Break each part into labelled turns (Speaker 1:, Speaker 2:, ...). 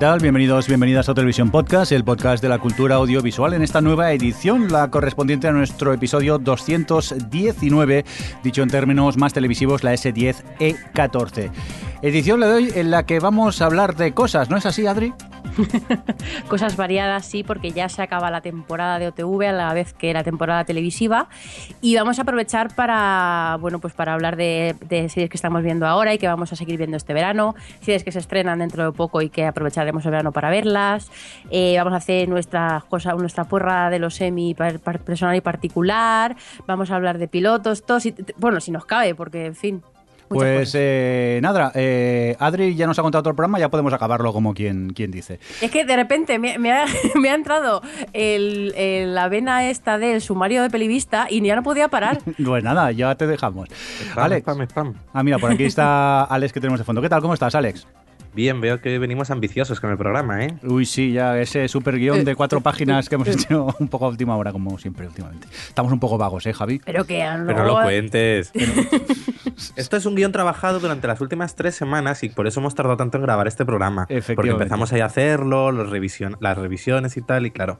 Speaker 1: Bienvenidos, bienvenidas a Televisión Podcast, el podcast de la cultura audiovisual en esta nueva edición, la correspondiente a nuestro episodio 219, dicho en términos más televisivos, la S10E14. Edición le doy en la que vamos a hablar de cosas, ¿no es así, Adri?
Speaker 2: Cosas variadas, sí, porque ya se acaba la temporada de OTV a la vez que la temporada televisiva. Y vamos a aprovechar para, bueno, pues para hablar de, series que estamos viendo ahora y que vamos a seguir viendo este verano, series que se estrenan dentro de poco y que aprovecharemos el verano para verlas. Eh, vamos a hacer nuestra cosa, nuestra porra de los semi personal y particular. Vamos a hablar de pilotos, todos y, bueno, si nos cabe, porque en fin.
Speaker 1: Pues eh, nada, eh, Adri ya nos ha contado todo el programa, ya podemos acabarlo como quien, quien dice.
Speaker 2: Es que de repente me, me ha, me ha entrado el, el- la vena esta del sumario de pelivista y ya no podía parar.
Speaker 1: Pues nada, ya te dejamos.
Speaker 3: Spam,
Speaker 1: Alex.
Speaker 3: spam, spam.
Speaker 1: Ah, mira, por aquí está Alex que tenemos de fondo. ¿Qué tal? ¿Cómo estás, Alex?
Speaker 3: Bien, veo que venimos ambiciosos con el programa, ¿eh?
Speaker 1: Uy, sí, ya ese super guion de cuatro páginas que hemos hecho un poco a última hora, como siempre últimamente. Estamos un poco vagos, ¿eh, Javi?
Speaker 2: Pero que no,
Speaker 3: Pero no lo cuentes. Esto es un guion trabajado durante las últimas tres semanas y por eso hemos tardado tanto en grabar este programa. Porque
Speaker 1: Efectivamente.
Speaker 3: empezamos ahí a hacerlo, los revision- las revisiones y tal, y claro.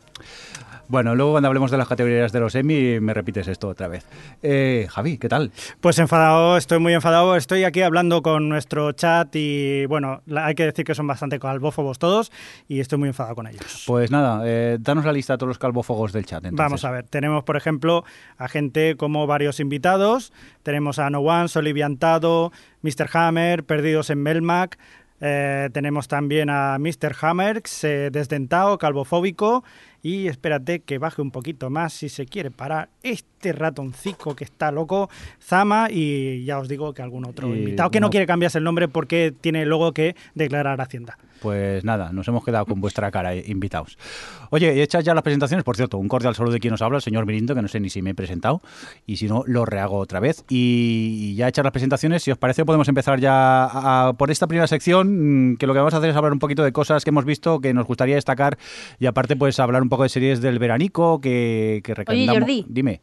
Speaker 1: Bueno, luego cuando hablemos de las categorías de los Emmy me repites esto otra vez. Eh, Javi, ¿qué tal?
Speaker 4: Pues enfadado, estoy muy enfadado. Estoy aquí hablando con nuestro chat y bueno, hay que decir que son bastante calvófobos todos y estoy muy enfadado con ellos.
Speaker 1: Pues nada, eh, danos la lista de todos los calvófogos del chat. entonces.
Speaker 4: Vamos a ver, tenemos por ejemplo a gente como varios invitados. Tenemos a No One, Soliviantado, Mr. Hammer, Perdidos en Melmac. Eh, tenemos también a Mr. Hammer, desdentado, calvofóbico. Y espérate que baje un poquito más si se quiere parar este ratoncico que está loco, Zama, y ya os digo que algún otro
Speaker 1: Y
Speaker 4: invitado que no
Speaker 1: no-
Speaker 4: quiere cambiarse el nombre porque tiene luego que declarar Hacienda.
Speaker 1: Pues nada, nos hemos quedado con vuestra cara, eh, invitados. Oye, y hechas ya las presentaciones, por cierto, un cordial saludo de quien nos habla, el señor Mirindo, que no sé ni si me he presentado, y si no, lo rehago otra vez. Y ya hechas las presentaciones, si os parece, podemos empezar ya a- a- por esta primera sección, mm, que lo que vamos a hacer es hablar un poquito de cosas que hemos visto, que nos gustaría destacar, y aparte, pues hablar un poco de series del veranico, que, que recomendamos.
Speaker 2: Jordi.
Speaker 1: Dime.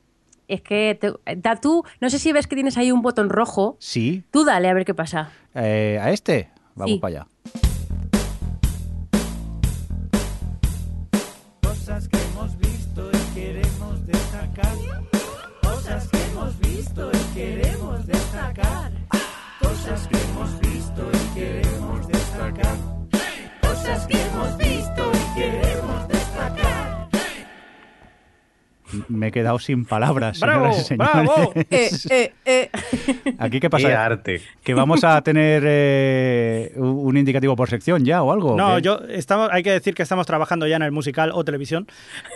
Speaker 2: Es que te- da tú, no sé si ves que tienes ahí un botón rojo.
Speaker 1: Sí,
Speaker 2: Tú dale a ver qué pasa.
Speaker 1: eh, a este. Vamos
Speaker 2: Sí.
Speaker 1: para allá.
Speaker 5: Queremos destacar. Cosas que hemos visto y queremos destacar. Cosas que hemos visto y queremos destacar. Cosas que hemos visto y queremos
Speaker 1: Me he quedado sin palabras,
Speaker 4: ¡Bravo!
Speaker 1: señoras y señores.
Speaker 4: ¡Bravo!
Speaker 2: Eh, eh, eh.
Speaker 1: Aquí, ¿qué pasa?
Speaker 3: ¡Qué arte!
Speaker 1: ¿Que vamos a tener eh, un indicativo por sección ya o algo?
Speaker 4: No,
Speaker 1: ¿Qué?
Speaker 4: yo estamos, hay que decir que estamos trabajando ya en el musical o televisión.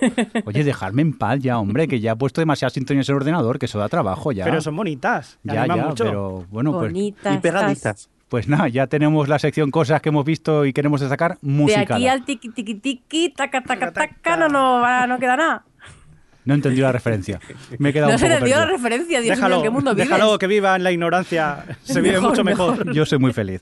Speaker 1: Oye, dejarme en paz ya, hombre, que ya he puesto demasiadas sintonías en el ordenador, que eso da trabajo ya.
Speaker 4: Pero son bonitas.
Speaker 1: ya, ya,
Speaker 4: mucho.
Speaker 1: pero bueno, pues,
Speaker 2: Bonitas.
Speaker 3: Y pegadizas.
Speaker 1: pues nada, ya tenemos la sección cosas que hemos visto y queremos destacar
Speaker 2: De
Speaker 1: música.
Speaker 2: aquí al tiqui tiqui tiqui, taca taca taca, no, no, no queda nada.
Speaker 1: No he entendido la referencia. Me he quedado
Speaker 2: No
Speaker 1: un
Speaker 2: se
Speaker 1: poco
Speaker 2: dio la referencia, Dios mío,
Speaker 4: déjalo,
Speaker 2: ¿en qué mundo vives?
Speaker 4: déjalo que viva en la ignorancia. Se vive
Speaker 2: Mejor,
Speaker 4: mucho mejor.
Speaker 2: mejor.
Speaker 1: Yo soy muy feliz.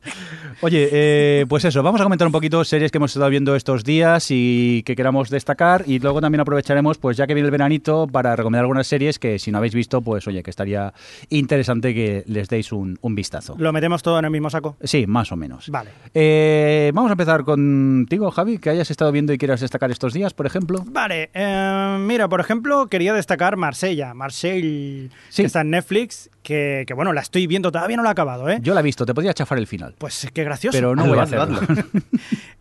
Speaker 1: Oye, eh, pues eso, vamos a comentar un poquito series que hemos estado viendo estos días y que queramos destacar y luego también aprovecharemos, pues ya que viene el veranito, para recomendar algunas series que si no habéis visto, pues oye, que estaría interesante que les deis un, un vistazo.
Speaker 4: Lo metemos todo en el mismo saco.
Speaker 1: Sí, más o menos.
Speaker 4: Vale.
Speaker 1: Eh, vamos a empezar contigo, Javi, que hayas estado viendo y quieras destacar estos días, por ejemplo.
Speaker 4: Vale, eh, mira, por ejemplo, quería destacar Marsella, Marseille,
Speaker 1: Sí.
Speaker 4: que está en Netflix, que, que, bueno, la estoy viendo, todavía no la he acabado, ¿eh?
Speaker 1: Yo la he visto, te podría chafar el final.
Speaker 4: Pues qué gracioso.
Speaker 1: Pero no voy a hacerlo.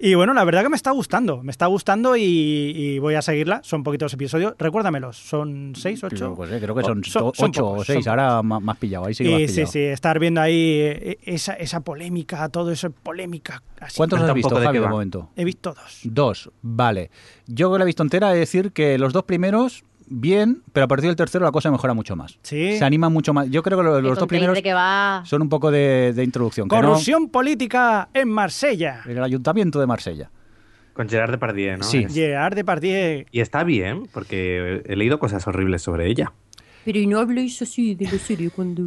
Speaker 4: Y bueno, la verdad que me está gustando, me está gustando y, y voy a seguirla. Son poquitos episodios, recuérdamelos, son seis, ocho.
Speaker 1: Pues, eh, creo que son,
Speaker 4: Son-
Speaker 1: o-
Speaker 4: son
Speaker 1: ocho
Speaker 4: pocos,
Speaker 1: o seis,
Speaker 4: son
Speaker 1: ahora ma- más pillado, ahí sí que
Speaker 4: Y sí,
Speaker 1: pillado.
Speaker 4: sí, estar viendo ahí eh, esa, esa polémica, todo eso, polémica. Así.
Speaker 1: ¿Cuántos has visto,
Speaker 3: de
Speaker 1: Javi, de momento?
Speaker 4: He visto dos.
Speaker 1: Dos, vale. Yo que la he visto entera, he de decir que los dos primeros bien, pero a partir del tercero la cosa mejora mucho más.
Speaker 4: Sí.
Speaker 1: Se anima mucho más. Yo creo que lo-
Speaker 2: Que
Speaker 1: los dos primeros
Speaker 2: que va...
Speaker 1: son un poco de, de introducción. que no-
Speaker 4: Corrupción política en Marsella.
Speaker 1: en el Ayuntamiento de Marsella.
Speaker 3: Con Gerard Depardieu, ¿no?
Speaker 1: Sí.
Speaker 3: Es-
Speaker 4: Gerard Depardieu.
Speaker 3: Y está bien, porque he leído cosas horribles sobre ella.
Speaker 2: Pero y no habléis así de la serie cuando...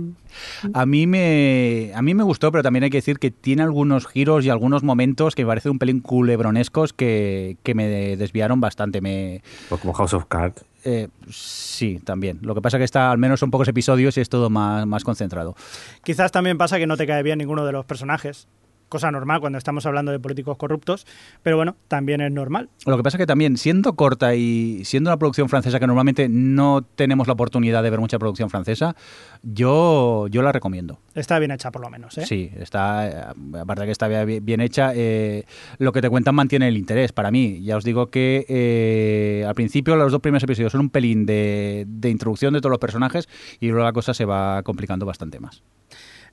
Speaker 1: A mí me a mí me gustó, pero también hay que decir que tiene algunos giros y algunos momentos que me parecen un pelín culebronescos que, que me desviaron bastante. Me,
Speaker 3: Pues como House of Cards.
Speaker 1: Eh, sí, también. Lo que pasa que está, al menos son pocos episodios y es todo más, más concentrado.
Speaker 4: Quizás también pasa que no te cae bien ninguno de los personajes. Cosa normal cuando estamos hablando de políticos corruptos, pero bueno, también es normal.
Speaker 1: Lo que pasa que también, siendo corta y siendo una producción francesa que normalmente no tenemos la oportunidad de ver mucha producción francesa, yo, yo la recomiendo.
Speaker 4: Está bien hecha por lo menos, ¿eh?
Speaker 1: Sí, está, eh, aparte de que está bien, bien hecha, eh, lo que te cuentan mantiene el interés para mí. Ya os digo que eh, al principio los dos primeros episodios son un pelín de, de introducción de todos los personajes y luego la cosa se va complicando bastante más.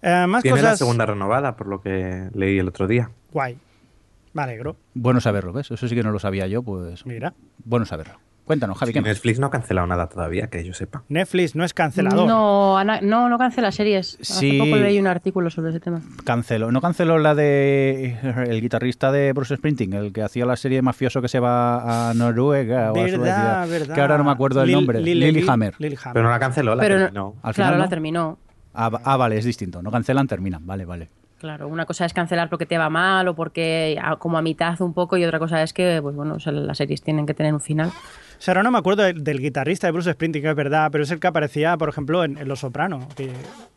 Speaker 4: Eh, más
Speaker 3: Tiene
Speaker 4: cosas.
Speaker 3: la segunda renovada, por lo que leí el otro día.
Speaker 4: Guay. Me alegro.
Speaker 1: Bueno saberlo, ¿ves? Eso sí que no lo sabía yo, pues
Speaker 4: Mira.
Speaker 1: bueno saberlo. Cuéntanos, Javi,
Speaker 3: Y
Speaker 1: ¿qué más?
Speaker 3: Netflix no ha cancelado nada todavía, que yo sepa.
Speaker 4: Netflix no es cancelador.
Speaker 2: No, Ana- no, no cancela series.
Speaker 1: Sí.
Speaker 2: Hace poco leí un artículo sobre ese tema.
Speaker 1: Canceló, no canceló la de el guitarrista de Bruce Springsteen, el que hacía la serie mafioso que se va a Noruega o a
Speaker 4: Verdad,
Speaker 1: Suecia,
Speaker 4: verdad.
Speaker 1: que ahora no me acuerdo del
Speaker 4: Lil-
Speaker 1: nombre,
Speaker 4: Lil-
Speaker 1: Lilyhammer.
Speaker 4: Lilyhammer.
Speaker 3: Pero no la canceló, la
Speaker 2: Pero no-
Speaker 3: terminó.
Speaker 1: Al
Speaker 2: claro,
Speaker 1: final
Speaker 2: la
Speaker 1: no.
Speaker 2: terminó.
Speaker 1: Ah, ah, vale, es distinto. No cancelan, terminan. Vale, vale.
Speaker 2: Claro, una cosa es cancelar porque te va mal o porque a- como a mitad un poco y otra cosa es que, pues bueno, o sea, las series tienen que tener un final.
Speaker 4: O sea, ahora no me acuerdo del, del guitarrista de Bruce Springsteen, que es verdad, pero es el que aparecía, por ejemplo, en, en Los Sopranos, que,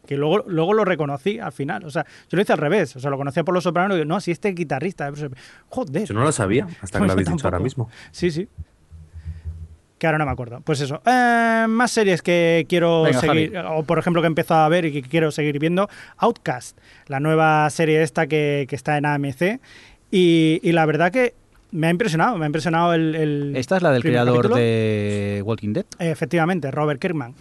Speaker 4: que luego, luego lo reconocí al final. O sea, yo lo hice al revés. O sea, lo conocía por Los Sopranos y digo, no, si este guitarrista de Bruce Springsteen. Joder.
Speaker 3: Yo no lo sabía, hasta que
Speaker 4: Pues
Speaker 3: lo habéis dicho ahora mismo.
Speaker 4: Sí, sí. Que ahora no me acuerdo. Pues eso. Eh, más series que quiero
Speaker 1: Venga,
Speaker 4: seguir, o por ejemplo que he empezado a ver y que quiero seguir viendo. Outcast, la nueva serie esta que, que está en AMC. Y, y la verdad que me ha impresionado, me ha impresionado el... el
Speaker 1: Esta es la del creador
Speaker 4: capítulo.
Speaker 1: de Walking Dead.
Speaker 4: Efectivamente, Robert Kirkman.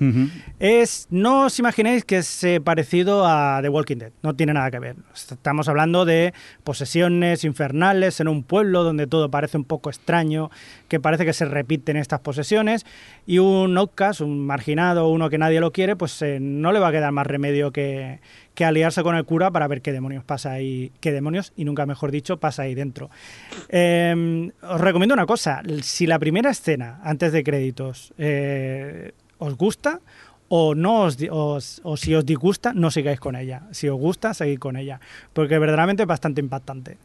Speaker 4: Es, no os imaginéis que es eh, parecido a The Walking Dead, no tiene nada que ver. Estamos hablando de posesiones infernales en un pueblo donde todo parece un poco extraño, que parece que se repiten estas posesiones, y un outcast, un marginado, uno que nadie lo quiere, pues eh, no le va a quedar más remedio que, que aliarse con el cura para ver qué demonios pasa ahí, qué demonios, y nunca mejor dicho, pasa ahí dentro. Eh, os recomiendo una cosa, si la primera escena, antes de créditos, eh, os gusta, o no os, o si os disgusta, no sigáis con ella. Si os gusta, seguid con ella. Porque verdaderamente es bastante impactante.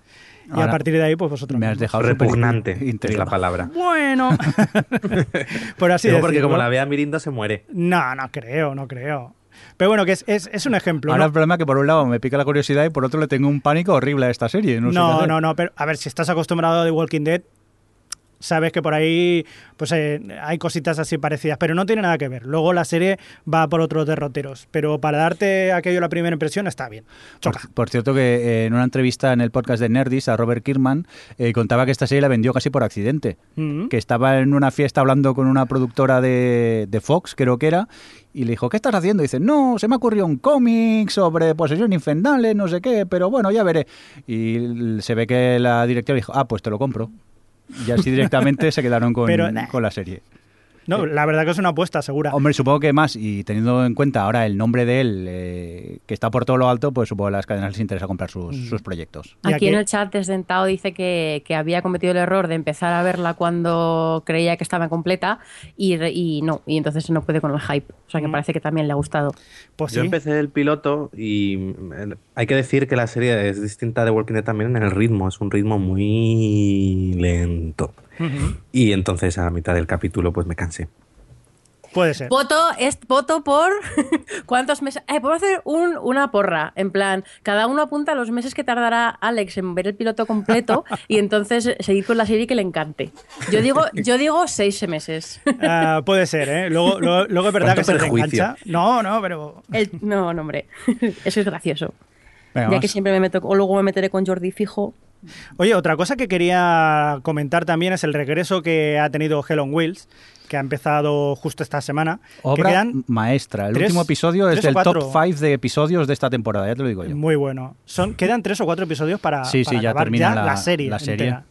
Speaker 4: Y a partir de ahí, pues vosotros.
Speaker 1: Me has dejado
Speaker 3: Repugnante es la palabra.
Speaker 4: Bueno. Por así
Speaker 3: Digo, porque como la vea Mirindo se muere.
Speaker 4: No, no creo, no creo. Pero bueno, que es, es, es un ejemplo.
Speaker 1: Ahora
Speaker 4: ¿no?
Speaker 1: el problema es que por un lado me pica la curiosidad y por otro le tengo un pánico horrible a esta serie. No,
Speaker 4: No, no, no, pero a ver, si estás acostumbrado a The Walking Dead, sabes que por ahí pues eh, hay cositas así parecidas, pero no tiene nada que ver. Luego la serie va por otros derroteros, pero para darte aquello la primera impresión está bien. Choca.
Speaker 1: por cierto que eh, en una entrevista en el podcast de Nerdis a Robert Kirkman eh, contaba que esta serie la vendió casi por accidente.
Speaker 4: Mm.
Speaker 1: Que estaba en una fiesta hablando con una productora de, de Fox, creo que era, y le dijo, ¿qué estás haciendo? Y dice, no, se me ocurrió un cómic sobre posesión infernales, no sé qué, pero bueno, ya veré. Y se ve que la directora dijo, ah, pues te lo compro. Y así directamente se quedaron con,
Speaker 4: Pero, nah.
Speaker 1: con la serie.
Speaker 4: No, la verdad que es una apuesta segura.
Speaker 1: Hombre, supongo que más, y teniendo en cuenta ahora el nombre de él, eh, que está por todo lo alto, pues supongo que a las cadenas les interesa comprar sus,
Speaker 4: Mm.
Speaker 1: sus proyectos.
Speaker 2: Aquí,
Speaker 4: aquí-
Speaker 2: en el chat desdentado dice que, que había cometido el error de empezar a verla cuando creía que estaba completa y, y no, y entonces no puede con el hype. O sea que
Speaker 4: Mm.
Speaker 2: parece que también le ha gustado.
Speaker 4: Pues
Speaker 3: Yo
Speaker 4: sí.
Speaker 3: empecé el piloto y hay que decir que la serie es distinta de Walking Dead también en el ritmo. Es un ritmo muy lento. Y entonces a mitad del capítulo pues me cansé.
Speaker 4: Puede ser.
Speaker 2: Voto, es, voto por cuántos meses. Eh, podemos hacer un- una porra. En plan, cada uno apunta los meses que tardará Alex en ver el piloto completo y entonces seguir con la serie que le encante. Yo digo, yo digo seis meses.
Speaker 4: Ah, puede ser, ¿eh? Luego, luego, luego es verdad
Speaker 3: ¿Cuánto
Speaker 4: que se te
Speaker 3: perjuicio?
Speaker 4: engancha. No, no, pero.
Speaker 2: El- no, no, hombre. Eso es gracioso.
Speaker 1: Venga,
Speaker 2: ya
Speaker 1: vamos.
Speaker 2: que siempre me meto, o luego me meteré con Jordi fijo.
Speaker 4: Oye, otra cosa que quería comentar también es el regreso que ha tenido Hell on Wheels, que ha empezado justo esta semana. que
Speaker 1: Obra
Speaker 4: quedan
Speaker 1: maestra. El
Speaker 4: tres-
Speaker 1: último episodio es del top
Speaker 4: cuatro.
Speaker 1: 5 de episodios de esta temporada, ya te lo digo yo.
Speaker 4: muy bueno. Son, quedan tres o cuatro episodios para,
Speaker 1: Sí,
Speaker 4: para
Speaker 1: sí, ya
Speaker 4: acabar
Speaker 1: termina
Speaker 4: ya
Speaker 1: la-
Speaker 4: la serie.
Speaker 1: la serie.
Speaker 4: entera.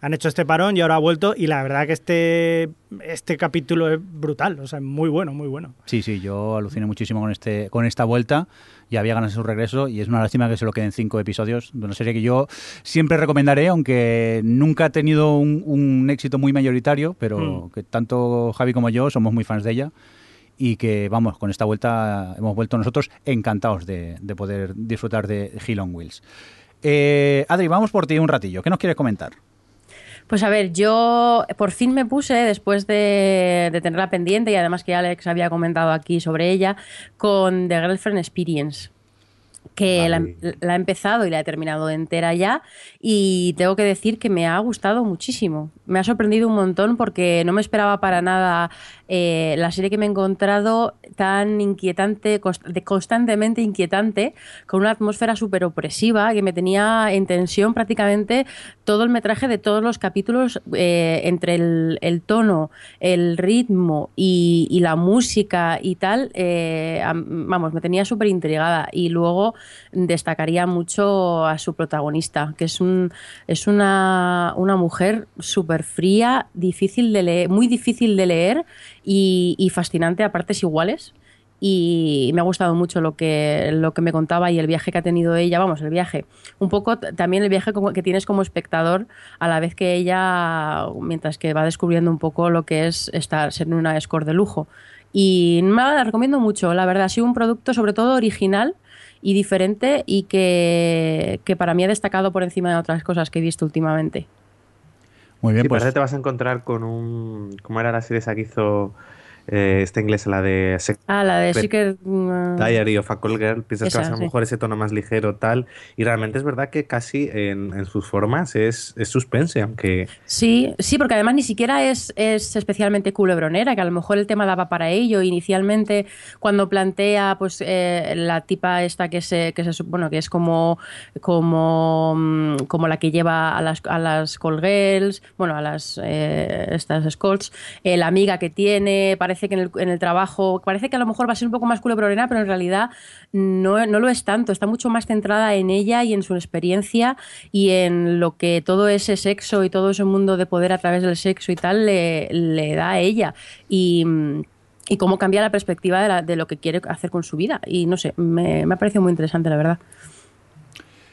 Speaker 4: han hecho este parón y ahora ha vuelto y la verdad que este, este capítulo es brutal, o sea, muy bueno, muy bueno.
Speaker 1: Sí, sí, yo aluciné muchísimo con, este, con esta vuelta y había ganas de su regreso y es una lástima que se lo queden cinco episodios de una serie que yo siempre recomendaré, aunque nunca ha tenido un, un éxito muy mayoritario, pero
Speaker 4: Mm.
Speaker 1: que tanto Javi como yo somos muy fans de ella y que, vamos, con esta vuelta hemos vuelto nosotros encantados de, de poder disfrutar de Hill on Wheels. Eh, Adri, vamos por ti un ratillo. ¿Qué nos quieres comentar?
Speaker 2: Pues a ver, yo por fin me puse, después de, de tenerla pendiente y además que Alex había comentado aquí sobre ella, con The Girlfriend Experience que la, la he empezado y la he terminado entera ya y tengo que decir que me ha gustado muchísimo. Me ha sorprendido un montón porque no me esperaba para nada eh, la serie que me he encontrado tan inquietante, constantemente inquietante, con una atmósfera súper opresiva que me tenía en tensión prácticamente todo el metraje de todos los capítulos eh, entre el, tono, el ritmo y, la música y tal. eh, am- vamos, me tenía súper intrigada y luego destacaría mucho a su protagonista, que es, un, es una, una mujer súper fría, difícil de leer, muy difícil de leer y, fascinante a partes iguales. Y me ha gustado mucho lo que, lo que me contaba y el viaje que ha tenido ella, vamos, el viaje, un poco también el viaje que tienes como espectador a la vez que ella, mientras que va descubriendo un poco lo que es estar, ser una escort de lujo. Y me la recomiendo mucho, la verdad, ha sido un producto sobre todo original y diferente y que, que para mí ha destacado por encima de otras cosas que he visto últimamente.
Speaker 1: Muy bien,
Speaker 3: Sí,
Speaker 1: pues
Speaker 3: parece que te vas a encontrar con un. ¿Cómo era la serie esa que hizo eh, esta inglesa, la de
Speaker 2: Ah, la de Secret... mm,
Speaker 3: Diary of a Call Girl? Piensas
Speaker 2: Esa,
Speaker 3: que vas a lo
Speaker 2: sí.
Speaker 3: mejor ese tono más ligero, tal. Y realmente es verdad que casi en, en sus formas es, es suspense, aunque.
Speaker 2: Sí, sí, porque además ni siquiera es, es especialmente culebronera, que a lo mejor el tema daba para ello. Inicialmente, cuando plantea pues eh, la tipa esta que se, que se bueno, que es como, como, mm, como la que lleva a las, a las call girls, bueno, a las eh, estas escorts, eh, la amiga que tiene, parece que en el, trabajo, parece que a lo mejor va a ser un poco más culebronera, pero en realidad no, no lo es tanto, está mucho más centrada en ella y en su experiencia y en lo que todo ese sexo y todo ese mundo de poder a través del sexo y tal le, le da a ella. Y, y cómo cambia la perspectiva de, la- de lo que quiere hacer con su vida. Y no sé, me, me ha parecido muy interesante, la verdad.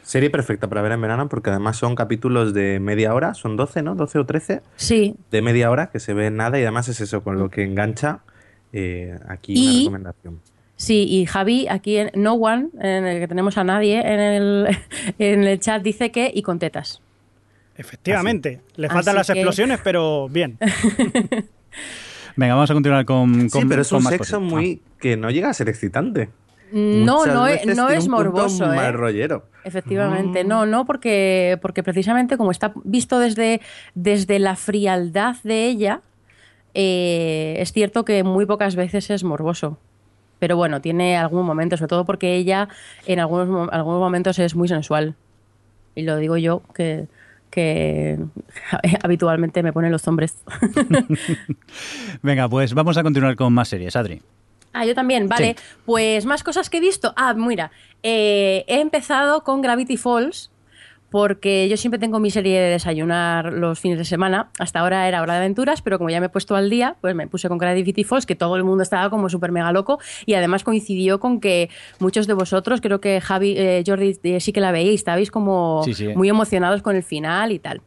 Speaker 3: Serie perfecta para ver en verano, porque además son capítulos de media hora, son 12, ¿no? 12 o 13
Speaker 2: Sí,
Speaker 3: de media hora que se ve nada y además es eso, con lo que engancha. eh, aquí
Speaker 2: Y-
Speaker 3: una recomendación.
Speaker 2: Sí, y Javi, aquí en No One, en el que tenemos a nadie en el, en el chat, dice que y con tetas.
Speaker 4: Efectivamente, le
Speaker 2: Así
Speaker 4: faltan las
Speaker 2: que-
Speaker 4: explosiones, pero bien.
Speaker 1: venga, vamos a continuar con,
Speaker 3: Sí,
Speaker 1: con-
Speaker 3: pero es
Speaker 1: con
Speaker 3: un sexo
Speaker 1: cosas.
Speaker 3: muy que no llega a ser excitante.
Speaker 2: No, no es, no es morboso. ¿eh?
Speaker 3: rollero.
Speaker 2: Efectivamente, no, no, porque, porque precisamente como está visto desde, desde la frialdad de ella, eh, es cierto que muy pocas veces es morboso. Pero bueno, tiene algún momento, sobre todo porque ella en algunos, algunos momentos es muy sensual. Y lo digo yo, que, que habitualmente me ponen los hombres.
Speaker 1: Venga, pues vamos a continuar con más series, Adri.
Speaker 2: Ah, yo también, vale. Pues más cosas que he visto. Ah, mira, eh, he empezado con Gravity Falls porque yo siempre tengo mi serie de desayunar los fines de semana. Hasta ahora era hora de aventuras, pero como ya me he puesto al día, pues me puse con Gravity Falls, que todo el mundo estaba como súper mega loco y además coincidió con que muchos de vosotros, creo que Javi, eh, Jordi, eh, sí que la veíais, estabais como
Speaker 1: Sí, sí.
Speaker 2: muy emocionados con el final y tal.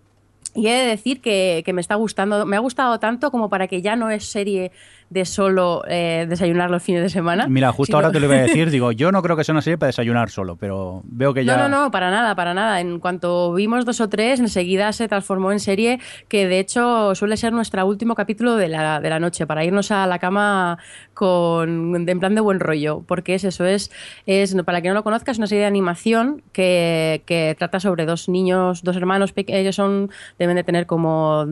Speaker 2: Y he de decir que, que me está gustando, me ha gustado tanto como para que ya no es serie de solo eh, desayunar los fines de semana.
Speaker 1: Mira, justo
Speaker 2: sino-
Speaker 1: ahora te lo iba a decir, digo, yo no creo que sea una serie para desayunar solo, pero veo que ya...
Speaker 2: No, no, no, para nada, para nada. En cuanto vimos dos o tres, enseguida se transformó en serie, que de hecho suele ser nuestro último capítulo de la, de la noche, para irnos a la cama con en plan de buen rollo. Porque es eso, es, es para que no lo conozcas, es una serie de animación que, que trata sobre dos niños, dos hermanos, peque- ellos son, deben de tener como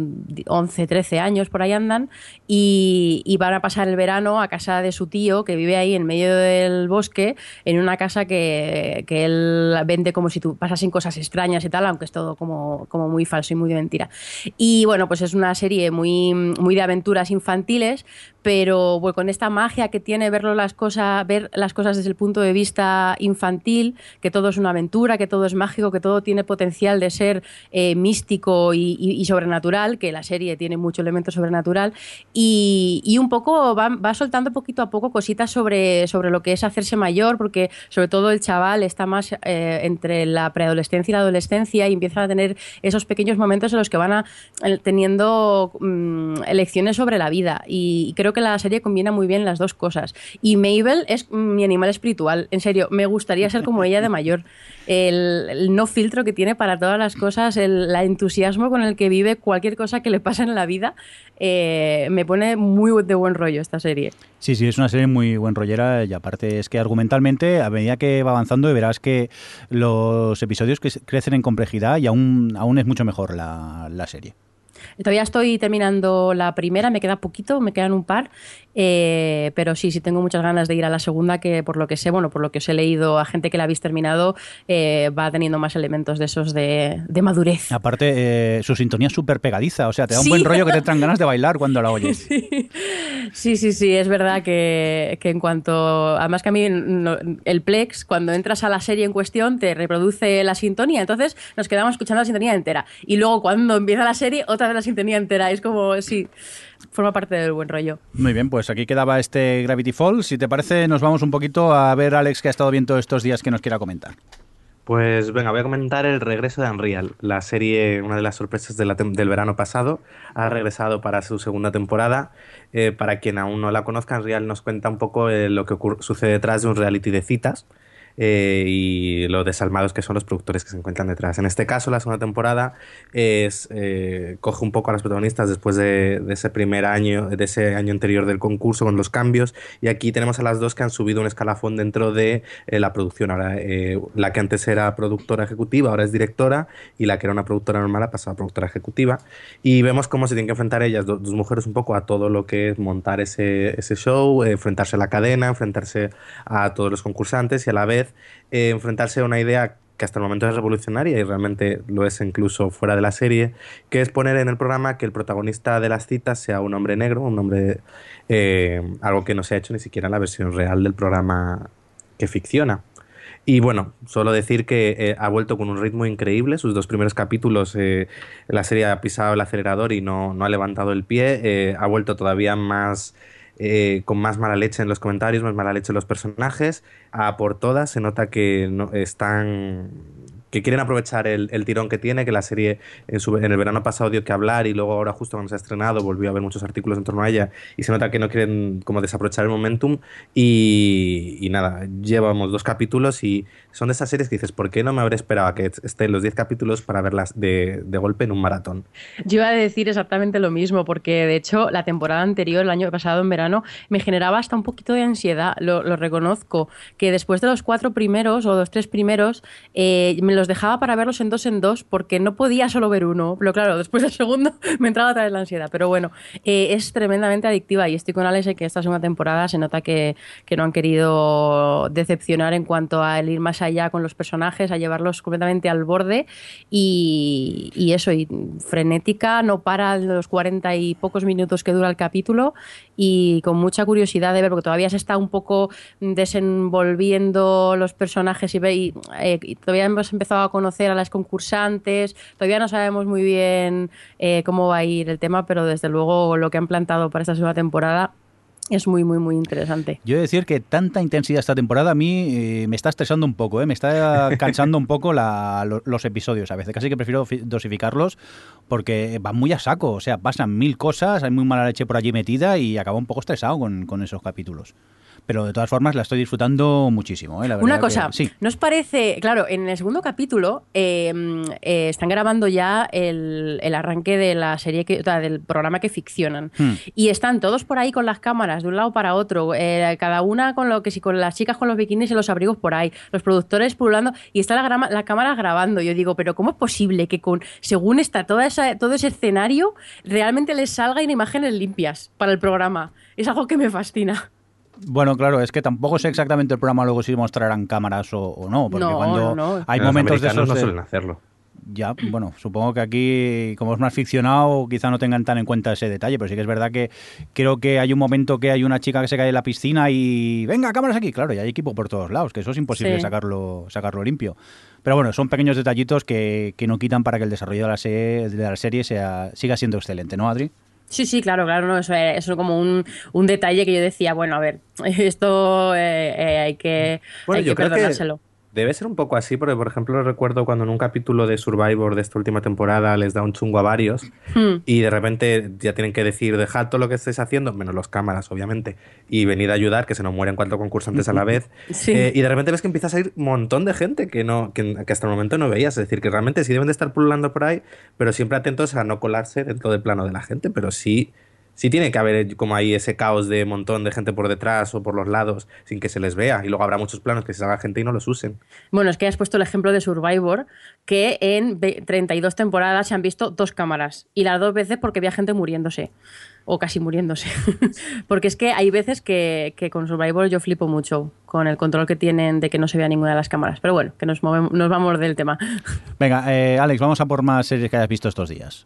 Speaker 2: 11, 13 años, por ahí andan, y, y va van a pasar el verano a casa de su tío, que vive ahí en medio del bosque, en una casa que, que él vende como si tú pasasen cosas extrañas y tal, aunque es todo como, como muy falso y muy de mentira. Y bueno, pues es una serie muy, muy de aventuras infantiles, pero bueno, con esta magia que tiene verlo las cosas, ver las cosas desde el punto de vista infantil, que todo es una aventura, que todo es mágico, que todo tiene potencial de ser eh, místico y, y- y sobrenatural, que la serie tiene mucho elemento sobrenatural, y, y un poco va, va soltando poquito a poco cositas sobre, sobre lo que es hacerse mayor, porque sobre todo el chaval está más eh, entre la preadolescencia y la adolescencia y empieza a tener esos pequeños momentos en los que van a, eh, teniendo mm, elecciones sobre la vida. Y, creo que la serie combina muy bien las dos cosas. Y Mabel es mi animal espiritual. En serio, me gustaría ser como ella de mayor. El, no filtro que tiene para todas las cosas, el entusiasmo con el que vive cualquier cosa que le pasa en la vida, eh, me pone muy de buen rollo esta serie.
Speaker 1: Sí, sí, es una serie muy buen rollera y aparte es que argumentalmente a medida que va avanzando verás que los episodios que crecen en complejidad y aún, aún es mucho mejor la, la serie.
Speaker 2: Todavía estoy terminando la primera, me queda poquito, me quedan un par, eh, pero sí, sí tengo muchas ganas de ir a la segunda, que por lo que sé, bueno, por lo que os he leído a gente que la habéis terminado, eh, va teniendo más elementos de esos de, de madurez.
Speaker 1: Aparte, eh, su sintonía es súper pegadiza, o sea, te da un
Speaker 2: Sí.
Speaker 1: buen rollo que te entran ganas de bailar cuando la oyes.
Speaker 2: Sí, sí, sí, es verdad que, que en cuanto. Además, que a mí no- el Plex, cuando entras a la serie en cuestión, te reproduce la sintonía. Entonces nos quedamos escuchando la sintonía entera. Y luego, cuando empieza la serie, otra vez la sintonía entera. Es como, sí, forma parte del buen rollo.
Speaker 1: Muy bien, pues aquí quedaba este Gravity Falls. Si te parece, nos vamos un poquito a ver a Alex que ha estado viendo estos días que nos quiera comentar.
Speaker 3: Pues venga, voy a comentar el regreso de Unreal. La serie, una de las sorpresas de la tem- del verano pasado, ha regresado para su segunda temporada. Eh, para quien aún no la conozca, Unreal nos cuenta un poco eh, lo que sucede detrás de un reality de citas eh, y lo desalmados que son los productores que se encuentran detrás. En este caso, la segunda temporada es eh, coge un poco a los protagonistas después de, de ese primer año, de ese año anterior del concurso con los cambios. Y aquí tenemos a las dos que han subido un escalafón dentro de eh, la producción. Ahora, eh, la que antes era productora ejecutiva, ahora es directora, y la que era una productora normal ha pasado a productora ejecutiva. Y vemos cómo se tienen que enfrentar ellas, do- dos mujeres, un poco a todo lo que es montar ese, ese show, eh, enfrentarse a la cadena, enfrentarse a todos los concursantes y a la vez eh, enfrentarse a una idea que hasta el momento es revolucionaria y realmente lo es incluso fuera de la serie, que es poner en el programa que el protagonista de las citas sea un hombre negro, un hombre, eh, algo que no se ha hecho ni siquiera en la versión real del programa que ficciona. Y bueno, solo decir que eh, ha vuelto con un ritmo increíble. Sus dos primeros capítulos, la serie ha pisado el acelerador y no, no ha levantado el pie. Ha vuelto todavía más eh, con más mala leche en los comentarios, más mala leche en los personajes. A por todas se nota que no, están que quieren aprovechar el, el tirón que tiene, que la serie en, el verano pasado dio que hablar y luego ahora justo cuando se ha estrenado volvió a haber muchos artículos en torno a ella y se nota que no quieren como desaprovechar el momentum y, nada, llevamos dos capítulos y son de esas series que dices, ¿por qué no me habré esperado a que estén los 10 capítulos para verlas de, de golpe en un maratón?
Speaker 2: Yo iba a decir exactamente lo mismo, porque de hecho la temporada anterior, el año pasado en verano, me generaba hasta un poquito de ansiedad, lo, lo reconozco, que después de los cuatro primeros o los tres primeros, eh, me los dejaba para verlos en dos en dos, porque no podía solo ver uno, pero claro, después del segundo me entraba otra vez la ansiedad, pero bueno, eh, es tremendamente adictiva y estoy con Alex en que esta segunda temporada se nota que, que no han querido decepcionar en cuanto a el ir más allá con los personajes, a llevarlos completamente al borde y, eso, y frenética, no para los cuarenta y pocos minutos que dura el capítulo y con mucha curiosidad de ver, porque todavía se está un poco desenvolviendo los personajes y, ve- y, eh, y todavía hemos empezado a conocer a las concursantes, todavía no sabemos muy bien eh, cómo va a ir el tema, pero desde luego lo que han plantado para esta segunda temporada es muy, muy, muy interesante.
Speaker 1: Yo he de decir que tanta intensidad esta temporada a mí eh, me está estresando un poco, ¿eh? me está cansando un poco la- lo- los episodios a veces. Casi que prefiero fi- dosificarlos porque van muy a saco. O sea, pasan mil cosas, hay muy mala leche por allí metida y acabo un poco estresado con, con esos capítulos. Pero de todas formas la estoy disfrutando muchísimo. ¿eh? La
Speaker 2: Una cosa,
Speaker 1: que- sí.
Speaker 2: ¿no os parece? Claro, en el segundo capítulo eh, eh, están grabando ya el, el arranque de la serie, que, o sea, del programa que ficcionan.
Speaker 1: Hmm.
Speaker 2: Y están todos por ahí con las cámaras de un lado para otro, eh, cada una con lo que si con las chicas con los bikinis y los abrigos por ahí, los productores pululando y está la, grama- la cámara grabando. Yo digo, pero ¿cómo es posible que con según está toda esa, todo ese escenario realmente les salgan imágenes limpias para el programa? Es algo que me fascina.
Speaker 1: Bueno, claro, es que tampoco sé exactamente el programa luego si mostrarán cámaras o, o no, porque
Speaker 2: No,
Speaker 1: cuando
Speaker 2: no, no.
Speaker 1: hay
Speaker 3: Los
Speaker 1: momentos de esos...
Speaker 3: no suelen hacerlo.
Speaker 1: Ya, bueno, supongo que aquí, como es más ficcionado, quizá no tengan tan en cuenta ese detalle, pero sí que es verdad que creo que hay un momento que hay una chica que se cae en la piscina y venga, cámaras aquí, claro, y hay equipo por todos lados, que eso es imposible
Speaker 2: Sí.
Speaker 1: sacarlo, sacarlo limpio. Pero bueno, son pequeños detallitos que, que no quitan para que el desarrollo de la serie, de la serie sea, siga siendo excelente, ¿no, Adri?
Speaker 2: Sí, sí, claro, claro, no, eso es como un, un detalle que yo decía, bueno, a ver, esto eh, eh, hay que,
Speaker 3: Bueno,
Speaker 2: hay
Speaker 3: yo
Speaker 2: que
Speaker 3: creo que
Speaker 2: perdonárselo.
Speaker 3: Debe ser un poco así, porque por ejemplo recuerdo cuando en un capítulo de Survivor de esta última temporada les da un chungo a varios
Speaker 2: Hmm.
Speaker 3: y de repente ya tienen que decir dejad todo lo que estáis haciendo, menos los cámaras obviamente, y venid a ayudar, que se nos mueren cuatro concursantes a la vez.
Speaker 2: Sí.
Speaker 3: Eh, y de repente ves que empieza a salir un montón de gente que, no, que, que hasta el momento no veías, es decir, que realmente sí deben de estar pululando por ahí, pero siempre atentos a no colarse dentro del plano de la gente, pero sí... Sí tiene que haber como ahí ese caos de montón de gente por detrás o por los lados sin que se les vea. Y luego habrá muchos planos que se salga gente y no los usen.
Speaker 2: Bueno, es que has puesto el ejemplo de Survivor, que en ve- 32 temporadas se han visto dos cámaras, y las dos veces porque había gente muriéndose, o casi muriéndose. porque es que hay veces que, que con Survivor yo flipo mucho con el control que tienen de que no se vea ninguna de las cámaras. Pero bueno, que nos, movemos, nos vamos del tema.
Speaker 1: Venga, eh, Alex, vamos a por más series que hayas visto estos días.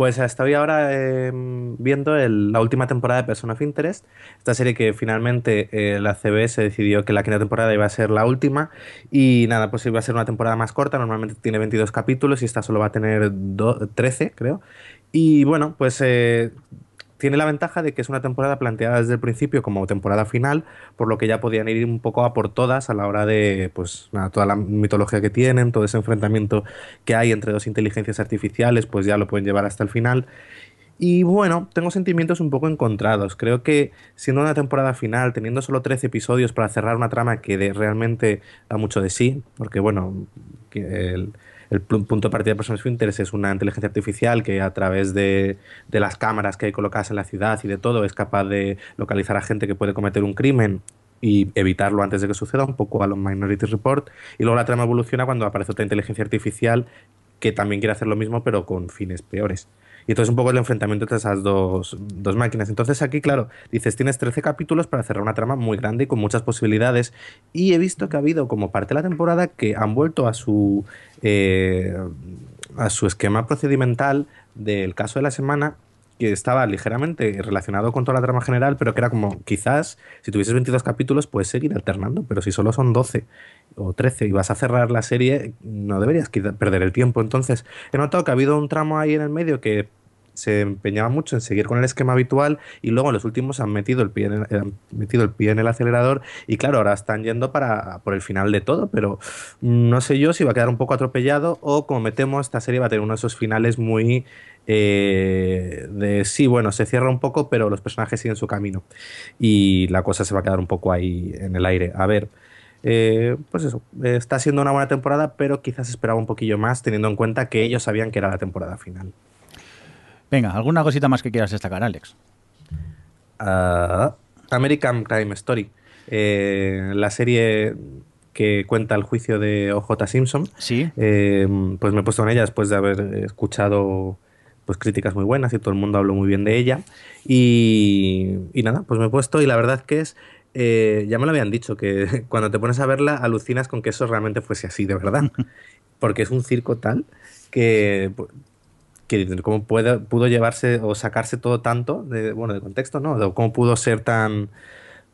Speaker 3: Pues estoy ahora eh, viendo la última temporada de Person of Interest, esta serie que finalmente eh, la CBS decidió que la quinta temporada iba a ser la última y nada, pues iba a ser una temporada más corta, normalmente tiene 22 capítulos y esta solo va a tener do- 13, creo. Y bueno, pues eh, tiene la ventaja de que es una temporada planteada desde el principio como temporada final, por lo que ya podían ir un poco a por todas a la hora de, pues, toda la mitología que tienen, todo ese enfrentamiento que hay entre dos inteligencias artificiales, pues ya lo pueden llevar hasta el final. Y bueno, tengo sentimientos un poco encontrados. Creo que siendo una temporada final, teniendo solo 13 episodios para cerrar una trama que de- realmente da mucho de sí, porque bueno, que el, el punto de partida de Person of Interest es una inteligencia artificial que a través de, de las cámaras que hay colocadas en la ciudad y de todo es capaz de localizar a gente que puede cometer un crimen y evitarlo antes de que suceda, un poco a los Minority Report. Y luego la trama evoluciona cuando aparece otra inteligencia artificial que también quiere hacer lo mismo pero con fines peores. Y entonces un poco el enfrentamiento entre esas dos, dos máquinas. Entonces aquí, claro, dices, tienes 13 capítulos para cerrar una trama muy grande y con muchas posibilidades. Y he visto que ha habido como parte de la temporada que han vuelto a su, eh, a su esquema procedimental del caso de la semana que estaba ligeramente relacionado con toda la trama general, pero que era como, quizás, si tuvieses 22 capítulos, puedes seguir alternando, pero si solo son 12 o 13 y vas a cerrar la serie, no deberías perder el tiempo. Entonces, he notado que ha habido un tramo ahí en el medio que se empeñaba mucho en seguir con el esquema habitual y luego los últimos han metido el pie en el, han metido el pie en el acelerador y claro, ahora están yendo para por el final de todo, pero no sé yo si va a quedar un poco atropellado o como me temo, esta serie va a tener uno de esos finales muy eh, de sí, bueno, se cierra un poco, pero los personajes siguen su camino y la cosa se va a quedar un poco ahí en el aire. A ver, eh, pues eso, está siendo una buena temporada, pero quizás esperaba un poquillo más teniendo en cuenta que ellos sabían que era la temporada final.
Speaker 1: Venga, ¿alguna cosita más que quieras destacar, Alex?
Speaker 3: Ah, American Crime Story, eh, la serie que cuenta el juicio de OJ Simpson.
Speaker 1: Sí.
Speaker 3: Eh, pues me he puesto en ella después de haber escuchado pues críticas muy buenas y todo el mundo habló muy bien de ella. Y, y nada, pues me he puesto y la verdad que es, eh, ya me lo habían dicho, que cuando te pones a verla alucinas con que eso realmente fuese así, de verdad. Porque es un circo tal que... que cómo puede, pudo llevarse o sacarse todo tanto, de, bueno, de contexto, ¿no? De cómo pudo ser tan,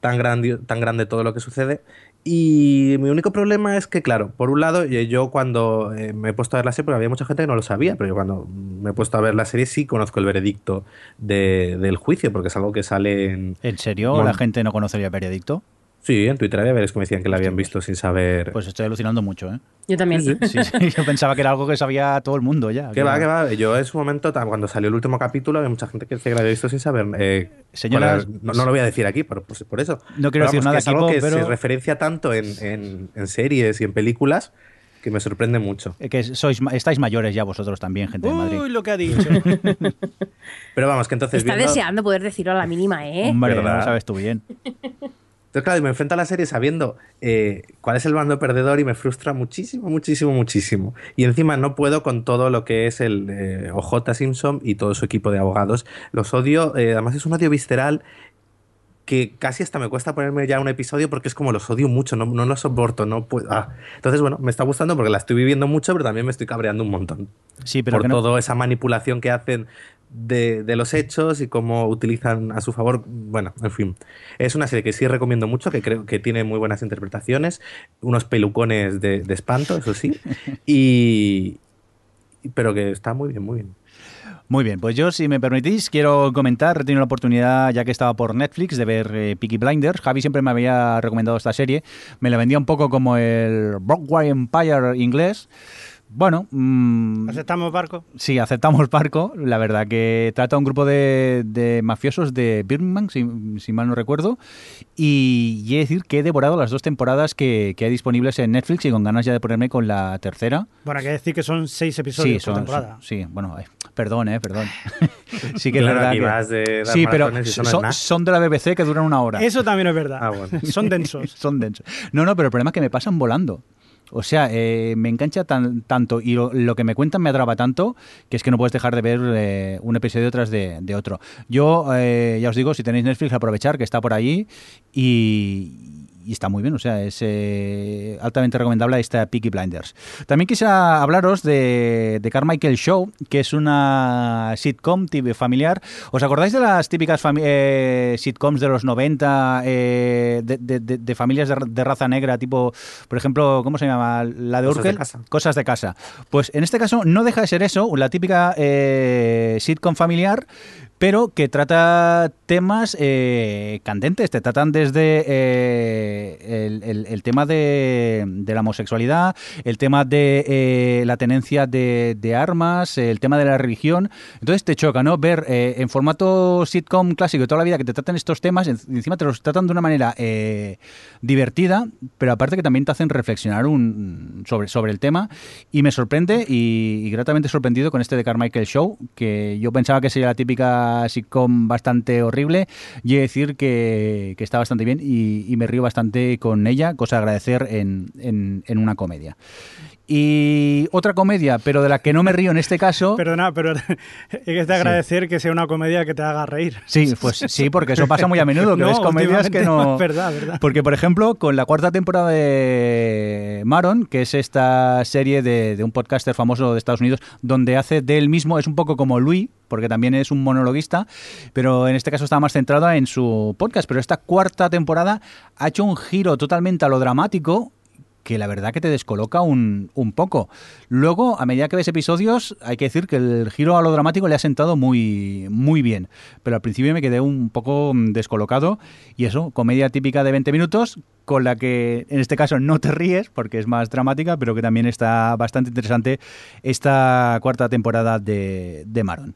Speaker 3: tan, grande, tan grande todo lo que sucede. Y mi único problema es que, claro, por un lado, yo- yo cuando eh, me he puesto a ver la serie, porque había mucha gente que no lo sabía, pero yo cuando me he puesto a ver la serie sí conozco el veredicto de- del juicio, porque es algo que sale en...
Speaker 1: ¿En serio
Speaker 3: Bueno.
Speaker 1: la gente no conocería el veredicto?
Speaker 3: Sí, en Twitter había varios que me decían que la habían visto sin saber.
Speaker 1: Pues estoy alucinando mucho, ¿eh?
Speaker 2: Yo también.
Speaker 3: Sí,
Speaker 1: Sí, sí, yo pensaba que era algo que sabía todo el mundo ya.
Speaker 3: ¿Qué va, qué va? Yo en su momento, cuando salió el último capítulo, había mucha gente que decía que la había visto sin saber. eh,
Speaker 1: Señoras-
Speaker 3: era- no, no lo voy a decir aquí, pero pues, por eso.
Speaker 1: No quiero decir
Speaker 3: vamos,
Speaker 1: nada,
Speaker 3: que es algo
Speaker 1: equipo,
Speaker 3: que
Speaker 1: pero-
Speaker 3: se referencia tanto en, en- en series y en películas que me sorprende mucho.
Speaker 1: Eh, Que sois, estáis mayores ya vosotros también, gente de Madrid.
Speaker 4: Uy, lo que ha dicho.
Speaker 3: Pero vamos, que entonces.
Speaker 2: Está
Speaker 3: viendo-
Speaker 2: deseando poder decirlo a la mínima, ¿eh?
Speaker 1: Hombre,
Speaker 3: ¿Verdad?
Speaker 1: lo sabes tú bien.
Speaker 3: Entonces, claro, me enfrento a la serie sabiendo eh, cuál es el bando perdedor y me frustra muchísimo, muchísimo, muchísimo. Y encima no puedo con todo lo que es el eh, OJ Simpson y todo su equipo de abogados. Los odio, eh, además es un odio visceral que casi hasta me cuesta ponerme ya un episodio porque es como los odio mucho, no, no los soporto, no puedo. ah. Entonces, bueno, me está gustando porque la estoy viviendo mucho, pero también me estoy cabreando un montón.
Speaker 1: Sí, pero
Speaker 3: por
Speaker 1: no-
Speaker 3: toda esa manipulación que hacen de, de los hechos y cómo utilizan a su favor. Bueno, en fin. Es una serie que sí recomiendo mucho, que creo que tiene muy buenas interpretaciones, unos pelucones de, de espanto, eso sí, y. Pero que está muy bien, muy bien.
Speaker 1: Muy bien, pues yo, si me permitís, quiero comentar, he tenido la oportunidad, ya que estaba por Netflix, de ver eh, Peaky Blinders. Javi siempre me había recomendado esta serie. Me la vendía un poco como el Broadway Empire inglés. Bueno, mm,
Speaker 4: ¿Aceptamos barco?
Speaker 1: sí, aceptamos Barco. La verdad que trata a un grupo de, de mafiosos de Birmingham, si, si mal no recuerdo. Y, y he de decir que he devorado las dos temporadas que, que hay disponibles en Netflix y con ganas ya de ponerme con la tercera.
Speaker 4: Bueno, hay que decir que son seis
Speaker 1: Sí,
Speaker 4: episodios por
Speaker 1: son,
Speaker 4: temporada.
Speaker 1: son- sí, bueno, ay, perdón, eh, perdón. sí que es
Speaker 3: Claro,
Speaker 1: verdad
Speaker 3: aquí
Speaker 1: que sí, pero
Speaker 3: es
Speaker 1: son, son de la BBC que duran una hora.
Speaker 4: Eso también es verdad.
Speaker 3: Ah, bueno.
Speaker 4: Son densos.
Speaker 1: son densos. No, no, pero el problema es que me pasan volando. O sea, eh, me engancha tan, tanto y lo, que me cuentan me atrapa tanto que es que no puedes dejar de ver eh, un episodio tras de, de otro. Yo, eh, ya os digo, si tenéis Netflix, aprovechar que está por allí y, y está muy bien. O sea, es eh, altamente recomendable esta Peaky Blinders. También quisiera hablaros de, de Carmichael Show, que es una sitcom tip- familiar. ¿Os acordáis de las típicas eh, sitcoms de los 90 eh, de, de- de- familias de, ra- de raza negra, tipo, por ejemplo, ¿cómo se llama? La de Urkel. Cosas de casa. Pues en este caso no deja de ser eso, la típica eh, sitcom familiar, pero que trata temas eh, candentes. Te tratan desde eh, el, tema de, la homosexualidad, el tema de eh, la tenencia de, armas, el tema de la religión. Entonces te choca, ¿no? Ver eh, en formato sitcom clásico de toda la vida que te tratan estos temas, en- encima te los tratan de una manera eh, divertida, pero aparte que también te hacen reflexionar sobre el tema. Y me sorprende y, y gratamente sorprendido con este de Carmichael Show, que yo pensaba que sería la típica sitcom bastante horrible, y he de decir que, que está bastante bien y, me río bastante con ella, cosa de agradecer en, en una comedia. Y otra comedia, pero de la que no me río en este caso.
Speaker 4: Perdona, pero es de agradecer que sea una comedia que te haga reír.
Speaker 1: Sí, pues sí, porque eso pasa muy a menudo, que
Speaker 4: No,
Speaker 1: ves comedias que no...
Speaker 4: no, es verdad, verdad.
Speaker 1: Porque, por ejemplo, con la cuarta temporada de Maron, que es esta serie de, de un podcaster famoso de Estados Unidos, donde hace de él mismo, es un poco como Louis, porque también es un monologuista, pero en este caso está más centrada en su podcast. Pero esta cuarta temporada ha hecho un giro totalmente a lo dramático, que la verdad que te descoloca un, un poco. Luego, a medida que ves episodios, hay que decir que el giro a lo dramático le ha sentado muy, muy bien. Pero al principio me quedé un poco mm, descolocado. Y eso, comedia típica de 20 minutos, con la que en este caso no te ríes, porque es más dramática, pero que también está bastante interesante esta cuarta temporada de, de Maron.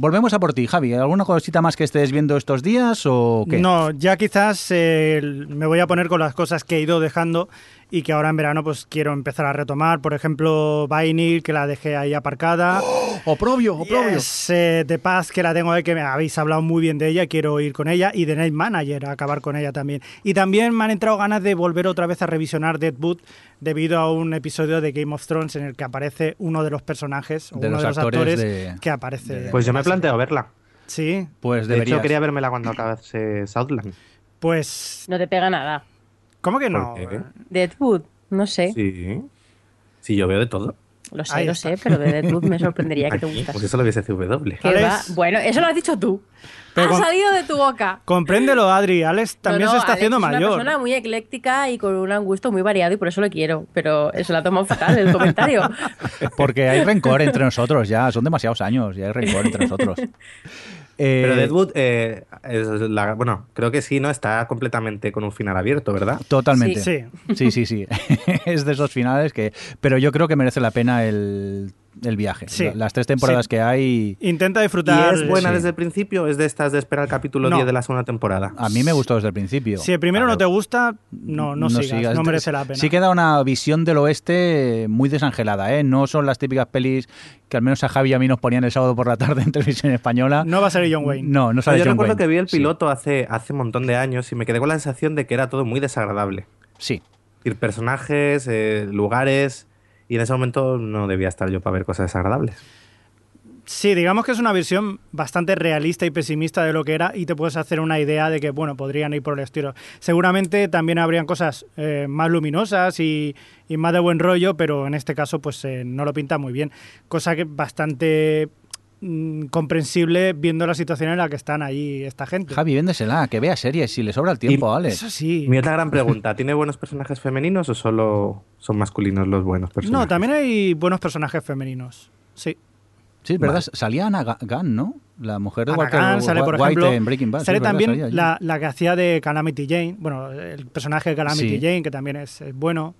Speaker 1: Volvemos a por ti, Javi. ¿Alguna cosita más que estés viendo estos días o?
Speaker 4: No, ya quizás eh, me voy a poner con las cosas que he ido dejando y que ahora en verano pues quiero empezar a retomar. Por ejemplo, Vinyl, que la dejé ahí aparcada.
Speaker 1: Oprobio, oprobio.
Speaker 4: Yes, eh, The Paz, que la tengo ahí, que me habéis hablado muy bien de ella, quiero ir con ella. Y The Night Manager, a acabar con ella también. Y también me han entrado ganas de volver otra vez a revisionar Deadwood debido a un episodio de Game of Thrones en el que aparece uno de los personajes, o
Speaker 1: De
Speaker 4: uno
Speaker 1: los
Speaker 4: de los
Speaker 1: actores
Speaker 4: actores,
Speaker 1: de-
Speaker 4: que aparece.
Speaker 1: de-
Speaker 3: Pues yo me planteo verla.
Speaker 4: Sí,
Speaker 1: Pues
Speaker 3: De
Speaker 1: deberías.
Speaker 3: hecho, quería vérmela cuando acabase Southland.
Speaker 4: pues.
Speaker 2: No te pega nada.
Speaker 4: ¿Cómo que
Speaker 3: ¿Por
Speaker 4: no?
Speaker 2: Deadwood, no sé.
Speaker 3: Sí. Sí, yo veo de todo.
Speaker 2: Lo sé,
Speaker 4: Ahí
Speaker 2: lo
Speaker 4: está.
Speaker 2: sé, pero de Deadwood me sorprendería que te gustase.
Speaker 3: Porque eso lo viese CW.
Speaker 2: ¿Qué
Speaker 4: Alex.
Speaker 2: va? Bueno, eso lo has dicho tú.
Speaker 4: Pero
Speaker 2: ha
Speaker 4: con-
Speaker 2: salido de tu boca.
Speaker 4: Compréndelo, Adri. Alex también
Speaker 2: No, no,
Speaker 4: se está
Speaker 2: Alex
Speaker 4: haciendo
Speaker 2: es
Speaker 4: mayor.
Speaker 2: una persona muy ecléctica y con un gusto muy variado y por eso lo quiero. Pero eso lo ha tomado fatal el comentario.
Speaker 1: Porque hay rencor entre nosotros ya, son demasiados años y hay rencor entre nosotros. Eh,
Speaker 3: Pero Deadwood, eh, es la- bueno, creo que sí, ¿no? Está completamente con un final abierto, ¿verdad?
Speaker 1: Totalmente.
Speaker 4: Sí.
Speaker 1: Sí, sí, sí. es de esos finales que. Pero yo creo que merece la pena el, el viaje.
Speaker 4: Sí.
Speaker 1: La- Las tres temporadas
Speaker 4: Sí.
Speaker 1: que hay.
Speaker 4: Intenta
Speaker 3: ¿Y
Speaker 4: disfrutar.
Speaker 3: es buena
Speaker 1: sí.
Speaker 3: desde el principio? ¿Es de estas de esperar el capítulo
Speaker 4: No.
Speaker 3: 10 de la segunda temporada?
Speaker 1: A mí me gustó desde el principio.
Speaker 4: Si el primero
Speaker 1: Claro.
Speaker 4: no te gusta, no, no, sigas, no merece la pena.
Speaker 1: Sí que da una visión del oeste muy desangelada, ¿eh? No son las típicas pelis que al menos a Javi y a mí nos ponían el sábado por la tarde en televisión española.
Speaker 4: No va a ser John Wayne.
Speaker 1: No, no sale
Speaker 3: yo
Speaker 1: John
Speaker 3: recuerdo
Speaker 1: Wayne.
Speaker 3: que vi el
Speaker 1: Sí.
Speaker 3: piloto hace, hace un montón de años y me quedé con la sensación de que era todo muy desagradable.
Speaker 1: Sí.
Speaker 3: Ir personajes, eh, lugares, y en ese momento no debía estar yo para ver cosas desagradables.
Speaker 4: Sí, digamos que es una visión bastante realista y pesimista de lo que era y te puedes hacer una idea de que, bueno, podrían ir por el estilo. Seguramente también habrían cosas eh, más luminosas y, y más de buen rollo, pero en este caso pues eh, no lo pinta muy bien. Cosa que bastante mm, comprensible viendo la situación en la que están ahí esta gente.
Speaker 1: Javi, véndesela, que vea series si le sobra el tiempo, ¿vale?
Speaker 4: Eso sí.
Speaker 3: Mi otra gran pregunta, ¿tiene buenos personajes femeninos o solo son masculinos los buenos personajes?
Speaker 4: No, también hay buenos personajes femeninos. Sí.
Speaker 1: Sí, es verdad,
Speaker 3: Vale.
Speaker 1: salía Ana Gunn, ¿no? La mujer de
Speaker 4: Ana
Speaker 1: Walter
Speaker 4: Gunn sale, por
Speaker 1: White
Speaker 4: ejemplo,
Speaker 1: en Breaking Bad. sí,
Speaker 4: sale
Speaker 1: verdad,
Speaker 4: también
Speaker 1: salía allí.
Speaker 4: la, la que hacía de Calamity Jane, bueno, el personaje de Calamity
Speaker 1: Sí.
Speaker 4: Jane, que también es, es bueno.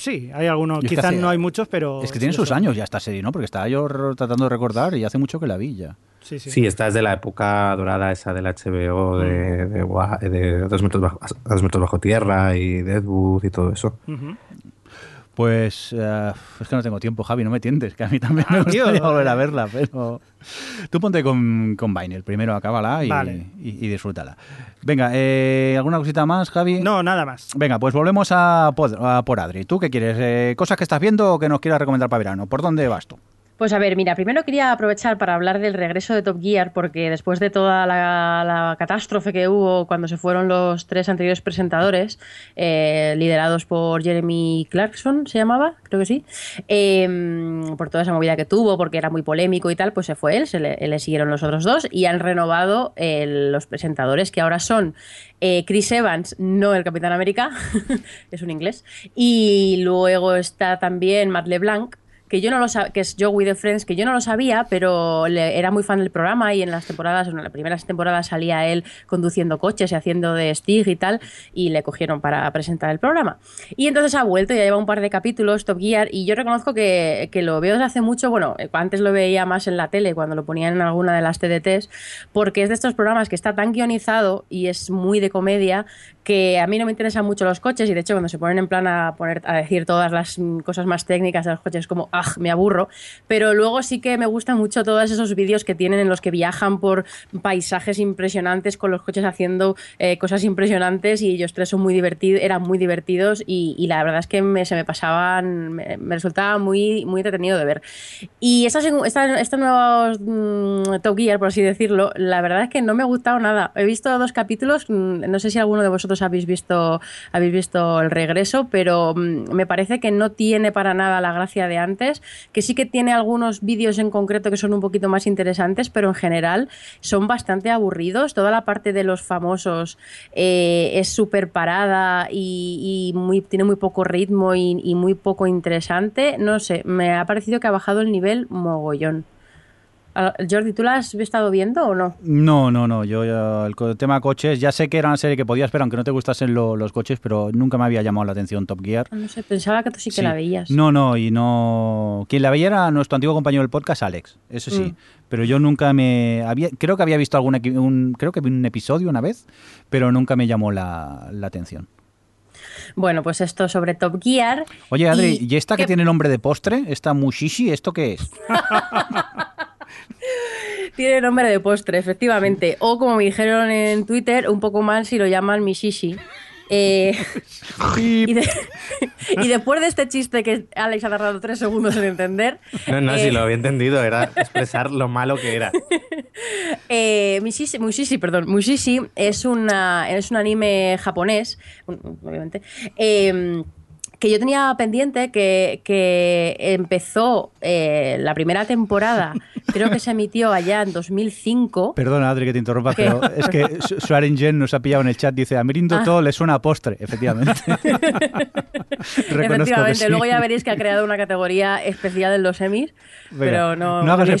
Speaker 4: Sí, hay algunos, quizás
Speaker 1: hace-
Speaker 4: no hay muchos, pero...
Speaker 1: Es que tiene
Speaker 4: sí,
Speaker 1: sus
Speaker 4: eso.
Speaker 1: años ya esta serie, ¿no? Porque estaba yo tratando de recordar y hace mucho que la vi ya.
Speaker 4: Sí, sí.
Speaker 3: Sí, esta es de la época dorada esa del HBO, de, de, Gua- de dos, metros bajo, dos metros bajo tierra y Deadwood y todo eso.
Speaker 4: Ujú.
Speaker 1: Pues eh, es que no tengo tiempo, Javi, no me tientes, que a mí también me
Speaker 4: Ah, tío.
Speaker 1: gustaría volver a verla, pero tú ponte con, con Vine, el primero acábala y,
Speaker 4: Vale.
Speaker 1: y, y disfrútala. Venga, eh, ¿alguna cosita más, Javi?
Speaker 4: No, nada más.
Speaker 1: Venga, pues volvemos a por Adri. ¿Tú qué quieres? Eh, ¿Cosas que estás viendo o que nos quieras recomendar para verano? ¿Por dónde vas tú?
Speaker 2: Pues a ver, mira, primero quería aprovechar para hablar del regreso de Top Gear, porque después de toda la, catástrofe que hubo cuando se fueron los tres anteriores presentadores, eh, liderados por Jeremy Clarkson, ¿se llamaba? Creo que sí. eh, por toda esa movida que tuvo, porque era muy polémico y tal, pues se fue él, se le, le siguieron los otros dos y han renovado eh, los presentadores, que ahora son eh, Chris Evans, no el Capitán América, es un inglés, y luego está también Matt LeBlanc, que yo no lo sab- que es Joey de Friends, que yo no lo sabía, pero era muy fan del programa y en las temporadas, en las primeras temporadas salía él conduciendo coches y haciendo de Stig y tal, y le cogieron para presentar el programa. Y entonces ha vuelto, ya lleva un par de capítulos, Top Gear, y yo reconozco que, que lo veo desde hace mucho, bueno, antes lo veía más en la tele, cuando lo ponían en alguna de las TDTs, porque es de estos programas que está tan guionizado y es muy de comedia que a mí no me interesan mucho los coches y de hecho cuando se ponen en plan a poner a decir todas las cosas más técnicas de los coches como me aburro. Pero luego sí que me gustan mucho todos esos vídeos que tienen en los que viajan por paisajes impresionantes con los coches haciendo eh, cosas impresionantes y ellos tres son muy divertidos eran muy divertidos y, la verdad es que se me pasaban me, resultaba muy muy entretenido de ver. Y esta, segu- esta, este nuevo mm, Top por así decirlo, la verdad es que no me ha gustado nada. He visto dos capítulos, mm, no sé si alguno de vosotros habéis visto, habéis visto el regreso, pero mm, me parece que no tiene para nada la gracia de antes, que sí que tiene algunos vídeos en concreto que son un poquito más interesantes, pero en general son bastante aburridos. Toda la parte de los famosos eh, es súper parada y, tiene muy poco ritmo y, y muy poco interesante. No sé, me ha parecido que ha bajado el nivel mogollón. Ah, Jordi, ¿tú la has estado viendo o no?
Speaker 1: No, no, no. Yo ya- el tema coches, ya sé que era una serie que podías ver, aunque no te gustasen lo- los coches, pero nunca me había llamado la atención Top Gear.
Speaker 2: No sé, pensaba que tú sí que
Speaker 1: Sí.
Speaker 2: la veías.
Speaker 1: No, no, y no. Quien la veía era nuestro antiguo compañero del podcast, Alex. Eso sí.
Speaker 2: Mm.
Speaker 1: Pero yo nunca me. Había, creo que había visto algún. Un, creo que vi un episodio una vez, pero nunca me llamó la, la atención.
Speaker 2: Bueno, pues esto sobre Top Gear.
Speaker 1: Oye, Adri, ¿y,
Speaker 2: Y-
Speaker 1: esta que
Speaker 2: ¿qué?
Speaker 1: tiene nombre de postre? ¿Esta Mushishi? ¿Esto qué es?
Speaker 2: Tiene nombre de postre, efectivamente. O como me dijeron en Twitter, un poco mal si lo llaman Mishishi. Eh, y, de- y después de este chiste que Alex ha tardado tres segundos en entender,
Speaker 3: No, no,
Speaker 2: eh,
Speaker 3: si lo había entendido, era expresar lo malo que era.
Speaker 2: Eh, Mushishi, Mushishi, perdón, Mushishi es, una, es un anime japonés, obviamente, eh, que yo tenía pendiente que, que empezó eh, la primera temporada, creo que se emitió allá en 2005.
Speaker 1: Perdona, Adri, que te interrumpa,
Speaker 2: ¿Qué?
Speaker 1: pero es que Su- Suaren Jen nos ha pillado en el chat. Dice: A Mirindo
Speaker 2: Ah.
Speaker 1: todo le suena a postre, efectivamente.
Speaker 2: Efectivamente,
Speaker 1: sí.
Speaker 2: luego ya veréis que ha creado una categoría especial en los Emmys, pero no,
Speaker 1: no hagas spoilers.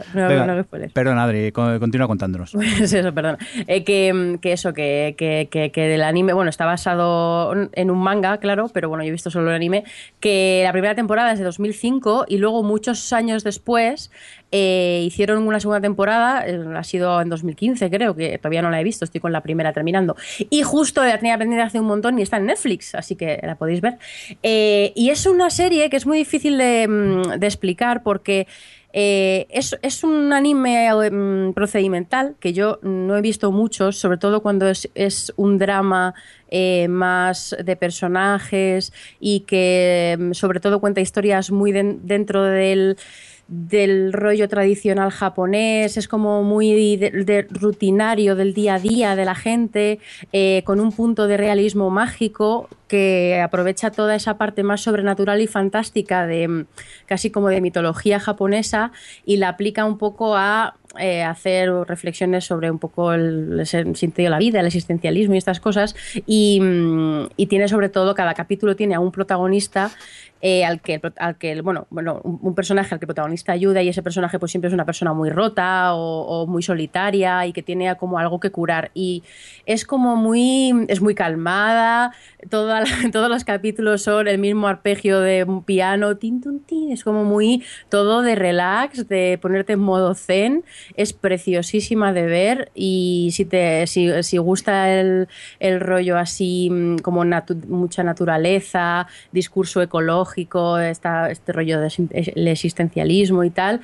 Speaker 2: spoilear, No,
Speaker 1: Venga,
Speaker 2: no spoilers.
Speaker 1: Perdón, Adri, co- continúa contándonos.
Speaker 2: Pues eso, perdón. Eh, que, que eso, que, que, que, que del anime, bueno, está basado en un manga, claro, pero bueno, yo he visto solo el anime, que la primera temporada es de 2005 y luego muchos años después eh, hicieron una segunda temporada, eh, ha sido en 2015 creo, que todavía no la he visto, estoy con la primera terminando. Y justo la tenía pendiente hace un montón y está en Netflix, así que la podéis ver. Eh, y es una serie que es muy difícil de, mm, de explicar porque... Eh, es, un anime mm, procedimental que yo no he visto muchos, sobre todo cuando es, un drama eh, más de personajes y que mm, sobre todo cuenta historias muy den- dentro del del rollo tradicional japonés, es como muy rutinario del día a día de la gente, eh, con un punto de realismo mágico que aprovecha toda esa parte más sobrenatural y fantástica de casi como de mitología japonesa y la aplica un poco a eh, hacer reflexiones sobre un poco el, sentido de la vida, el existencialismo y estas cosas. Y, y tiene sobre todo, cada capítulo tiene a un protagonista eh, al que, al que bueno, bueno, un, personaje al que el protagonista ayuda y ese personaje pues siempre es una persona muy rota o, o muy solitaria y que tiene como algo que curar. Y es como muy, es muy calmada, toda la- todos los capítulos son el mismo arpegio de un piano, tin, tun, tin, es como muy todo de relax, de ponerte en modo zen, es preciosísima de ver y si te si, si gusta el, el rollo así mm, como natu- mucha naturaleza, discurso ecológico, esta, este rollo de esin- el existencialismo y tal,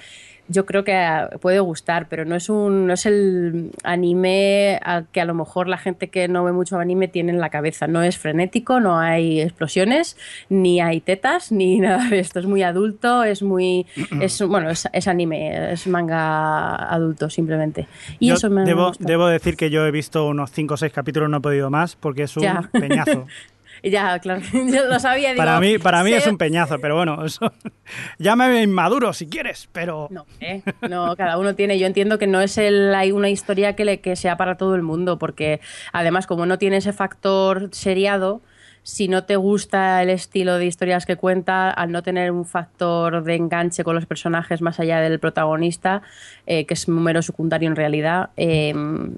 Speaker 2: yo creo que ah, puede gustar, pero no es un no es el anime al que a lo mejor la gente que no ve mucho anime tiene en la cabeza. No es frenético, no hay explosiones, ni hay tetas, ni nada de esto. Es muy adulto, es muy es bueno, es, es anime, es manga adulto simplemente. Y
Speaker 4: Yo
Speaker 2: eso me
Speaker 4: debo,
Speaker 2: gusta.
Speaker 4: debo decir que yo he visto unos 5 o 6 capítulos, no he podido más, porque es un
Speaker 2: Ya.
Speaker 4: peñazo.
Speaker 2: Ya, claro, yo lo sabía. digo,
Speaker 4: para mí, para mí es un peñazo, pero bueno, eso, llámame inmaduro si quieres, pero
Speaker 2: No, ¿eh? no, cada uno tiene. Yo entiendo que no es el, hay una historia que, le, que sea para todo el mundo, porque además, como no tiene ese factor seriado, si no te gusta el estilo de historias que cuenta, al no tener un factor de enganche con los personajes más allá del protagonista, eh, que es un número secundario en realidad, eh,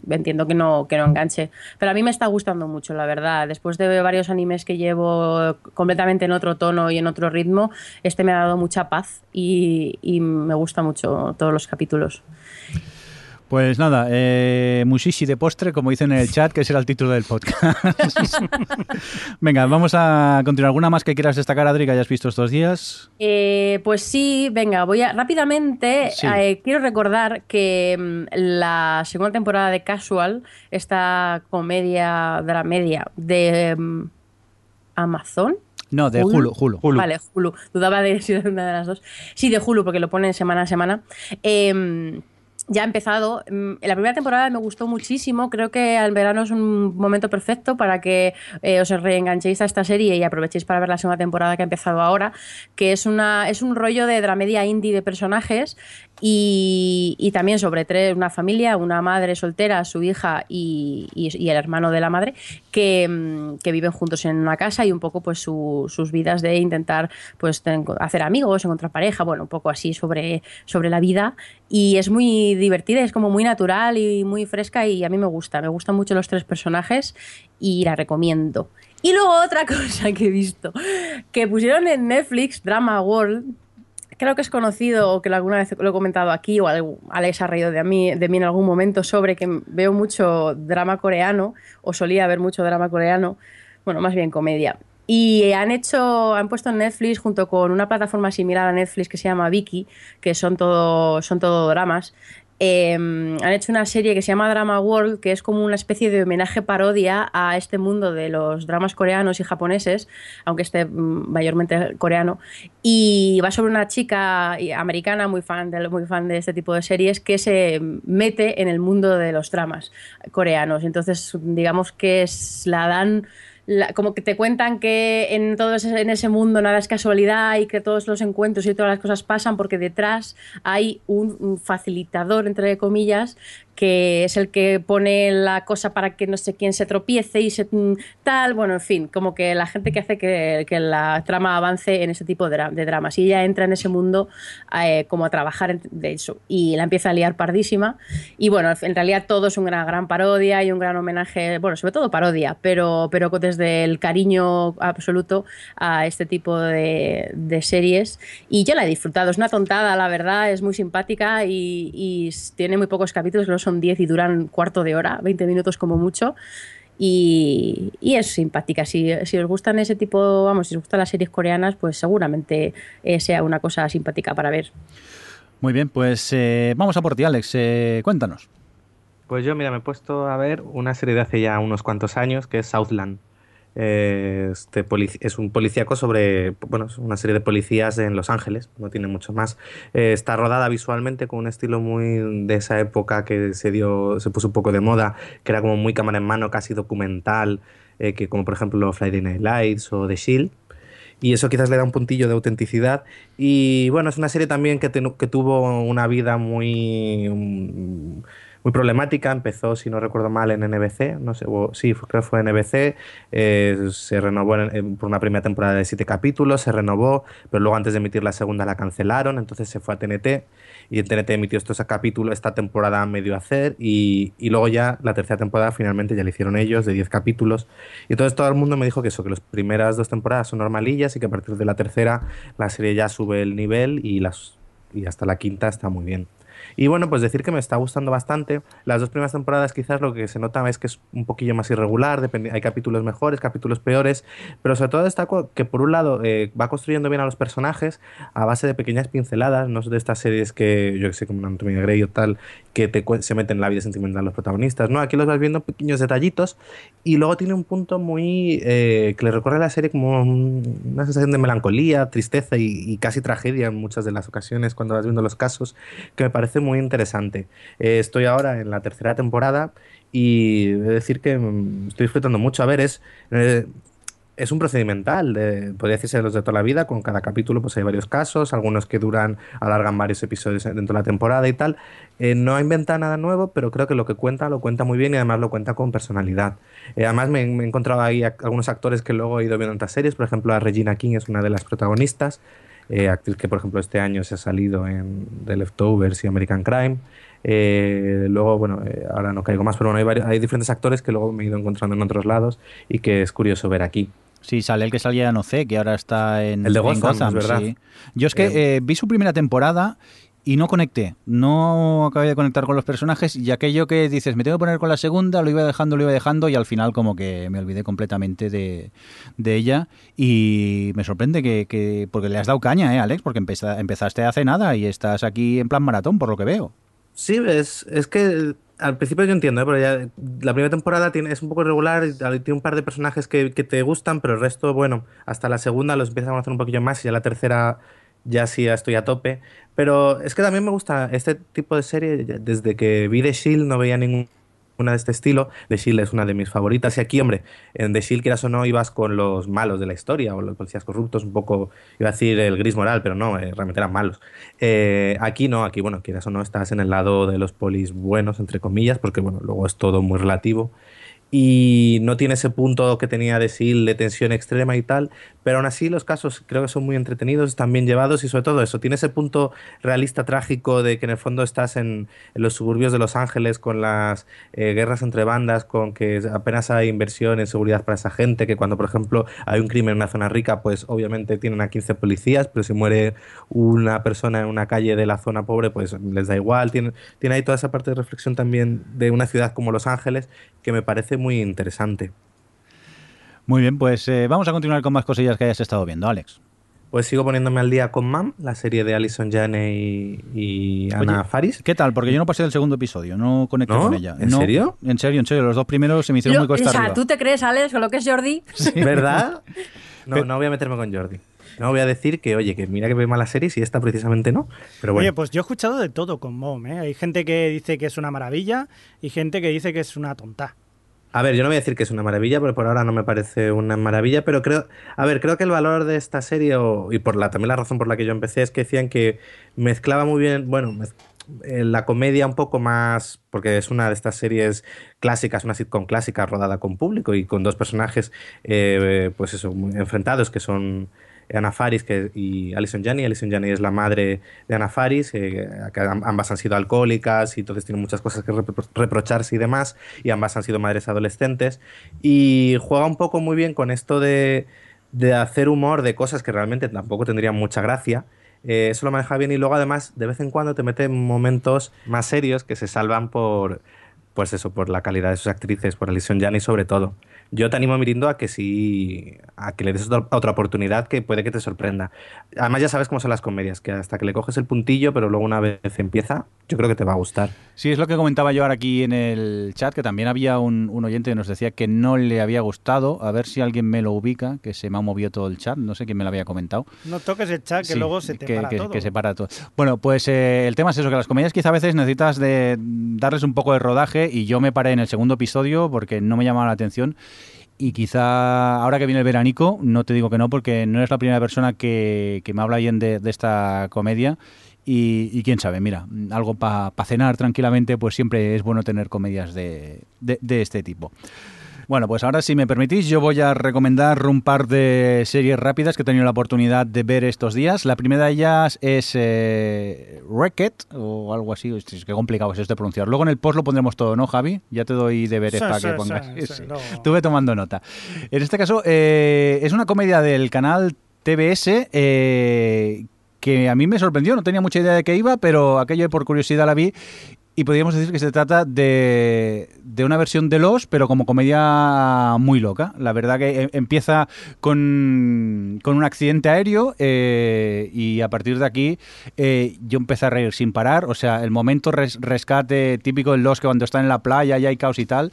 Speaker 2: entiendo que no, que no enganche. Pero a mí me está gustando mucho, la verdad. Después de varios animes que llevo completamente en otro tono y en otro ritmo, este me ha dado mucha paz y, y me gusta mucho todos los capítulos.
Speaker 1: Pues nada, eh, Mushishi de postre, como dicen en el chat, que será el título del podcast. Venga, vamos a continuar. ¿Alguna más que quieras destacar, Adri, que hayas visto estos días?
Speaker 2: Eh, pues sí, venga, voy a rápidamente.
Speaker 1: Sí.
Speaker 2: eh, quiero recordar que mm, la segunda temporada de Casual, esta comedia de la media de Amazon.
Speaker 1: No, de
Speaker 2: Hulu.
Speaker 1: Hulu. Hulu.
Speaker 2: Vale, Hulu. Dudaba de si era una de las dos. Sí, de Hulu, porque lo ponen semana a semana. Eh, ya ha empezado. Mm, La primera temporada me gustó muchísimo. Creo que el verano es un momento perfecto para que eh, os reenganchéis a esta serie y aprovechéis para ver la segunda temporada que ha empezado ahora, que es, es un rollo de dramedia indie de personajes y, y también sobre tres, una familia, una madre soltera, su hija y, el hermano de la madre, que, mm, que viven juntos en una casa y un poco pues su- sus vidas de intentar pues hacer amigos, encontrar pareja, bueno, un poco así sobre, sobre la vida y es muy divertida, es como muy natural y muy fresca y a mí me gusta, me gustan mucho los tres personajes y la recomiendo. Y luego otra cosa que he visto, que pusieron en Netflix, Drama World, creo que es conocido o que alguna vez lo he comentado aquí o Alex ha reído de mí, de mí en algún momento sobre que veo mucho drama coreano o solía ver mucho drama coreano, bueno, más bien comedia. Y han hecho, han puesto en Netflix junto con una plataforma similar a Netflix que se llama Viki, que son todo, son todo dramas. Eh, han hecho una serie que se llama Drama World, que es como una especie de homenaje parodia a este mundo de los dramas coreanos y japoneses, aunque esté mm, mayormente coreano. Y va sobre una chica americana muy fan, de, muy fan de este tipo de series que se mete en el mundo de los dramas coreanos. Entonces, digamos que es, la dan la- como que te cuentan que en todo ese, en ese mundo nada es casualidad y que todos los encuentros y todas las cosas pasan porque detrás hay un, un facilitador, entre comillas, que es el que pone la cosa para que no sé quién se tropiece y se mm, tal, bueno, en fin, como que la gente que hace que, que la trama avance en ese tipo de, de dramas. Y ella entra en ese mundo eh, como a trabajar de eso y la empieza a liar pardísima. Y bueno, en realidad todo es una gran parodia y un gran homenaje, bueno, sobre todo parodia, pero, pero desde el cariño absoluto a este tipo de, de series. Y yo la he disfrutado, es una tontada, la verdad, es muy simpática y, y tiene muy pocos capítulos, que son 10 y duran cuarto de hora, 20 minutos como mucho. Y, y es simpática. Si, si os gustan ese tipo, vamos, si os gustan las series coreanas, pues seguramente eh, sea una cosa simpática para ver.
Speaker 1: Muy bien, pues eh, vamos a por ti, Alex. eh, cuéntanos.
Speaker 3: Pues yo, mira, me he puesto a ver una serie de hace ya unos cuantos años que es Southland. Este es un policíaco sobre, bueno, es una serie de policías en Los Ángeles, no tiene mucho más. Eh, está rodada visualmente con un estilo muy de esa época que se dio, se puso un poco de moda, que era como muy cámara en mano, casi documental, eh, que como por ejemplo Friday Night Lights o The Shield y eso quizás le da un puntillo de autenticidad. Y bueno, es una serie también que tuvo una vida muy, mm, muy problemática. Empezó, si no recuerdo mal, en NBC, no sé, o- sí, creo que fue NBC. eh, se renovó en- en- por una primera temporada de siete capítulos, se renovó, pero luego antes de emitir la segunda la cancelaron, entonces se fue a TNT. Y en TNT emitió estos capítulos, esta temporada medio hacer, y, y luego ya la tercera temporada finalmente ya la hicieron ellos, de 10 capítulos. Y entonces todo el mundo me dijo que eso, que las primeras dos temporadas son normalillas y que a partir de la tercera la serie ya sube el nivel y, las, y hasta la quinta está muy bien. Y bueno, pues decir que me está gustando bastante. Las dos primeras temporadas quizás lo que se nota es que es un poquillo más irregular, hay capítulos mejores, capítulos peores, pero sobre todo destaco que por un lado eh, va construyendo bien a los personajes a base de pequeñas pinceladas, no de estas series que yo que sé, como de Grey o tal, que te se meten en la vida sentimental los protagonistas, ¿no? Aquí los vas viendo pequeños detallitos y luego tiene un punto muy eh, que le recorre a la serie como un- una sensación de melancolía, tristeza y, y casi tragedia en muchas de las ocasiones cuando vas viendo los casos, que me parece muy interesante. Eh, estoy ahora en la tercera temporada y he de decir que mm, estoy disfrutando mucho. A ver, es... eh, es un procedimental, de, podría decirse de los de toda la vida, con cada capítulo pues hay varios casos, algunos que duran, alargan varios episodios dentro de la temporada y tal. Eh, no ha inventado nada nuevo, pero creo que lo que cuenta lo cuenta muy bien y además lo cuenta con personalidad. Eh, además me, me he encontrado ahí algunos actores que luego he ido viendo en otras series, por ejemplo a Regina King es una de las protagonistas, eh, actriz que por ejemplo este año se ha salido en The Leftovers y American Crime. Eh, luego, bueno, eh, ahora no caigo más, pero bueno, hay, varios- hay diferentes actores que luego me he ido encontrando en otros lados y que es curioso ver aquí.
Speaker 1: Sí, sale el que salía en OC, que ahora está en,
Speaker 3: El de
Speaker 1: en
Speaker 3: Gotham, es verdad.
Speaker 1: sí. Yo es que eh, vi su primera temporada y no conecté. No acabé de conectar con los personajes y aquello que dices, me tengo que poner con la segunda, lo iba dejando, lo iba dejando y al final como que me olvidé completamente de, de ella y me sorprende que, que- porque le has dado caña, ¿eh, Alex? Porque empeza- empezaste hace nada y estás aquí en plan maratón, por lo que veo.
Speaker 3: Sí, es, es que al principio yo entiendo, ¿eh? pero ya la primera temporada tiene, es un poco irregular, tiene un par de personajes que, te gustan, pero el resto, bueno, hasta la segunda los empiezas a conocer un poquillo más y ya la tercera ya sí ya estoy a tope. Pero es que también me gusta este tipo de serie, desde que vi The Shield no veía ningún una de este estilo. The Shield es una de mis favoritas. Y aquí, hombre, en The Shield, quieras o no, ibas con los malos de la historia o los policías corruptos, un poco, iba a decir el gris moral, pero no, eh, realmente eran malos. Eh, aquí no, aquí, bueno, quieras o no, estás en el lado de los polis buenos, entre comillas, porque, bueno, luego es todo muy relativo. Y no tiene ese punto que tenía de Shield de tensión extrema y tal, pero aún así los casos creo que son muy entretenidos, están bien llevados y sobre todo eso, tiene ese punto realista trágico de que en el fondo estás en, en los suburbios de Los Ángeles con las eh, guerras entre bandas, con que apenas hay inversión en seguridad para esa gente, que cuando por ejemplo hay un crimen en una zona rica, pues obviamente tienen a 15 policías, pero si muere una persona en una calle de la zona pobre, pues les da igual, tiene, tiene ahí toda esa parte de reflexión también de una ciudad como Los Ángeles que me parece muy interesante.
Speaker 1: Muy bien, pues eh, vamos a continuar con más cosillas que hayas estado viendo, Alex.
Speaker 3: Pues sigo poniéndome al día con Mam, la serie de Alison Janney y, y Ana
Speaker 1: Oye,
Speaker 3: Faris.
Speaker 1: ¿Qué tal? Porque yo no pasé del segundo episodio, no conecté
Speaker 3: ¿No?
Speaker 1: con ella.
Speaker 3: ¿En
Speaker 1: No,
Speaker 3: serio?
Speaker 1: En serio, en serio. Los dos primeros se me hicieron
Speaker 2: Yo-
Speaker 1: muy cuesta
Speaker 2: o sea,
Speaker 1: arriba.
Speaker 2: ¿tú te crees, Alex, con lo que es Jordi?
Speaker 3: ¿Verdad? No,
Speaker 1: Pero-
Speaker 3: no voy a meterme con Jordi. No voy a decir que, oye, que mira que ve malas series y esta precisamente no. Pero bueno.
Speaker 4: Oye, pues yo he escuchado de todo con Mom, ¿eh? Hay gente que dice que es una maravilla y gente que dice que es una tonta.
Speaker 3: A ver, yo no voy a decir que es una maravilla, porque por ahora no me parece una maravilla, pero creo, a ver, creo que el valor de esta serie, o- y por la, también la razón por la que yo empecé, es que decían que mezclaba muy bien, bueno, eh, la comedia un poco más, porque es una de estas series clásicas, una sitcom clásica rodada con público y con dos personajes, eh, pues eso, enfrentados que son Ana Faris que, y Alison Janney. Alison Janney es la madre de Ana Faris, eh, que ambas han sido alcohólicas y entonces tienen muchas cosas que repro- reprocharse y demás, y ambas han sido madres adolescentes. Y juega un poco muy bien con esto de, de hacer humor de cosas que realmente tampoco tendrían mucha gracia. Eh, eso lo maneja bien y luego además de vez en cuando te mete en momentos más serios que se salvan por pues eso, por la calidad de sus actrices, por Alison Janney sobre todo. Yo te animo, Mirindo, a que sí, a que le des otra, otra oportunidad que puede que te sorprenda. Además ya sabes cómo son las comedias, que hasta que le coges el puntillo, pero luego una vez empieza, yo creo que te va a gustar.
Speaker 1: Sí, es lo que comentaba yo ahora aquí en el chat, que también había un, un oyente que nos decía que no le había gustado. A ver si alguien me lo ubica, que se me ha movido todo el chat. No sé quién me lo había comentado.
Speaker 4: No toques el chat, que
Speaker 1: Sí,
Speaker 4: luego se te
Speaker 1: que,
Speaker 4: para
Speaker 1: que-
Speaker 4: todo.
Speaker 1: que se para todo. Bueno, pues eh, el tema es eso, que las comedias quizá a veces necesitas de darles un poco de rodaje y yo me paré en el segundo episodio porque no me llamaba la atención y quizá ahora que viene el veranico, no te digo que no porque no eres la primera persona que, que me habla bien de, esta comedia y, quién sabe, mira, algo para cenar tranquilamente, pues siempre es bueno tener comedias de- de este tipo. Bueno, pues ahora si me permitís, yo voy a recomendar un par de series rápidas que he tenido la oportunidad de ver estos días. La primera de ellas es eh, o algo así, es que complicado es esto de pronunciar. Luego en el post lo pondremos todo, ¿no, Javi? Ya te doy deberes
Speaker 4: Sí,
Speaker 1: para
Speaker 4: sí,
Speaker 1: que pongas.
Speaker 4: sí, sí,
Speaker 1: Sí.
Speaker 4: luego-
Speaker 1: Estuve tomando nota. En este caso, eh, es una comedia del canal TBS eh, que a mí me sorprendió, no tenía mucha idea de qué iba, pero aquello por curiosidad la vi y podríamos decir que se trata de, de una versión de Los, pero como comedia muy loca. La verdad que eh, empieza con, con un accidente aéreo eh, y a partir de aquí eh, yo empecé a reír sin parar. O sea, el momento res- rescate típico de Los que cuando están en la playa y hay caos y tal.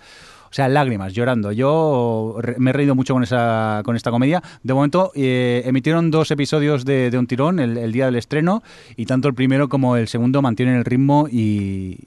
Speaker 1: O sea, lágrimas, llorando. Yo me he reído mucho con esa con esta comedia. De momento emitieron dos episodios de, de un tirón el, el día del estreno y tanto el primero como el segundo mantienen el ritmo y,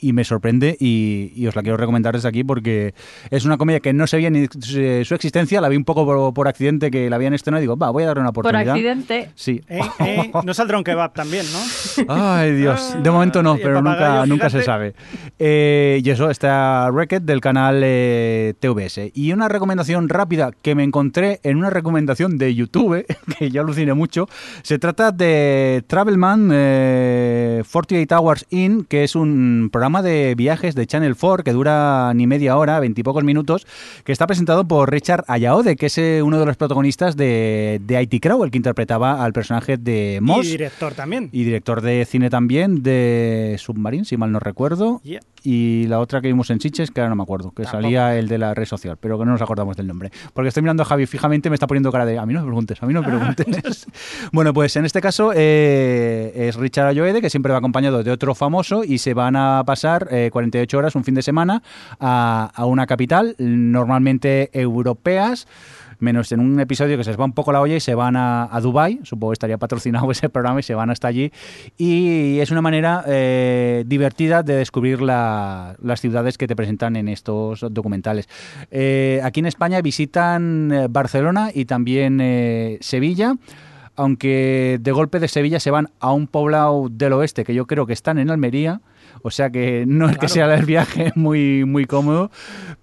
Speaker 1: y me sorprende y, y os la quiero recomendar desde aquí porque es una comedia que no sabía ni su existencia, la vi un poco por, por accidente que la habían estrenado y digo, va, voy a darle una
Speaker 2: Por
Speaker 1: oportunidad.
Speaker 2: accidente.
Speaker 1: Sí.
Speaker 4: Eh, eh, no saldrá un kebab también, ¿no?
Speaker 1: Ay, Dios. De momento no, pero nunca, nunca se sabe. Eh, y eso, está Wrecked del canal eh, TVS. Y una recomendación rápida que me encontré en una recomendación de YouTube, que yo aluciné mucho. Se trata de Travelman eh, 48 Hours In, que es un programa de viajes de Channel 4 que dura ni media hora, veintipocos minutos, que está presentado por Richard Ayaode, que es eh, uno de los protagonistas de, de IT Crowd, el que interpretaba al personaje de Moss.
Speaker 4: Y director también.
Speaker 1: Y director de cine también, de Submarine, si mal no recuerdo.
Speaker 4: Yeah.
Speaker 1: Y la otra que vimos en Chiches, que ahora no me acuerdo, que
Speaker 4: Tampoco.
Speaker 1: salía el de la red social, pero que no nos acordamos del nombre. Porque estoy mirando a Javi fijamente, me está poniendo cara de, a mí no me preguntes, a mí no me preguntes. bueno, pues en este caso eh, es Richard Ayoede, que siempre va acompañado de otro famoso y se van a pasar eh, 48 horas, un fin de semana, a, a una capital, normalmente europeas menos en un episodio que se les va un poco la olla y se van a, a Dubai supongo que estaría patrocinado ese programa y se van hasta allí y es una manera eh, divertida de descubrir la- las ciudades que te presentan en estos documentales. Eh, aquí en España visitan eh, Barcelona y también Sevilla. Aunque de golpe de Sevilla se van a un poblado del oeste que yo creo que están en Almería, o sea que no es que sea el viaje muy, muy cómodo,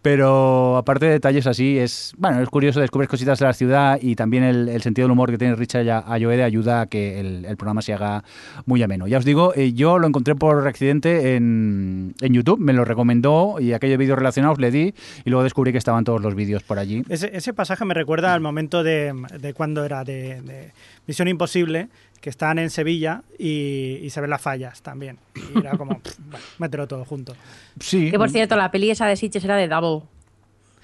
Speaker 1: pero aparte de detalles así, es bueno es curioso descubrir cositas de la ciudad y también el, el sentido del humor que tiene Richard Ay- Ayoede ayuda a que el, el programa se haga muy ameno. Ya os digo, eh, yo lo encontré por accidente en, en YouTube, me lo recomendó y aquellos vídeos relacionados le di y luego descubrí que estaban todos los vídeos por allí.
Speaker 4: Ese, ese pasaje me recuerda al momento de, de cuando era de, de Misión Imposible, que están en Sevilla y, y se ven las fallas también. Y era como, pff, bueno, mételo todo junto.
Speaker 1: Sí,
Speaker 2: Que por cierto, la peli esa de Sitges era de Double.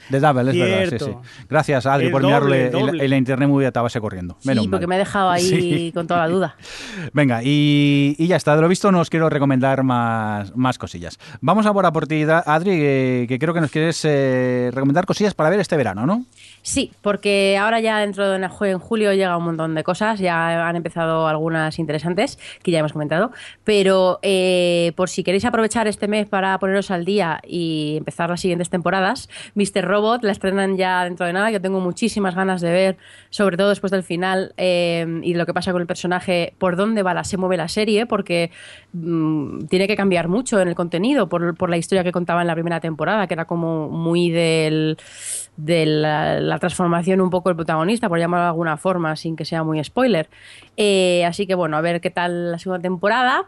Speaker 1: de Double, es verdad. Sí,
Speaker 4: Cierto.
Speaker 1: sí. Gracias, Adri,
Speaker 4: El
Speaker 1: por
Speaker 4: doble,
Speaker 1: mirarle
Speaker 4: el
Speaker 1: la internet muy atabase corriendo.
Speaker 2: Sí,
Speaker 1: Menos
Speaker 2: porque
Speaker 1: mal.
Speaker 2: me he dejado ahí
Speaker 1: Sí.
Speaker 2: con toda la duda.
Speaker 1: Venga, y, y ya está. De lo visto, nos quiero recomendar más, más cosillas. Vamos ahora por ti, Adri, que, que creo que nos quieres eh, recomendar cosillas para ver este verano, ¿no?
Speaker 2: Sí, porque ahora ya dentro de en ju- en julio llega un montón de cosas, ya han empezado algunas interesantes que ya hemos comentado, pero eh, por si queréis aprovechar este mes para poneros al día y empezar las siguientes temporadas, Mr. Robot la estrenan ya dentro de nada, que tengo muchísimas ganas de ver, sobre todo después del final eh, y lo que pasa con el personaje, por dónde va se mueve la serie, porque mm, tiene que cambiar mucho en el contenido por, por la historia que contaba en la primera temporada, que era como muy del, de la, la transformación un poco del protagonista, por llamarlo de alguna forma, sin que sea muy spoiler. Eh, así que bueno, a ver qué tal la segunda temporada.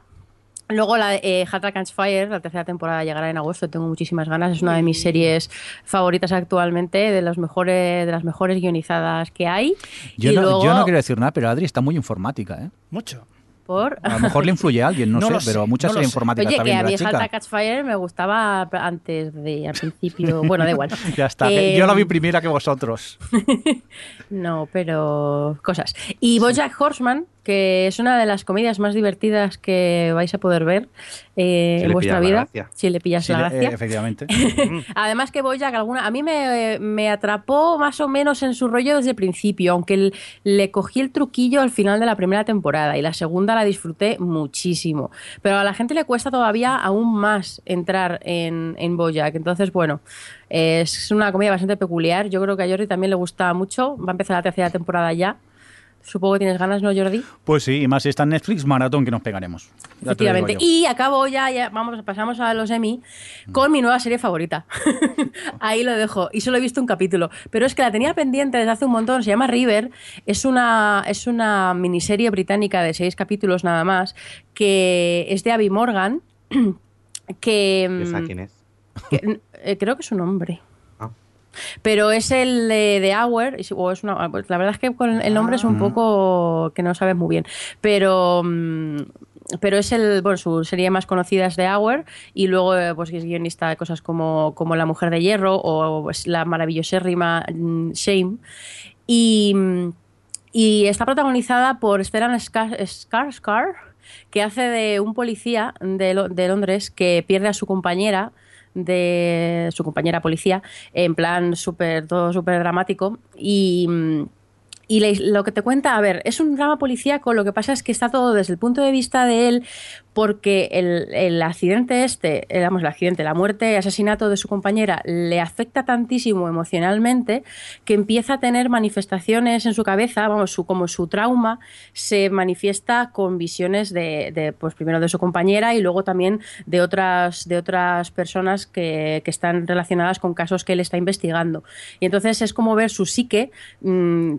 Speaker 2: Luego la eh, Catch Fire, la tercera temporada llegará en agosto, tengo muchísimas ganas, es una de mis series favoritas actualmente, de los mejores, de las mejores guionizadas que hay.
Speaker 1: Yo,
Speaker 2: Y
Speaker 1: no,
Speaker 2: luego-
Speaker 1: yo no quiero decir nada, pero Adri está muy informática, ¿eh?
Speaker 4: Mucho.
Speaker 2: Por
Speaker 1: A lo mejor le influye a alguien, no,
Speaker 4: No
Speaker 1: sé, pero a muchas
Speaker 4: no
Speaker 1: informáticas
Speaker 2: Oye,
Speaker 1: está
Speaker 2: que a mí. Salta Catch Fire me gustaba antes de, al principio, bueno, da igual.
Speaker 1: Ya está.
Speaker 2: Eh,
Speaker 1: Yo la vi primera que vosotros.
Speaker 2: No, pero cosas. Y Bojack Horseman, que es una de las comedias más divertidas que vais a poder ver eh,
Speaker 3: Si
Speaker 2: en vuestra vida, si le pillas
Speaker 1: Sí,
Speaker 2: la
Speaker 1: le-
Speaker 2: gracia.
Speaker 1: eh, efectivamente.
Speaker 2: Además que Bojack alguna, a mí me, me atrapó más o menos en su rollo desde el principio, aunque el- le cogí el truquillo al final de la primera temporada y la segunda la disfruté muchísimo. Pero a la gente le cuesta todavía aún más entrar en, en Bojack. Entonces, bueno, es una comedia bastante peculiar. Yo creo que a Jordi también le gusta mucho. Va a empezar la tercera temporada ya. Supongo que tienes ganas, ¿no, Jordi?
Speaker 1: Pues sí, y más si está en Netflix, maratón que nos pegaremos. Ya
Speaker 2: Efectivamente. Y acabo ya, ya, vamos, pasamos a los Emmy con mi nueva serie favorita. Ahí lo dejo. Y solo he visto un capítulo. Pero es que la tenía pendiente desde hace un montón. Se llama River. Es una, es una miniserie británica de seis capítulos nada más, que es de Abby Morgan. Que,
Speaker 3: ¿Esa
Speaker 2: mm,
Speaker 3: quién es?
Speaker 2: que, eh, creo que es un hombre.
Speaker 3: Ah.
Speaker 2: Pero es el de, de Hour, y- o es una, pues la verdad es que con el nombre es un poco que no sabes muy bien, pero mm, pero es el bueno su serie más conocida es The Hour y luego eh, pues es guionista de cosas como, como La Mujer de Hierro o pues, la maravillosérrima mm, Shame y y está protagonizada por Stellan Skar- Skarsgård, que hace de un policía de, de Londres que pierde a su compañera de su compañera policía en plan súper todo súper dramático. Y mm, y lo que te cuenta, a ver, es un drama policíaco, lo que pasa es que está todo desde el punto de vista de él, porque el, el accidente este, eh, vamos, el accidente, la muerte, el asesinato de su compañera, le afecta tantísimo emocionalmente que empieza a tener manifestaciones en su cabeza, vamos, su, como su trauma se manifiesta con visiones de, de, pues primero de su compañera y luego también de otras, de otras personas que, que están relacionadas con casos que él está investigando. Y entonces es como ver su psique mm,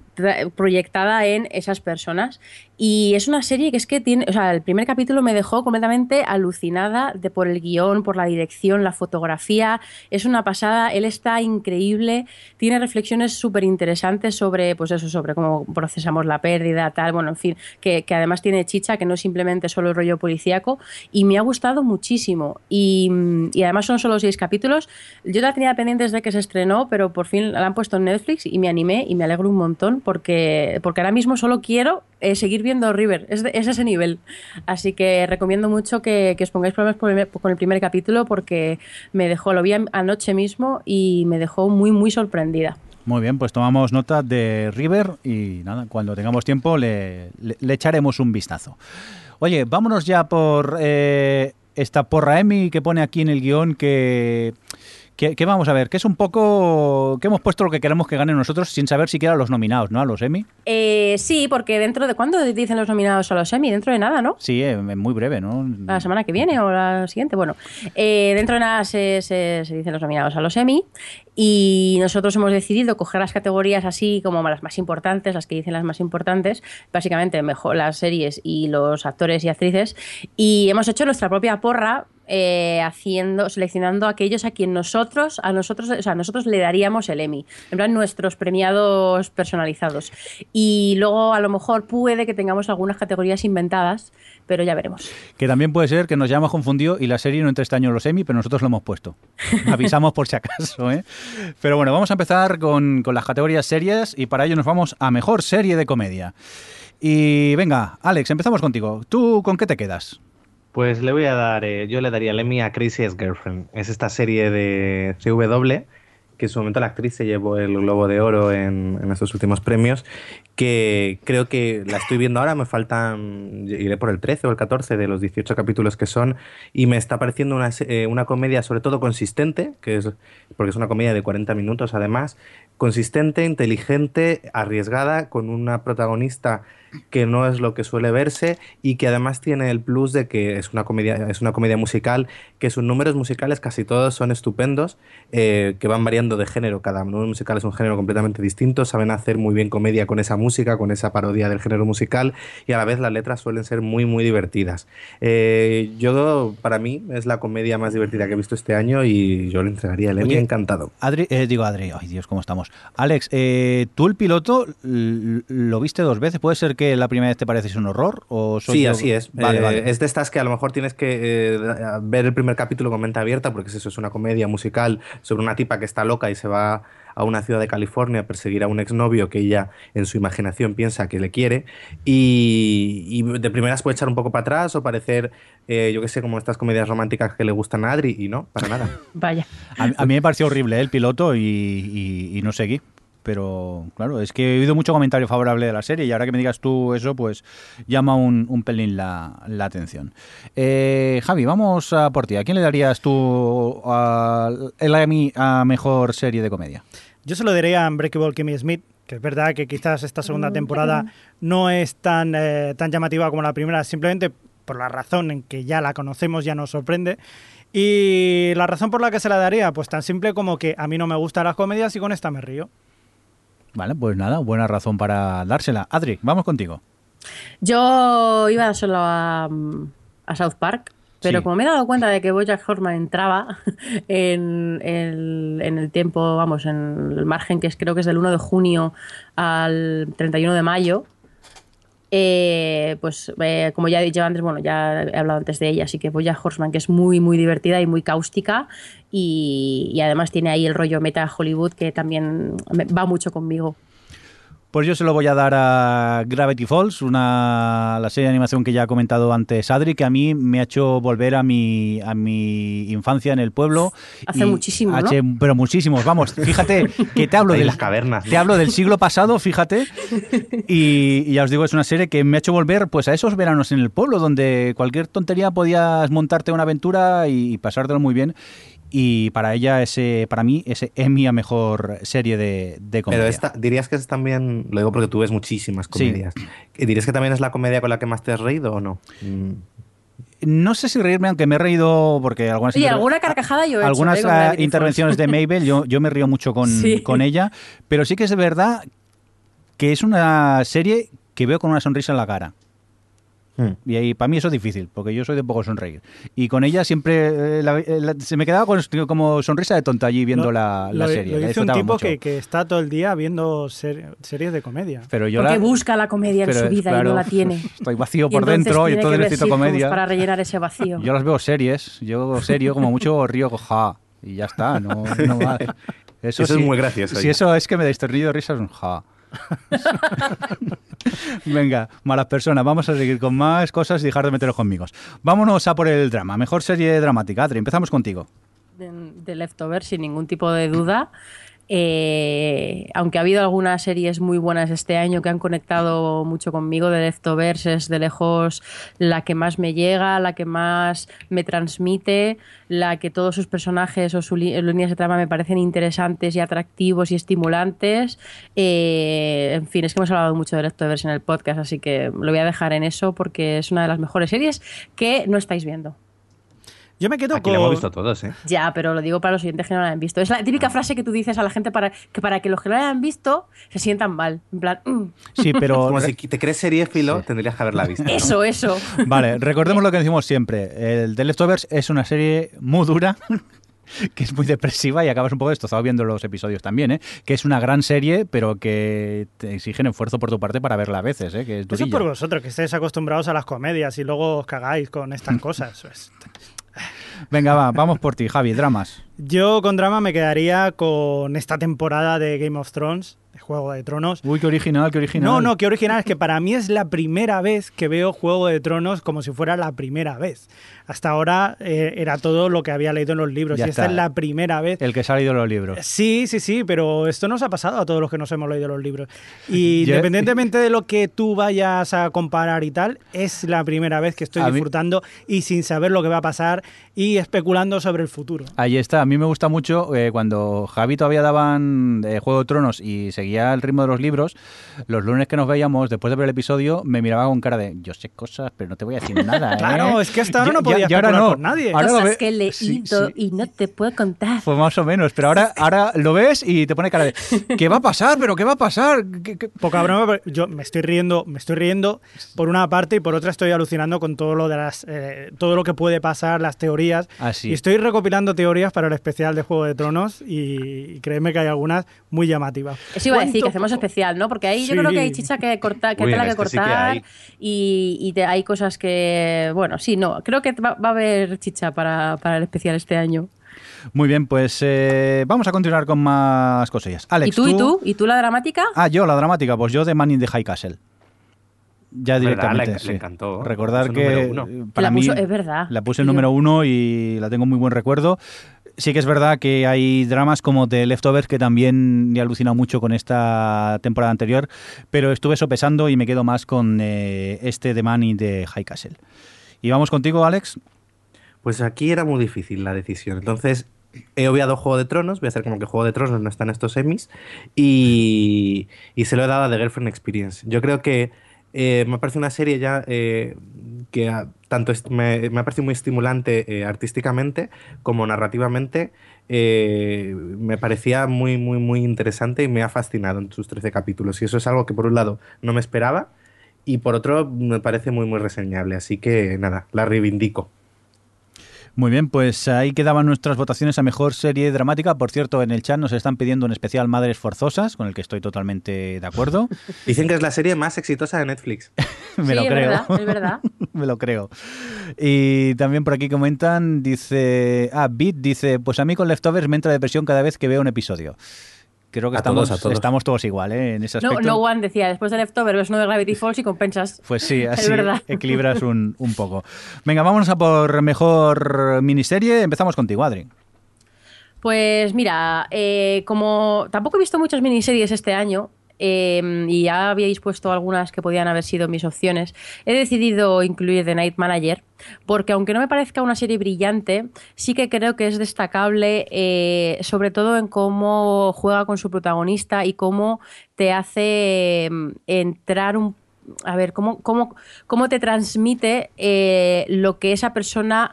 Speaker 2: proyectada en esas personas. Y es una serie que es que tiene, o sea, el primer capítulo me dejó completamente alucinada de por el guion, por la dirección, la fotografía. Es una pasada, él está increíble, tiene reflexiones súper interesantes sobre, pues eso, sobre cómo procesamos la pérdida, tal, bueno, en fin, que, que además tiene chicha, que no es simplemente solo el rollo policíaco, y me ha gustado muchísimo. Y, y además son solo seis capítulos. Yo la tenía pendiente desde que se estrenó, pero por fin la han puesto en Netflix y me animé y me alegro un montón porque, porque ahora mismo solo quiero eh, seguir viendo River, es, ese nivel. Así que recomiendo mucho que, os pongáis problemas con el primer capítulo porque me dejó, lo vi an- anoche mismo y me dejó muy, muy sorprendida.
Speaker 1: Muy bien, pues tomamos nota de River y nada, cuando tengamos tiempo le, echaremos un vistazo. Oye, vámonos ya por eh, esta porra Emmy que pone aquí en el guion que, que vamos a ver, que es un poco que hemos puesto lo que queremos que ganen nosotros sin saber siquiera los nominados, ¿no? A los Emmy.
Speaker 2: Eh, sí, porque dentro de... ¿Cuándo dicen los nominados a los Emmy? Dentro de nada, ¿no?
Speaker 1: Sí, eh, muy breve, ¿no?
Speaker 2: la semana que viene o la siguiente. Bueno, eh, dentro de nada se, se- se dicen los nominados a los Emmy y nosotros hemos decidido coger las categorías así como las más importantes, las que dicen las más importantes, básicamente mejor las series y los actores y actrices y hemos hecho nuestra propia porra. Eh, haciendo seleccionando aquellos a quien nosotros a nosotros o sea nosotros le daríamos el Emmy en plan nuestros premiados personalizados y luego a lo mejor puede que tengamos algunas categorías inventadas pero ya veremos
Speaker 1: Que también puede ser que nos hayamos confundido y la serie no entre este año en los Emmy, pero nosotros lo hemos puesto. Avisamos por si acaso, ¿eh? Pero bueno, vamos a empezar con, con las categorías series y para ello nos vamos a mejor serie de comedia. Y venga, Alex, empezamos contigo. ¿Tú con qué te quedas?
Speaker 3: Pues le voy a dar, eh, yo le daría el Emmy a Crazy Ex Girlfriend. Es esta serie de CW que en su momento la actriz se llevó el Globo de Oro en, en estos últimos premios, que creo que la estoy viendo ahora, me faltan, iré por el 13 o el 14 de los 18 capítulos que son, y me está pareciendo una, eh, una comedia sobre todo consistente, que es, porque es una comedia de 40 minutos además, consistente, inteligente, arriesgada, con una protagonista que no es lo que suele verse y que además tiene el plus de que es una comedia, es una comedia musical, que sus números musicales casi todos son estupendos, eh, que van variando de género, cada número musical es un género completamente distinto, saben hacer muy bien comedia con esa música, con esa parodia del género musical y a la vez las letras suelen ser muy muy divertidas. Eh, yo, para mí, es la comedia más divertida que he visto este año y yo le entregaría el Emmy encantado.
Speaker 1: Adri, eh, digo Adri, ay Dios, ¿cómo estamos? Alex, tú el piloto lo viste dos veces, ¿puede ser que la primera vez te parece un horror? O soy
Speaker 3: Sí,
Speaker 1: yo?
Speaker 3: así es.
Speaker 1: Vale,
Speaker 3: Eh,
Speaker 1: vale.
Speaker 3: Es de estas que a lo mejor tienes que eh, ver el primer capítulo con mente abierta, porque es eso, es una comedia musical sobre una tipa que está loca y se va a una ciudad de California a perseguir a un exnovio que ella en su imaginación piensa que le quiere y, y de primeras puede echar un poco para atrás o parecer, eh, yo qué sé, como estas comedias románticas que le gustan a Adri y no, para nada.
Speaker 2: Vaya.
Speaker 1: A, a mí me pareció horrible eh, el piloto y, y- y no seguí. Pero claro, es que he oído mucho comentario favorable de la serie y ahora que me digas tú eso, pues llama un, pelín la, la atención. Eh, Javi, vamos a por ti. ¿A quién le darías tú a, el Emmy a mejor serie de comedia?
Speaker 4: Yo se lo diría a Unbreakable Kimmy Smith, que es verdad que quizás esta segunda temporada no es tan, eh, tan llamativa como la primera, simplemente por la razón en que ya la conocemos, ya nos sorprende. Y la razón por la que se la daría, pues tan simple como que a mí no me gustan las comedias y con esta me río.
Speaker 1: Vale, pues nada, buena razón para dársela. Adri, vamos contigo.
Speaker 2: Yo iba solo a, a South Park, pero
Speaker 1: Sí.
Speaker 2: como me he dado cuenta de que Bojack Horseman entraba en el, en el tiempo, vamos, en el margen que es, creo que es del 1 de junio al 31 de mayo, eh, pues eh, como ya he dicho antes, bueno, ya he hablado antes de ella, así que Bojack Horseman, que es muy, muy divertida y muy cáustica y, además tiene ahí el rollo meta Hollywood que también va mucho conmigo.
Speaker 1: Pues yo se lo voy a dar a Gravity Falls, una, la serie de animación que ya ha comentado antes Adri, que a mí me ha hecho volver a mi, a mi infancia en el pueblo.
Speaker 2: Hace muchísimo, ¿no?
Speaker 1: hace- Pero muchísimos, vamos, fíjate que te hablo, del,
Speaker 3: las cavernas,
Speaker 1: te hablo del siglo pasado, fíjate, y, y ya os digo, es una serie que me ha hecho volver pues a esos veranos en el pueblo, donde cualquier tontería podías montarte una aventura y pasártelo muy bien. Y para ella, ese, para mí, ese es mi mejor serie de, de comedia.
Speaker 3: Pero esta, dirías que es también, lo digo porque tú ves muchísimas
Speaker 1: Sí.
Speaker 3: comedias, ¿dirías que también es la comedia con la que más te has reído o no? Mm.
Speaker 1: No sé si reírme, aunque me he reído porque algunas, interve-
Speaker 2: alguna carcajada yo he hecho,
Speaker 1: algunas
Speaker 2: ¿eh? Falls.
Speaker 1: intervenciones de Mabel, yo, yo me río mucho con,
Speaker 2: Sí.
Speaker 1: con ella, pero sí que es verdad que es una serie que veo con una sonrisa en la cara.
Speaker 3: Mm.
Speaker 1: Y ahí para mí eso es difícil, porque yo soy de poco sonreír. Y con ella siempre eh, la- eh, la- se me quedaba con- como sonrisa de tonta allí viendo
Speaker 4: Lo-
Speaker 1: la, la
Speaker 4: lo-
Speaker 1: serie.
Speaker 4: Lo dice un tipo que, que está todo el día viendo ser- series de comedia.
Speaker 1: Pero yo
Speaker 2: Porque
Speaker 1: la-
Speaker 2: busca la comedia en su vida y
Speaker 1: claro,
Speaker 2: no la tiene.
Speaker 1: Estoy vacío
Speaker 2: Y
Speaker 1: por
Speaker 2: entonces
Speaker 1: dentro y entonces necesito comedia.
Speaker 2: para rellenar ese vacío.
Speaker 1: Yo las veo series, yo serio, como mucho río ja y ya está, no, no más.
Speaker 3: Eso es muy gracioso,
Speaker 1: Si
Speaker 3: ya.
Speaker 1: eso es que me dais de risa, es un ja. Venga, malas personas, vamos a seguir con más cosas y dejar de meteros conmigo. Vámonos a por el drama. Mejor serie dramática. Adri, empezamos contigo.
Speaker 2: de, de Leftover, sin ningún tipo de duda. Eh, aunque ha habido algunas series muy buenas este año que han conectado mucho conmigo, de Leftovers es de lejos la que más me llega, la que más me transmite, la que todos sus personajes o sus líneas de trama me parecen interesantes y atractivos y estimulantes. Eh, en fin, es que hemos hablado mucho de Leftovers en el podcast, así que lo voy a dejar en eso porque es una de las mejores series que no estáis viendo.
Speaker 4: Yo me quedo
Speaker 3: Aquí
Speaker 4: con...
Speaker 3: lo hemos visto todos, ¿eh?
Speaker 2: Ya, pero lo digo para los oyentes que no la han visto. Es la
Speaker 1: Ah.
Speaker 2: típica frase que tú dices a la gente para que para que los que no la hayan visto se sientan mal. En plan, "Mm,
Speaker 1: Sí, pero...
Speaker 3: Como si te crees seriéfilo, tendrías que haberla visto. ¿no?
Speaker 2: eso, eso.
Speaker 1: Vale, recordemos lo que decimos siempre. El The Leftovers es una serie muy dura, que es muy depresiva y acabas un poco destrozado viendo los episodios también, ¿eh? Que es una gran serie, pero que te exigen esfuerzo por tu parte para verla a veces, ¿eh? Que es
Speaker 4: Eso es por vosotros, que estáis acostumbrados a las comedias y luego os cagáis con estas cosas.
Speaker 1: Venga, va, vamos por ti, Javi, dramas.
Speaker 4: Yo con drama me quedaría con esta temporada de Game of Thrones, de Juego de Tronos.
Speaker 1: Uy, qué original, qué original.
Speaker 4: No, no, qué original. Es que para mí es la primera vez que veo Juego de Tronos como si fuera la primera vez. Hasta ahora eh, era todo lo que había leído en los libros.
Speaker 1: Ya
Speaker 4: y esta
Speaker 1: está.
Speaker 4: es la primera vez.
Speaker 1: El que se ha leído los libros.
Speaker 4: Sí, sí, sí, pero esto nos ha pasado a todos los que nos hemos leído los libros. Y
Speaker 1: Yo-
Speaker 4: independientemente de lo que tú vayas a comparar y tal, es la primera vez que estoy
Speaker 1: A mí-
Speaker 4: disfrutando y sin saber lo que va a pasar y especulando sobre el futuro.
Speaker 1: Ahí está. A mí me gusta mucho eh, cuando Javi todavía daban eh, Juego de Tronos y seguía el ritmo de los libros. Los lunes que nos veíamos, después de ver el episodio, me miraba con cara de yo sé cosas, pero no te voy a decir nada. ¿eh?".
Speaker 4: Claro, es que hasta ahora no podía
Speaker 1: ahora no.
Speaker 4: con nadie.
Speaker 1: Ahora lo
Speaker 2: Cosas
Speaker 1: ve-
Speaker 2: que he leído
Speaker 1: Sí, sí.
Speaker 2: y no te puedo contar.
Speaker 1: Pues más o menos, pero ahora, ahora lo ves y te pone cara de ¿qué va a pasar? ¿Pero qué va a pasar? ¿Qué- qué-?".
Speaker 4: Poca broma, pero yo me estoy riendo, me estoy riendo por una parte y por otra estoy alucinando con todo lo de las, eh, todo lo que puede pasar, las teorías.
Speaker 1: Ah, sí.
Speaker 4: Y estoy recopilando teorías para el especial de Juego de Tronos y créeme que hay algunas muy llamativas.
Speaker 2: Eso iba a decir, que
Speaker 4: ¿Cuánto
Speaker 2: hacemos especial, ¿no? Porque ahí yo
Speaker 4: Sí.
Speaker 2: creo que hay chicha que cortar, que
Speaker 3: Uy,
Speaker 2: tela
Speaker 3: en
Speaker 2: que
Speaker 3: este sí que
Speaker 2: cortar
Speaker 3: hay.
Speaker 2: y, y te- hay cosas que, bueno, sí, no, creo que va, va a haber chicha para, para el especial este año.
Speaker 1: Muy bien, pues eh, vamos a continuar con más cosillas. Alex,
Speaker 2: ¿Y tú, y tú? ¿Y tú la dramática?
Speaker 1: Ah, yo, la dramática, pues yo de Man in the High Castle. Ya directamente.
Speaker 3: Le-
Speaker 1: sí.
Speaker 3: le encantó.
Speaker 1: Recordar
Speaker 3: Puso
Speaker 1: que eh, para
Speaker 2: La
Speaker 1: mí
Speaker 2: puso- es verdad.
Speaker 1: la puse
Speaker 2: Y yo-
Speaker 1: número uno y la tengo muy buen recuerdo. Sí que es verdad que hay dramas como The Leftovers que también me he alucinado mucho con esta temporada anterior, pero estuve sopesando y me quedo más con eh, este de Man in the High Castle. Y vamos contigo, Alex.
Speaker 3: Pues aquí era muy difícil la decisión. Entonces he obviado Juego de Tronos, voy a hacer como que Juego de Tronos no está en estos semis, y, y se lo he dado a The Girlfriend Experience. Yo creo que eh, me ha parecido una serie ya eh, que tanto me, me ha parecido muy estimulante eh, artísticamente como narrativamente. eh, me parecía muy, muy, muy interesante y me ha fascinado en sus 13 capítulos. Y eso es algo que por un lado no me esperaba y por otro me parece muy, muy reseñable. Así que nada, la reivindico.
Speaker 1: Muy bien, pues ahí quedaban nuestras votaciones a mejor serie dramática. Por cierto, en el chat nos están pidiendo un especial Madres Forzosas, con el que estoy totalmente de acuerdo.
Speaker 3: Dicen que es la serie más exitosa de Netflix.
Speaker 1: Me
Speaker 2: sí,
Speaker 1: lo
Speaker 2: es
Speaker 1: creo.
Speaker 2: verdad, es verdad.
Speaker 1: Me lo creo. Y también por aquí comentan, dice, ah, Beat dice, pues a mí con Leftovers me entra depresión cada vez que veo un episodio. Creo que
Speaker 3: A
Speaker 1: estamos,
Speaker 3: todos, a todos.
Speaker 1: estamos todos igual, ¿eh? En ese
Speaker 2: No,
Speaker 1: aspecto.
Speaker 2: no One decía, después de Leftover ves uno de Gravity Falls y compensas.
Speaker 1: Pues sí,
Speaker 2: Es
Speaker 1: así
Speaker 2: verdad.
Speaker 1: equilibras un, un poco. Venga, vámonos a por mejor miniserie. Empezamos contigo, Adri.
Speaker 2: Pues mira, eh, como tampoco he visto muchas miniseries este año, eh, y ya habíais puesto algunas que podían haber sido mis opciones, he decidido incluir The Night Manager, porque aunque no me parezca una serie brillante, sí que creo que es destacable, eh, sobre todo en cómo juega con su protagonista y cómo te hace mm, entrar un a ver, cómo, cómo, cómo te transmite eh, lo que esa persona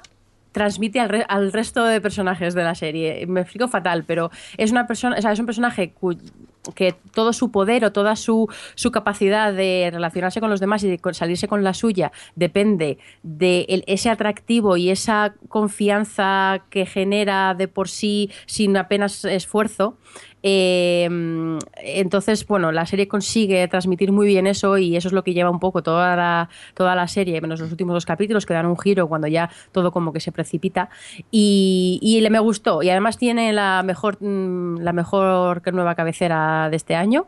Speaker 2: transmite al, re- al resto de personajes de la serie. Me explico fatal, pero es una persona, o sea, es un personaje cu- que todo su poder o toda su, su capacidad de relacionarse con los demás y de salirse con la suya depende de ese atractivo y esa confianza que genera de por sí sin apenas esfuerzo. Eh, entonces, bueno, la serie consigue transmitir muy bien eso y eso es lo que lleva un poco toda la, toda la serie, menos los últimos dos capítulos que dan un giro cuando ya todo como que se precipita. Y, y le me gustó. Y además tiene la mejor, mm, la mejor que nueva cabecera de este año.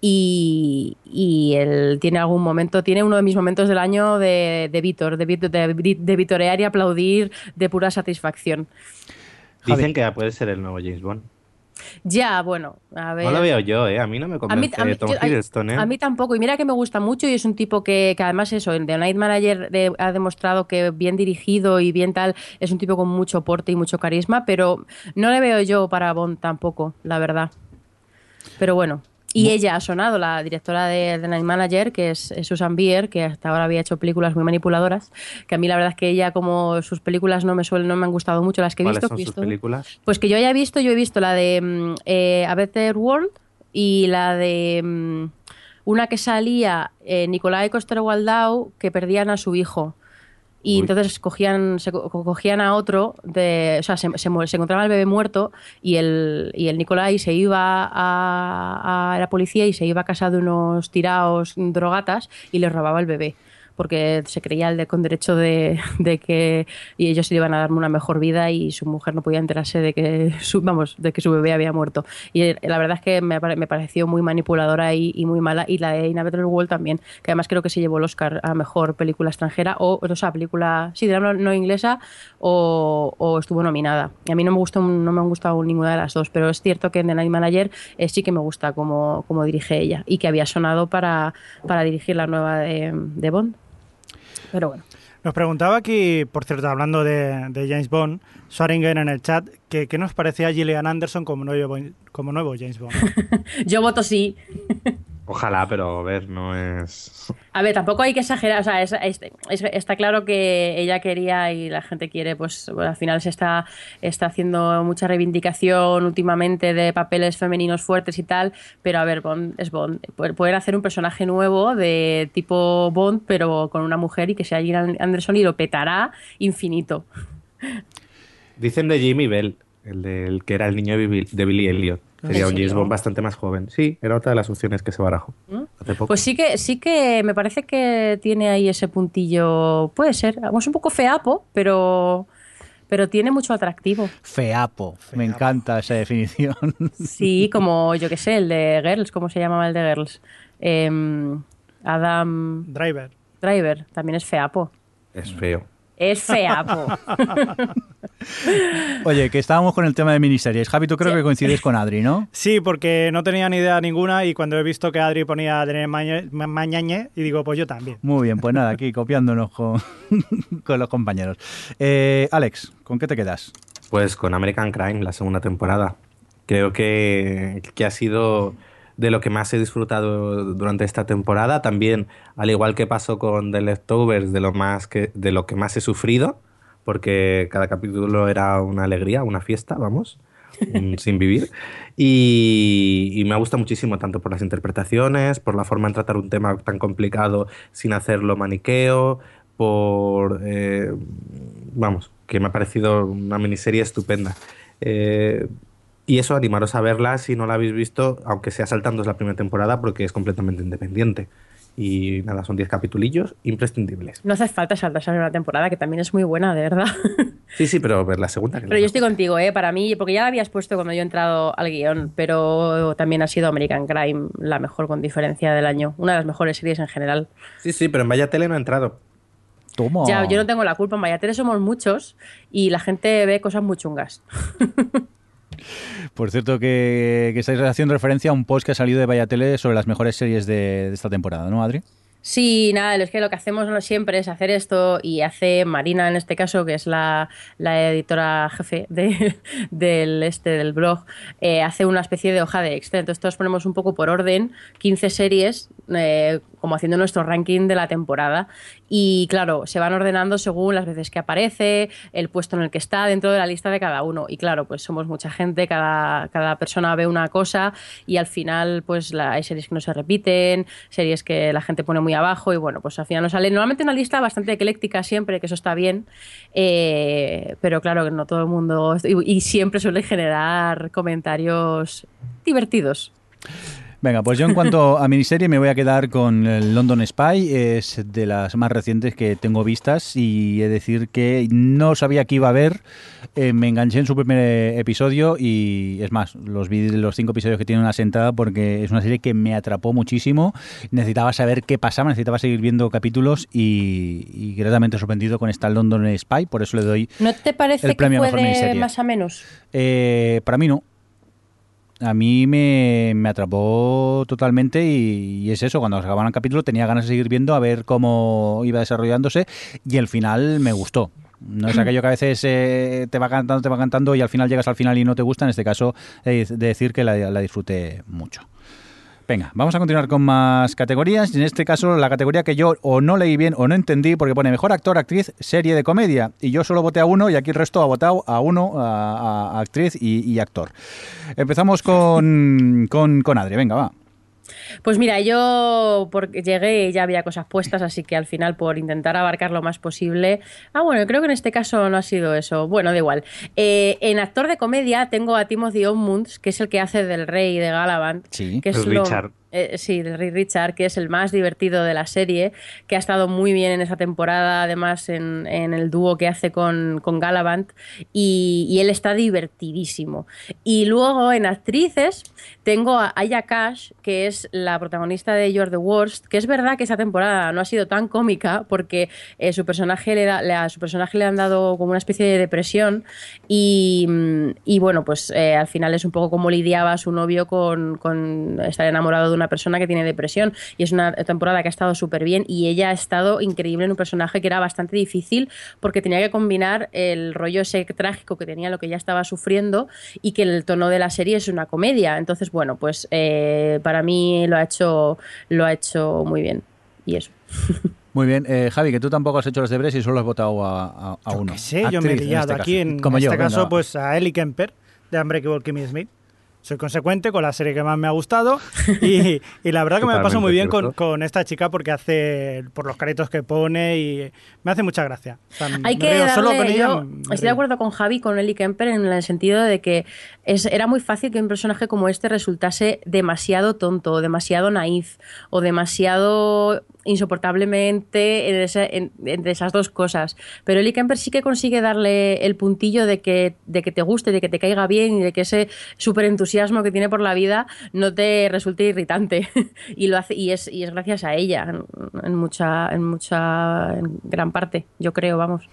Speaker 2: Y, y él tiene algún momento, tiene uno de mis momentos del año de, de Víctor, de, Víctor- de, de vitorear y aplaudir de pura satisfacción.
Speaker 1: Javi.
Speaker 3: Dicen que puede ser el nuevo James Bond.
Speaker 2: Ya, bueno, a ver.
Speaker 3: No lo veo yo, ¿eh? A mí no me
Speaker 2: A mí,
Speaker 3: convence
Speaker 2: a mí-
Speaker 3: Tom
Speaker 2: yo-
Speaker 3: Hiddleston, ¿eh?
Speaker 2: a mí tampoco, y mira que me gusta mucho y es un tipo que, que además eso, en The Night Manager de- ha demostrado que bien dirigido y bien tal, es un tipo con mucho porte y mucho carisma, pero no le veo yo para Bond tampoco, la verdad. Pero bueno. Y ella ha sonado, la directora de The Night Manager, que es Susan Bier, que hasta ahora había hecho películas muy manipuladoras, que a mí la verdad es que ella como sus películas no me suelen, no me han gustado mucho las que he
Speaker 3: ¿Cuáles
Speaker 2: visto.
Speaker 3: son sus películas?
Speaker 2: pues que yo haya visto, yo he visto la de mm, eh, A Better World y la de mm, una que salía eh, Nicolai Coster-Waldau que perdían a su hijo. Y
Speaker 3: Uy.
Speaker 2: entonces cogían, se co- cogían a otro, de, o sea, se, se encontraba el bebé muerto y el, y el Nicolai se iba a, a la policía y se iba a casa de unos tiraos drogatas y les robaba el bebé. Porque se creía el de, con derecho de, de que y ellos iban a darme una mejor vida y su mujer no podía enterarse de que su, vamos, de que su bebé había muerto. Y la verdad es que me, me pareció muy manipuladora y, y muy mala. Y la de Inevitable World también, que además creo que se llevó el Oscar a mejor película extranjera o, o sea, película, sí, de habla no inglesa o, o estuvo nominada. Y a mí no me gustó, no me han gustado ninguna de las dos, pero es cierto que en The Night Manager eh, sí que me gusta cómo, cómo dirige ella y que había sonado para, para dirigir la nueva de, de Bond. Pero bueno.
Speaker 4: Nos preguntaba aquí, por cierto, hablando de, de James Bond, Swaringen en el chat, que qué nos parecía Gillian Anderson como nuevo, como nuevo James Bond.
Speaker 2: Yo voto sí.
Speaker 3: Ojalá, pero a ver, no es.
Speaker 2: A ver, tampoco hay que exagerar, o sea, es- es- es- está claro que ella quería y la gente quiere, pues bueno, al final se está, está haciendo mucha reivindicación últimamente de papeles femeninos fuertes y tal, pero a ver, Bond es Bond. Pueden hacer un personaje nuevo de tipo Bond, pero con una mujer y que sea Gillian Anderson y lo petará infinito.
Speaker 3: Dicen de Jimmy Bell, el del que era el niño de Billy, de Billy Elliot. Sería
Speaker 2: ¿En
Speaker 3: un James? Bond bastante más joven. Sí, era otra de las opciones que se barajó. Hace poco.
Speaker 2: Pues sí que, sí que me parece que tiene ahí ese puntillo, puede ser, es un poco feapo, pero, pero tiene mucho atractivo.
Speaker 1: Feapo. Me encanta esa definición.
Speaker 2: Sí, como yo que sé, el de Girls, ¿cómo se llamaba el de Girls? Em, Adam
Speaker 4: Driver.
Speaker 2: Driver, también es feapo.
Speaker 3: Es feo.
Speaker 2: Es feapo.
Speaker 1: Oye, que estábamos con el tema de miniseries. Javi, tú creo
Speaker 2: Sí.
Speaker 1: que coincides con Adri, ¿no?
Speaker 4: Sí, porque no tenía ni idea ninguna y cuando he visto que Adri ponía Maña- Ma- Mañañe, y digo, pues yo también.
Speaker 1: Muy bien, pues nada, aquí copiándonos con, con los compañeros. Eh, Alex, ¿con qué te quedas?
Speaker 3: Pues con American Crime, la segunda temporada. Creo que, que ha sido de lo que más he disfrutado durante esta temporada. También, al igual que pasó con The Leftovers, de lo, más que, de lo que más he sufrido, porque cada capítulo era una alegría, una fiesta, vamos, un sin vivir. Y, y me gusta muchísimo, tanto por las interpretaciones, por la forma en tratar un tema tan complicado sin hacerlo maniqueo, por... eh, vamos, que me ha parecido una miniserie estupenda. Eh, y eso, animaros a verla si no la habéis visto, aunque sea saltando la primera temporada, porque es completamente independiente. Y nada, son 10 capitulillos imprescindibles.
Speaker 2: No hace falta saltarse a una temporada, que también es muy buena, de verdad.
Speaker 3: Sí, sí, pero ver la segunda. que
Speaker 2: Pero
Speaker 3: la
Speaker 2: yo estoy contigo, ¿eh? Para mí, porque ya la habías puesto cuando yo he entrado al guion, pero también ha sido American Crime la mejor con diferencia del año. Una de las mejores series en general.
Speaker 3: Sí, sí, pero en Vaya Tele no ha entrado.
Speaker 1: Toma.
Speaker 2: Ya, yo no tengo la culpa, en Mayatele somos muchos y la gente ve cosas muy chungas.
Speaker 1: Por cierto, que, estáis haciendo referencia a un post que ha salido de Vallatele sobre las mejores series de, esta temporada, ¿no, Adri?
Speaker 2: Sí, nada, es que lo que hacemos no siempre es hacer esto y hace Marina en este caso, que es la, editora jefe de- del, este, del blog, eh, hace una especie de hoja de Excel. Entonces todos ponemos un poco por orden 15 series, eh, como haciendo nuestro ranking de la temporada. Y claro, se van ordenando según las veces que aparece, el puesto en el que está dentro de la lista de cada uno. Y claro, pues somos mucha gente, cada, cada persona ve una cosa y al final pues hay series que no se repiten, series que la gente pone muy abajo y bueno, pues al final nos sale normalmente una lista bastante ecléctica siempre, que eso está bien, eh, pero claro que no todo el mundo y, y siempre suele generar comentarios divertidos.
Speaker 1: Venga, pues yo en cuanto a miniserie me voy a quedar con el London Spy, es de las más recientes que tengo vistas y he de decir que no sabía que iba a ver, eh, me enganché en su primer episodio y es más, los vi los cinco episodios que tiene una sentada porque es una serie que me atrapó muchísimo, necesitaba saber qué pasaba, necesitaba seguir viendo capítulos y, y gratamente sorprendido con esta London Spy, por eso le doy
Speaker 2: ¿No te parece
Speaker 1: El
Speaker 2: que
Speaker 1: premio a mejor miniserie.
Speaker 2: más a menos?
Speaker 1: Eh, para mí no. A mí me, me atrapó totalmente y, y es eso, cuando acababan el capítulo tenía ganas de seguir viendo a ver cómo iba desarrollándose y el final me gustó. No es aquello que a veces eh, te va cantando, te va cantando y al final llegas al final y no te gusta. En este caso, he de decir que la disfruté mucho. Venga, vamos a continuar con más categorías. En este caso, la categoría que yo o no leí bien o no entendí, porque pone mejor actor, actriz, serie de comedia. Y yo solo voté a uno y aquí el resto ha votado a uno, a, actriz y, y actor. Empezamos con, con, con Adri. Venga, va.
Speaker 2: Pues mira, yo porque llegué y ya había cosas puestas, así que al final por intentar abarcar lo más posible. Ah, bueno, creo que en este caso no ha sido eso. Bueno, da igual. Eh, en actor de comedia tengo a Timothy Onmunds, que es el que hace del rey de Galavant.
Speaker 1: Sí.
Speaker 2: que es lo-
Speaker 3: Richard.
Speaker 2: Eh, sí, de Richard, que es el más divertido de la serie, que ha estado muy bien en esa temporada, además en, en el dúo que hace con, con Galavant, y, él está divertidísimo. Y luego en actrices tengo a Aya Cash, que es la protagonista de You're the Worst, que es verdad que esa temporada no ha sido tan cómica porque eh, su, personaje le da, a su personaje le han dado como una especie de depresión y, bueno, pues eh, al final es un poco como lidiaba su novio con, con estar enamorado de una persona que tiene depresión y es una temporada que ha estado súper bien y ella ha estado increíble en un personaje que era bastante difícil porque tenía que combinar el rollo ese trágico que tenía lo que ella estaba sufriendo y que el tono de la serie es una comedia. Entonces bueno pues eh, para mí lo ha hecho lo ha hecho muy bien. Y eso.
Speaker 1: Muy bien, eh, Javi, que tú tampoco has hecho los deberes y solo has votado a, a- a
Speaker 4: Yo
Speaker 1: uno.
Speaker 4: qué sé, yo me he
Speaker 1: Actriz, en
Speaker 4: liado
Speaker 1: este
Speaker 4: aquí en
Speaker 1: Como
Speaker 4: este
Speaker 1: yo, venga,
Speaker 4: caso pues a Ellie Kemper de Unbreakable Kimmy Smith. Soy consecuente con la serie que más me ha gustado y, y la verdad que me paso muy bien con, con esta chica porque hace por los caritos que pone y me hace mucha gracia. O sea,
Speaker 2: Hay que darle,
Speaker 4: solo con ella.
Speaker 2: yo estoy de acuerdo con Javi, con Ellie Kemper, en el sentido de que es, era muy fácil que un personaje como este resultase demasiado tonto, o demasiado naif, o demasiado insoportablemente entre esas dos cosas. Pero Ellie Kemper sí que consigue darle el puntillo de que, de que te guste, de que te caiga bien y de que ese súper entusiasmo que tiene por la vida no te resulte irritante. y lo hace, y es, y es gracias a ella, en, en mucha, en mucha, en gran parte, yo creo, vamos.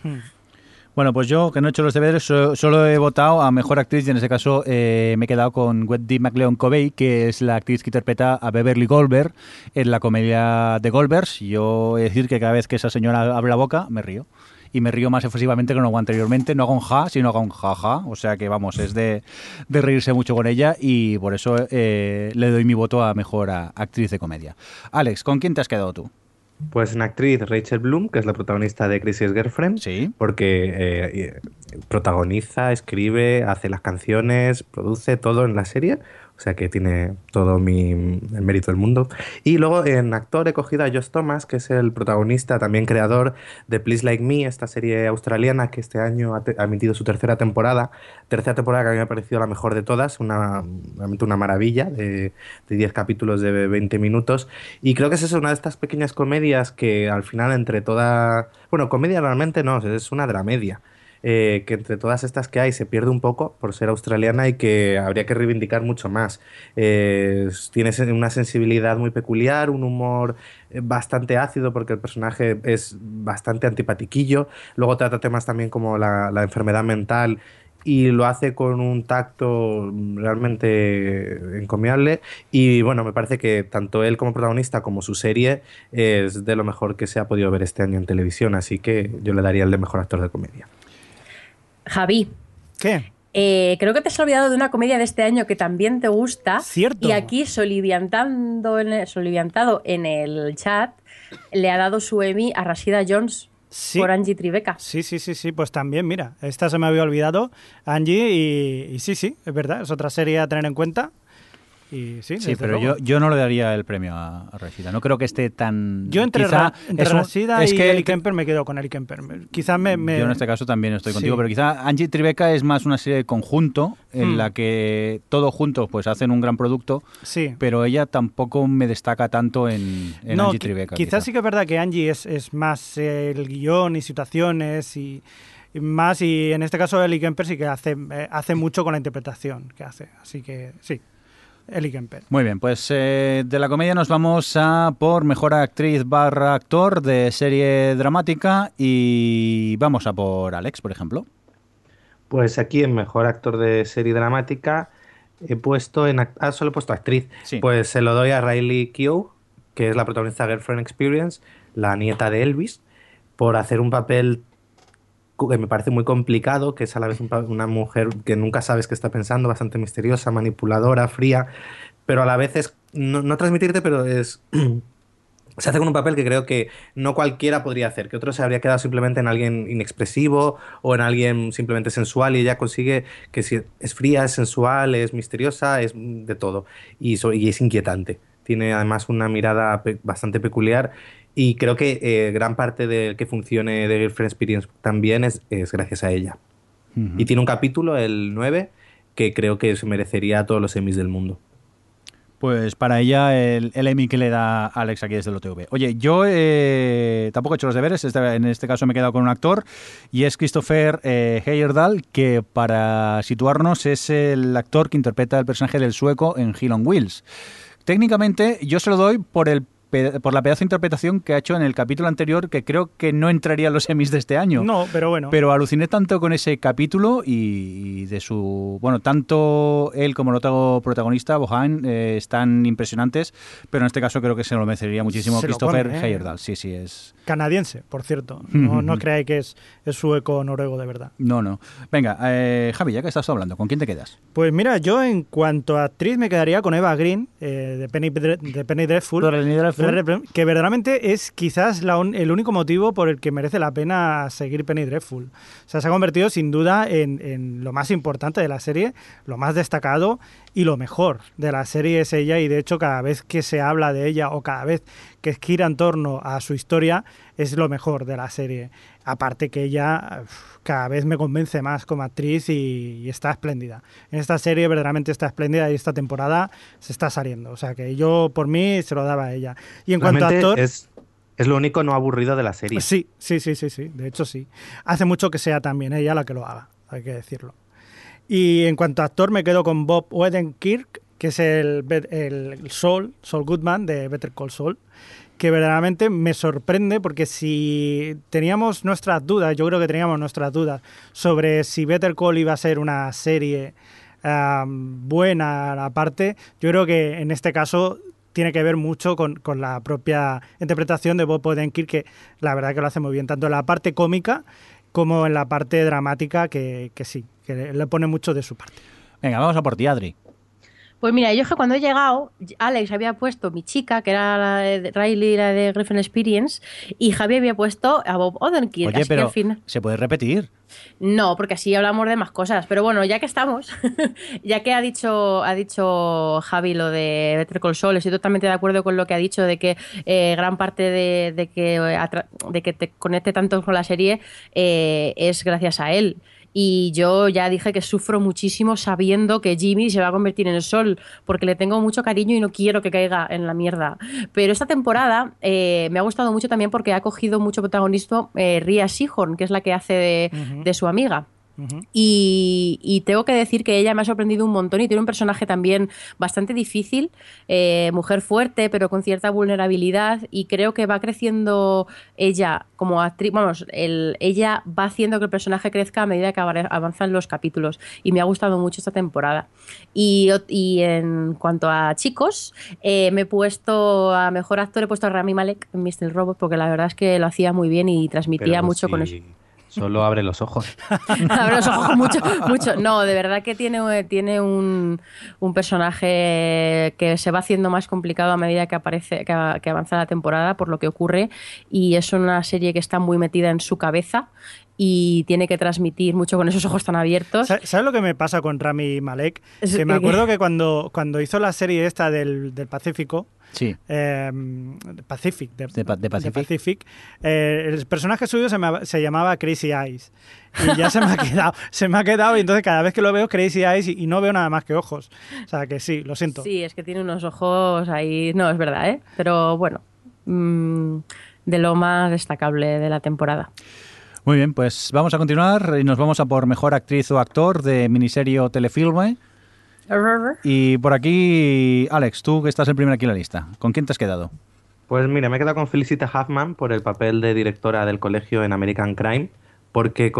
Speaker 1: Bueno, pues yo, que no he hecho los deberes, so- solo he votado a Mejor Actriz y en ese caso eh, me he quedado con Wendy McLeon Covey, que es la actriz que interpreta a Beverly Goldberg en la comedia de Goldbergs. Yo he de decir que cada vez que esa señora abre la boca, me río. Y me río más efusivamente que no hago anteriormente. No hago un ja, sino hago un jaja. O sea que, vamos, es de, de reírse mucho con ella y por eso eh, le doy mi voto a Mejor a- Actriz de Comedia. Alex, ¿con quién te has quedado tú?
Speaker 3: Pues en actriz Rachel Bloom, que es la protagonista de Crisis Girlfriend.
Speaker 1: Sí.
Speaker 3: Porque eh, eh, protagoniza, escribe, hace las canciones, produce todo en la serie. O sea que tiene todo mi, el mérito del mundo. Y luego en actor he cogido a Josh Thomas, que es el protagonista, también creador de Please Like Me, esta serie australiana que este año ha, emitido su tercera temporada. Tercera temporada que a mí me ha parecido la mejor de todas, una, realmente una maravilla, de, de 10 capítulos de 20 minutos. Y creo que es una de estas pequeñas comedias que al final entre toda... Bueno, comedia realmente no, es una dramedia. Eh, que entre todas estas que hay se pierde un poco por ser australiana y que habría que reivindicar mucho más. Eh, tiene una sensibilidad muy peculiar, un humor eh, bastante ácido porque el personaje es bastante antipatiquillo. Luego trata temas también como la, la enfermedad mental y lo hace con un tacto realmente encomiable y bueno, me parece que tanto él como protagonista como su serie es de lo mejor que se ha podido ver este año en televisión, así que yo le daría el de mejor actor de comedia.
Speaker 2: Javi,
Speaker 4: ¿Qué?
Speaker 2: eh, creo que te has olvidado de una comedia de este año que también te gusta.
Speaker 4: Cierto.
Speaker 2: Y aquí, soliviantando en el, soliviantado en el chat, le ha dado su Emmy a Rashida Jones
Speaker 4: Sí.
Speaker 2: por Angie Tribeca.
Speaker 4: Sí, sí, sí, sí, pues también, mira, esta se me había olvidado, Angie, y, y sí, sí, es verdad, es otra serie a tener en cuenta. Y sí,
Speaker 1: pero
Speaker 4: luego.
Speaker 1: yo, yo no le daría el premio a, a Rashida. No creo que esté tan.
Speaker 4: Yo entre,
Speaker 1: quizá
Speaker 4: Ra- entre
Speaker 1: es un-
Speaker 4: Rashida
Speaker 1: es
Speaker 4: y
Speaker 1: que
Speaker 4: Ellie Kemper me quedo con Ellie Kemper. Quizás me, me-
Speaker 1: Yo en este caso también estoy contigo,
Speaker 4: Sí.
Speaker 1: pero quizá Angie Tribeca es más una serie de conjunto en
Speaker 4: Hmm.
Speaker 1: la que todos juntos pues hacen un gran producto,
Speaker 4: Sí.
Speaker 1: pero ella tampoco me destaca tanto en, en
Speaker 4: no,
Speaker 1: Angie Tribeca.
Speaker 4: quizás
Speaker 1: quizá.
Speaker 4: sí que es verdad que Angie es, es más el guion y situaciones y, más, y en este caso Ellie Kemper sí que hace, eh, hace mucho con la interpretación que hace. Así que sí, Ellie Kemper.
Speaker 1: Muy bien, pues eh, de la comedia nos vamos a por mejor actriz barra actor de serie dramática y vamos a por Alex, por ejemplo.
Speaker 3: Pues aquí en mejor actor de serie dramática he puesto en ah, solo he puesto actriz.
Speaker 1: Sí.
Speaker 3: Pues se lo doy a Riley Keough, que es la protagonista de Girlfriend Experience, la nieta de Elvis, por hacer un papel que me parece muy complicado, que es a la vez una mujer que nunca sabes qué está pensando, bastante misteriosa, manipuladora, fría, pero a la vez es no, no transmitirte, pero es se hace con un papel que creo que no cualquiera podría hacer, que otro se habría quedado simplemente en alguien inexpresivo o en alguien simplemente sensual y ella consigue que si es fría, es sensual, es misteriosa, es de todo y, es inquietante. Tiene además una mirada bastante peculiar y creo que eh, gran parte de que funcione de Girlfriend Experience también es, es gracias a ella. Y tiene un capítulo, el 9, que creo que se merecería a todos los Emmys del mundo.
Speaker 1: Pues para ella el, el Emmy que le da Alex aquí desde el OTV. Oye, yo eh, tampoco he hecho los deberes, este- en este caso me he quedado con un actor y es Christopher eh, Heyerdahl, que para situarnos es el actor que interpreta el personaje del sueco en Hill on Wheels. Técnicamente yo se lo doy por el por la pedazo de interpretación que ha hecho en el capítulo anterior, que creo que no entraría en los Emmys de este año.
Speaker 4: No, pero bueno.
Speaker 1: Pero aluciné tanto con ese capítulo y, y de su. Bueno, tanto él como el otro protagonista, Bohan, eh, están impresionantes, pero en este caso creo que se lo merecería muchísimo
Speaker 4: Se
Speaker 1: Christopher
Speaker 4: come, ¿eh?
Speaker 1: Heyerdahl. Sí, sí, es.
Speaker 4: Canadiense, por cierto. No, no creáis que es, es sueco noruego de verdad.
Speaker 1: No, no. Venga, eh, Javi, ya que estás hablando, ¿con quién te quedas?
Speaker 4: Pues mira, yo en cuanto a actriz me quedaría con Eva Green, eh, de, Penny, de Penny Dreadful. Que verdaderamente es quizás la un- el único motivo por el que merece la pena seguir Penny Dreadful. O sea, se ha convertido sin duda en, en lo más importante de la serie, lo más destacado y lo mejor de la serie es ella y de hecho cada vez que se habla de ella o cada vez que gira en torno a su historia es lo mejor de la serie. Aparte que ella cada vez me convence más como actriz y, y está espléndida. En esta serie verdaderamente está espléndida y esta temporada se está saliendo. O sea que yo por mí se lo daba a ella. Y en cuanto a actor...
Speaker 3: es, es lo único no aburrido de la serie.
Speaker 4: Sí, sí, sí, sí, sí. De hecho, sí. Hace mucho que sea también ella la que lo haga, hay que decirlo. Y en cuanto a actor, me quedo con Bob Odenkirk, que es el, el Saul, Saul Goodman de Better Call Saul, que verdaderamente me sorprende porque si teníamos nuestras dudas, yo creo que teníamos nuestras dudas sobre si Better Call iba a ser una serie am, buena aparte, yo creo que en este caso tiene que ver mucho con, con la propia interpretación de Bob Odenkirk, que la verdad que lo hace muy bien, tanto en la parte cómica como en la parte dramática, que, que sí, que le pone mucho de su parte.
Speaker 1: Venga, vamos a por ti, Adri.
Speaker 2: Pues mira, yo es que cuando he llegado, Alex había puesto mi chica, que era la de Riley, la de Griffin Experience, y Javi había puesto a Bob Odenkirk.
Speaker 1: Oye,
Speaker 2: así que
Speaker 1: pero
Speaker 2: al fin...
Speaker 1: se puede repetir.
Speaker 2: No, porque así hablamos de más cosas. Pero bueno, ya que estamos, ya que ha dicho, ha dicho Javi lo de Better Call Saul, estoy totalmente de acuerdo con lo que ha dicho de que eh, gran parte de, de que, de que te conecte tanto con la serie eh, es gracias a él. Y yo ya dije que sufro muchísimo sabiendo que Jimmy se va a convertir en el sol, porque le tengo mucho cariño y no quiero que caiga en la mierda. Pero esta temporada eh, me ha gustado mucho también porque ha cogido mucho protagonismo eh, Ria Seahorn, que es la que hace de, de su amiga. Y, y tengo que decir que ella me ha sorprendido un montón y tiene un personaje también bastante difícil, eh, mujer fuerte, pero con cierta vulnerabilidad. Y creo que va creciendo ella como actriz. Vamos, el- ella va haciendo que el personaje crezca a medida que avanzan los capítulos. Y me ha gustado mucho esta temporada. Y, en cuanto a chicos, eh, me he puesto a mejor actor, he puesto a Rami Malek en Mr. Robot, porque la verdad es que lo hacía muy bien y transmitía
Speaker 3: Pero
Speaker 2: mucho con eso.
Speaker 3: Solo abre los ojos.
Speaker 2: Abre los ojos mucho, mucho. No, de verdad que tiene, tiene un, un personaje que se va haciendo más complicado a medida que aparece, que, que avanza la temporada por lo que ocurre. Y es una serie que está muy metida en su cabeza y tiene que transmitir mucho con esos ojos tan abiertos.
Speaker 4: Sa- ¿Sabes lo que me pasa con Rami Malek? Que me acuerdo que cuando, cuando hizo la serie esta del, del Pacífico,
Speaker 1: Sí.
Speaker 4: eh, Pacific, de,
Speaker 1: De Pa- de Pacific.
Speaker 4: Pacific, eh, el personaje suyo se, me- se llamaba Crazy Eyes. Y ya se me ha quedado, se me ha quedado, y entonces cada vez que lo veo Crazy Eyes y, y no veo nada más que ojos. O sea que sí, lo siento.
Speaker 2: Sí, es que tiene unos ojos ahí. No, es verdad, ¿eh? Pero bueno, mm, de lo más destacable de la temporada.
Speaker 1: Muy bien, pues vamos a continuar y nos vamos a por mejor actriz o actor de miniserie o telefilme. Y por aquí, Alex, tú que estás el primero aquí en la lista, ¿con quién te has quedado?
Speaker 3: Pues mira, me he quedado con Felicita Huffman por el papel de directora del colegio en American Crime, porque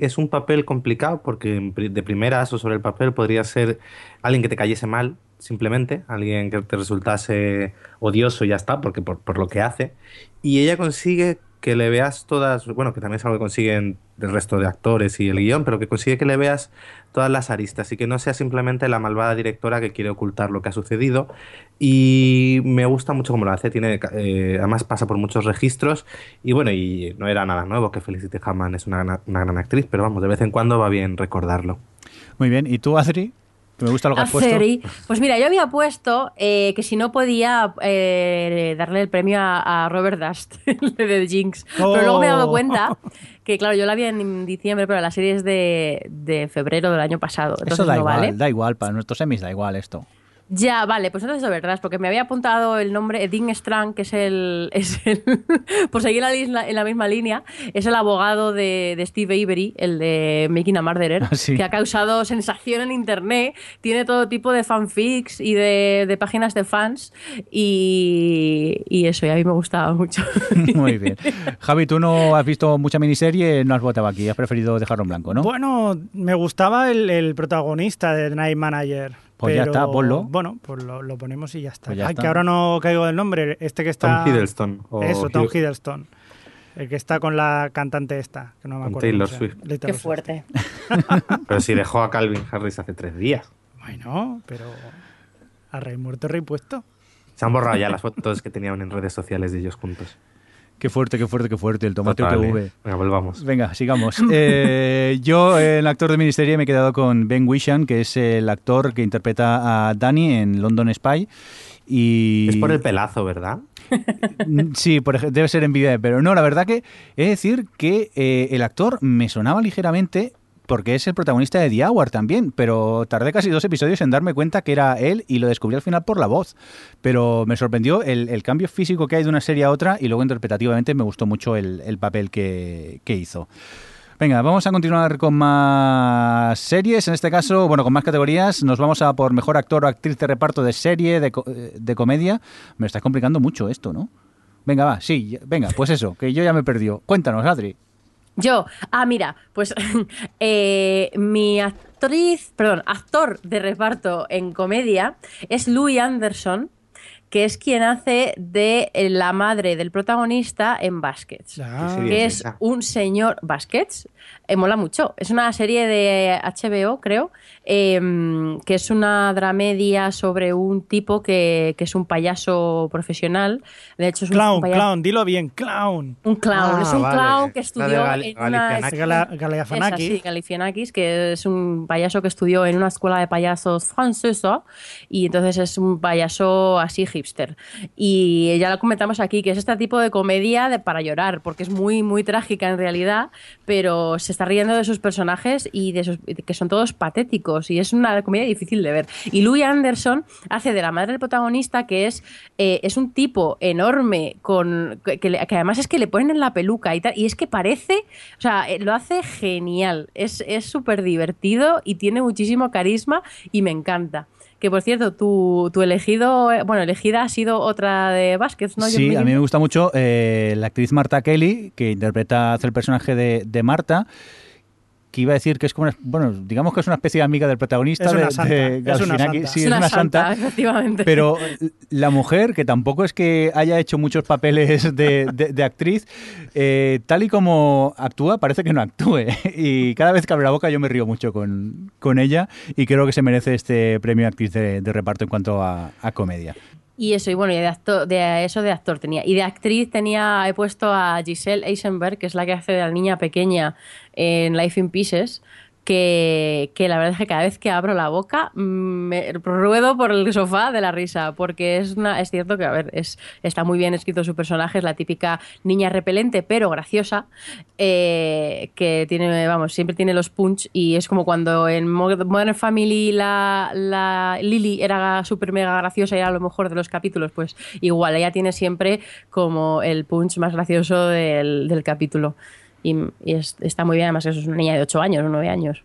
Speaker 3: es un papel complicado, porque de primeras o sobre el papel podría ser alguien que te cayese mal, simplemente, alguien que te resultase odioso y ya está, porque por, por lo que hace. Y ella consigue que le veas todas, bueno, que también es algo que consiguen el resto de actores y el guion, pero que consigue que le veas todas las aristas y que no sea simplemente la malvada directora que quiere ocultar lo que ha sucedido. Y me gusta mucho cómo lo hace, tiene, eh, además pasa por muchos registros y bueno, y no era nada nuevo que Felicity Huffman es una, una gran actriz, pero vamos, de vez en cuando va bien recordarlo.
Speaker 1: Muy bien, ¿y tú, Adri? Que me gusta lo que has puesto.
Speaker 2: Pues mira, yo había puesto eh, que si no podía eh, darle el premio a, a Robert Dust, el de Jinx. Pero luego me he dado
Speaker 4: Oh.
Speaker 2: cuenta que, claro, yo la vi en diciembre, pero la serie es de, de febrero del año pasado.
Speaker 1: Eso da
Speaker 2: no
Speaker 1: igual,
Speaker 2: vale.
Speaker 1: da igual, para nuestros semis da igual esto.
Speaker 2: Ya, vale, pues entonces de verdad, porque me había apuntado el nombre Dean Strang, que es el, es el por seguir en la, en la misma línea, es el abogado de, de Steve Avery, el de Making a Murderer,
Speaker 1: Ah, sí.
Speaker 2: que ha causado sensación en internet, tiene todo tipo de fanfics y de, de páginas de fans y, y eso, y a mí me gustaba mucho.
Speaker 1: Muy bien. Javi, tú no has visto mucha miniserie, no has votado aquí, has preferido dejarlo en blanco, ¿no?
Speaker 4: Bueno, me gustaba el, el protagonista de The Night Manager.
Speaker 1: Pues ya
Speaker 4: pero,
Speaker 1: está, ponlo.
Speaker 4: Bueno, pues lo, lo ponemos y ya está.
Speaker 1: Pues ya
Speaker 4: Ay,
Speaker 1: está.
Speaker 4: que ahora no caigo del nombre. Este que está.
Speaker 3: Tom Hiddleston. o
Speaker 4: Eso, Tom
Speaker 3: Hugh-
Speaker 4: Hiddleston. El que está con la cantante esta, que no me acuerdo.
Speaker 3: Taylor. Swift.
Speaker 2: Qué
Speaker 4: Swift.
Speaker 2: fuerte.
Speaker 3: Pero si dejó a Calvin Harris hace tres días.
Speaker 4: Bueno, pero. A rey muerto, rey puesto.
Speaker 3: Se han borrado ya las fotos que tenían en redes sociales de ellos juntos.
Speaker 1: Qué fuerte, qué fuerte, qué fuerte el tomate
Speaker 3: Total, eh. Venga, volvamos.
Speaker 1: Venga, sigamos. Eh, yo, el actor de miniserie, me he quedado con Ben Whishaw, que es el actor que interpreta a Danny en London Spy. Y...
Speaker 3: Es por el pelazo, ¿verdad?
Speaker 1: Mm, Sí, por debe ser envidia, pero no, la verdad que he de decir que eh, el actor me sonaba ligeramente porque es el protagonista de The Hour también, pero tardé casi dos episodios en darme cuenta que era él y lo descubrí al final por la voz. Pero me sorprendió el, cambio físico que hay de una serie a otra y luego interpretativamente me gustó mucho el, el papel que, hizo. Venga, vamos a continuar con más series. En este caso, bueno, con más categorías. Nos vamos a por mejor actor o actriz de reparto de serie, de, co- de comedia. Me está complicando mucho esto, ¿no? Venga, va, sí, venga, pues eso, que yo ya me he perdido. Cuéntanos, Adri.
Speaker 2: Yo, ah, mira, pues eh, mi actriz, perdón, actor de reparto en comedia es Louis Anderson, que es quien hace de la madre del protagonista en Baskets.
Speaker 4: Ah,
Speaker 2: que
Speaker 3: es
Speaker 2: es
Speaker 3: esa?
Speaker 2: un señor Baskets, eh, mola mucho. Es una serie de HBO, creo, eh, que es una dramedia sobre un tipo que, que es un payaso profesional. De hecho, es un
Speaker 4: Clown,
Speaker 2: payaso-
Speaker 4: clown, dilo bien, clown.
Speaker 2: un clown,
Speaker 3: Ah,
Speaker 2: es un
Speaker 3: vale.
Speaker 2: clown que estudió
Speaker 3: Gal-
Speaker 2: en una
Speaker 3: Galifianakis.
Speaker 4: Gala-
Speaker 2: Esa,
Speaker 4: Galifianakis.
Speaker 2: sí, Galifianakis, que es un payaso que estudió en una escuela de payasos francesa y entonces es un payaso así hipster. Y ya lo comentamos aquí, que es este tipo de comedia de, para llorar, porque es muy, muy trágica en realidad, pero se está riendo de sus personajes y de sus, que son todos patéticos y es una comedia difícil de ver. Y Louis Anderson hace de la madre del protagonista, que es, eh, es un tipo enorme, con, que, que le- que además es que le ponen en la peluca y tal, y es que parece, o sea, eh, lo hace genial, es es súper divertido y tiene muchísimo carisma y me encanta. Que por cierto, tu, tu elegido, eh, bueno, elegida ha sido otra de Vázquez, ¿no?
Speaker 1: sí, a mí me gusta mucho eh, la actriz Marta Kelly, que interpreta, hace el personaje de, de Marta, que iba a decir que es como, una- bueno, digamos que es una especie de amiga del protagonista
Speaker 4: Es una
Speaker 1: de,
Speaker 4: santa,
Speaker 1: de
Speaker 4: es una santa.
Speaker 1: Sí,
Speaker 2: es una, santa, efectivamente.
Speaker 1: Pero la mujer, que tampoco es que haya hecho muchos papeles de, de- de actriz, eh, tal y como actúa, parece que no actúe. Y cada vez que abre la boca yo me río mucho con, con ella y creo que se merece este premio actriz de, de reparto en cuanto a, a comedia.
Speaker 2: Y eso, y bueno, y de, actor, de eso de actor tenía. Y de actriz tenía, he puesto a Giselle Eisenberg, que es la que hace de la niña pequeña en Life in Pieces, que, que la verdad es que cada vez que abro la boca mm, me ruedo por el sofá de la risa, porque es una, es cierto que, a ver, es, está muy bien escrito su personaje, es la típica niña repelente, pero graciosa, eh, que tiene, vamos, siempre tiene los punch, y es como cuando en Mo- Modern Family la, la Lily era súper mega graciosa y era lo mejor de los capítulos, pues igual, ella tiene siempre como el punch más gracioso del, del capítulo. Y, y es- está muy bien, además eso es una niña de 8 años o 9 años.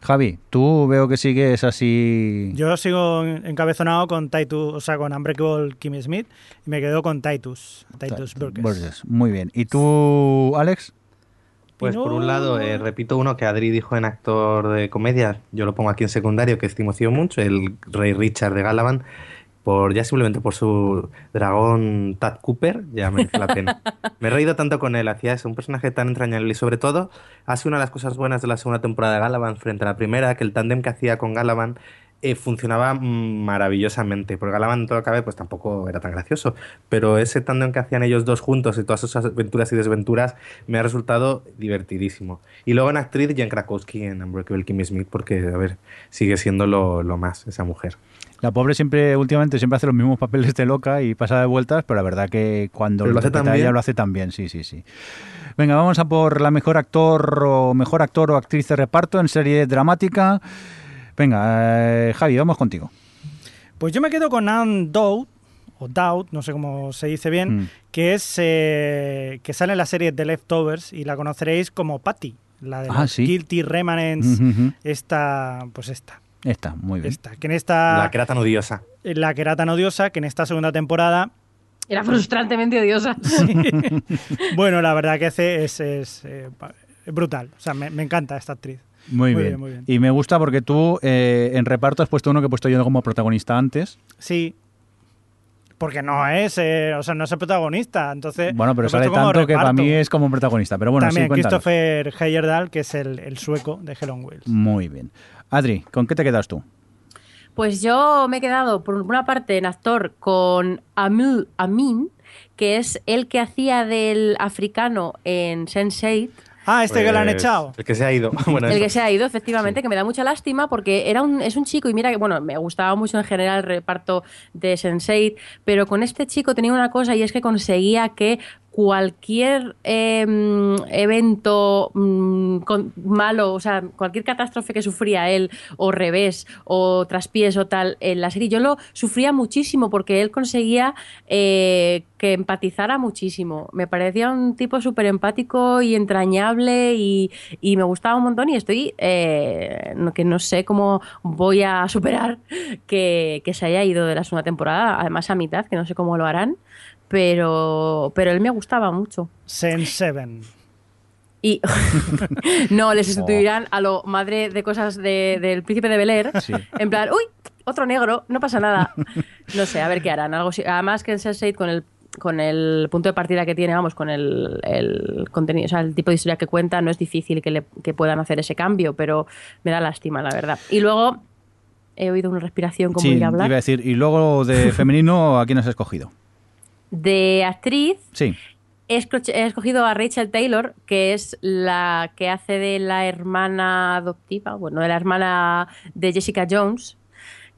Speaker 1: Javi, tú veo que sigues así...
Speaker 4: Yo sigo encabezonado con Titus, o sea, con Unbreakable Kimmy Smith y me quedo con Titus, Titus Burgess.
Speaker 1: Burgess. Muy bien. ¿Y tú, Alex?
Speaker 3: Pues por un lado, eh, repito uno que Adri dijo en actor de comedia, yo lo pongo aquí en secundario, que es Timoteo mucho, el rey Richard de Galavan, por ya simplemente por su dragón Tad Cooper, ya merece la pena. Me he reído tanto con él, hacía eso, un personaje tan entrañable y sobre todo, hace una de las cosas buenas de la segunda temporada de Galavan frente a la primera, que el tándem que hacía con Galavan eh, funcionaba maravillosamente, porque Galavan todo cabe pues tampoco era tan gracioso, pero ese tándem que hacían ellos dos juntos y todas sus aventuras y desventuras me ha resultado divertidísimo. Y luego en actriz, Jen Krakowski en Unbreakable Kimmy Smith, porque, a ver, sigue siendo lo, lo más esa mujer.
Speaker 1: La pobre siempre, últimamente, siempre hace los mismos papeles de loca y pasa de vueltas, pero la verdad que cuando
Speaker 3: Pero lo hace
Speaker 1: interpreta
Speaker 3: tan
Speaker 1: ella
Speaker 3: bien.
Speaker 1: lo hace tan bien, sí, sí, sí. Venga, vamos a por la mejor actor o mejor actor o actriz de reparto en serie dramática. Venga, eh, Javi, vamos contigo.
Speaker 4: Pues yo me quedo con Anne Dowd, o Dowd, no sé cómo se dice bien,
Speaker 1: Mm.
Speaker 4: que es eh, que sale en la serie The Leftovers y la conoceréis como Patty, la de
Speaker 1: Ah,
Speaker 4: los
Speaker 1: sí.
Speaker 4: Guilty Remnants, esta, pues esta,
Speaker 1: Está, muy bien.
Speaker 4: esta, que en esta,
Speaker 3: La que era tan odiosa.
Speaker 4: la que era tan odiosa, que en esta segunda temporada,
Speaker 2: Era frustrantemente odiosa.
Speaker 4: bueno, la verdad que hace es, es, eh, brutal, o sea, me, me encanta esta actriz.
Speaker 1: Muy,
Speaker 4: Muy
Speaker 1: bien.
Speaker 4: bien, muy bien.
Speaker 1: Y me gusta porque tú eh, en reparto has puesto uno que he puesto yo como protagonista antes.
Speaker 4: Sí. Porque no es, eh, o sea, no es el protagonista, entonces...
Speaker 1: Bueno, pero sale tanto que para mí es como protagonista. Pero bueno,
Speaker 4: También
Speaker 1: sí.
Speaker 4: Christopher Heyerdahl, que es el, el sueco de Helen Wells.
Speaker 1: Muy bien. Adri, ¿con qué te quedas tú?
Speaker 2: Pues yo me he quedado, por una parte, en actor con Amul Amin, que es el que hacía del africano en Sense8.
Speaker 4: Ah, este que lo han
Speaker 3: Pues,
Speaker 4: echado.
Speaker 3: El que se ha ido. Bueno,
Speaker 2: El
Speaker 3: eso.
Speaker 2: que se ha ido, efectivamente, que me da mucha lástima porque era un, es un chico y mira que, bueno, me gustaba mucho en general el reparto de Sense8, pero con este chico tenía una cosa y es que conseguía que cualquier eh, evento mm, con- malo, o sea, cualquier catástrofe que sufría él, o revés, o traspiés o tal, en la serie, yo lo sufría muchísimo porque él conseguía eh, que empatizara muchísimo. Me parecía un tipo súper empático y entrañable y, y me gustaba un montón y estoy, eh, que no sé cómo voy a superar que, que se haya ido de la segunda temporada, además a mitad, que no sé cómo lo harán, pero, pero él me gustaba mucho.
Speaker 4: Sen Seven.
Speaker 2: Y no, le sustituirán a lo madre de cosas de- del príncipe de Bel Air.
Speaker 1: Sí.
Speaker 2: En plan, uy, otro negro, no pasa nada. No sé, a ver qué harán. Algo, además que en Sense8 con el con el punto de partida que tiene, vamos, con el, el contenido, o sea, el tipo de historia que cuenta, no es difícil que, le, que puedan hacer ese cambio, pero me da lástima, la verdad. Y luego he oído una respiración como
Speaker 1: sí,
Speaker 2: ir a
Speaker 1: iba a
Speaker 2: hablar.
Speaker 1: decir. Y luego de femenino, ¿a quién has escogido?
Speaker 2: De actriz,
Speaker 1: Sí.
Speaker 2: He esco- he escogido a Rachel Taylor, que es la que hace de la hermana adoptiva, bueno, de la hermana de Jessica Jones,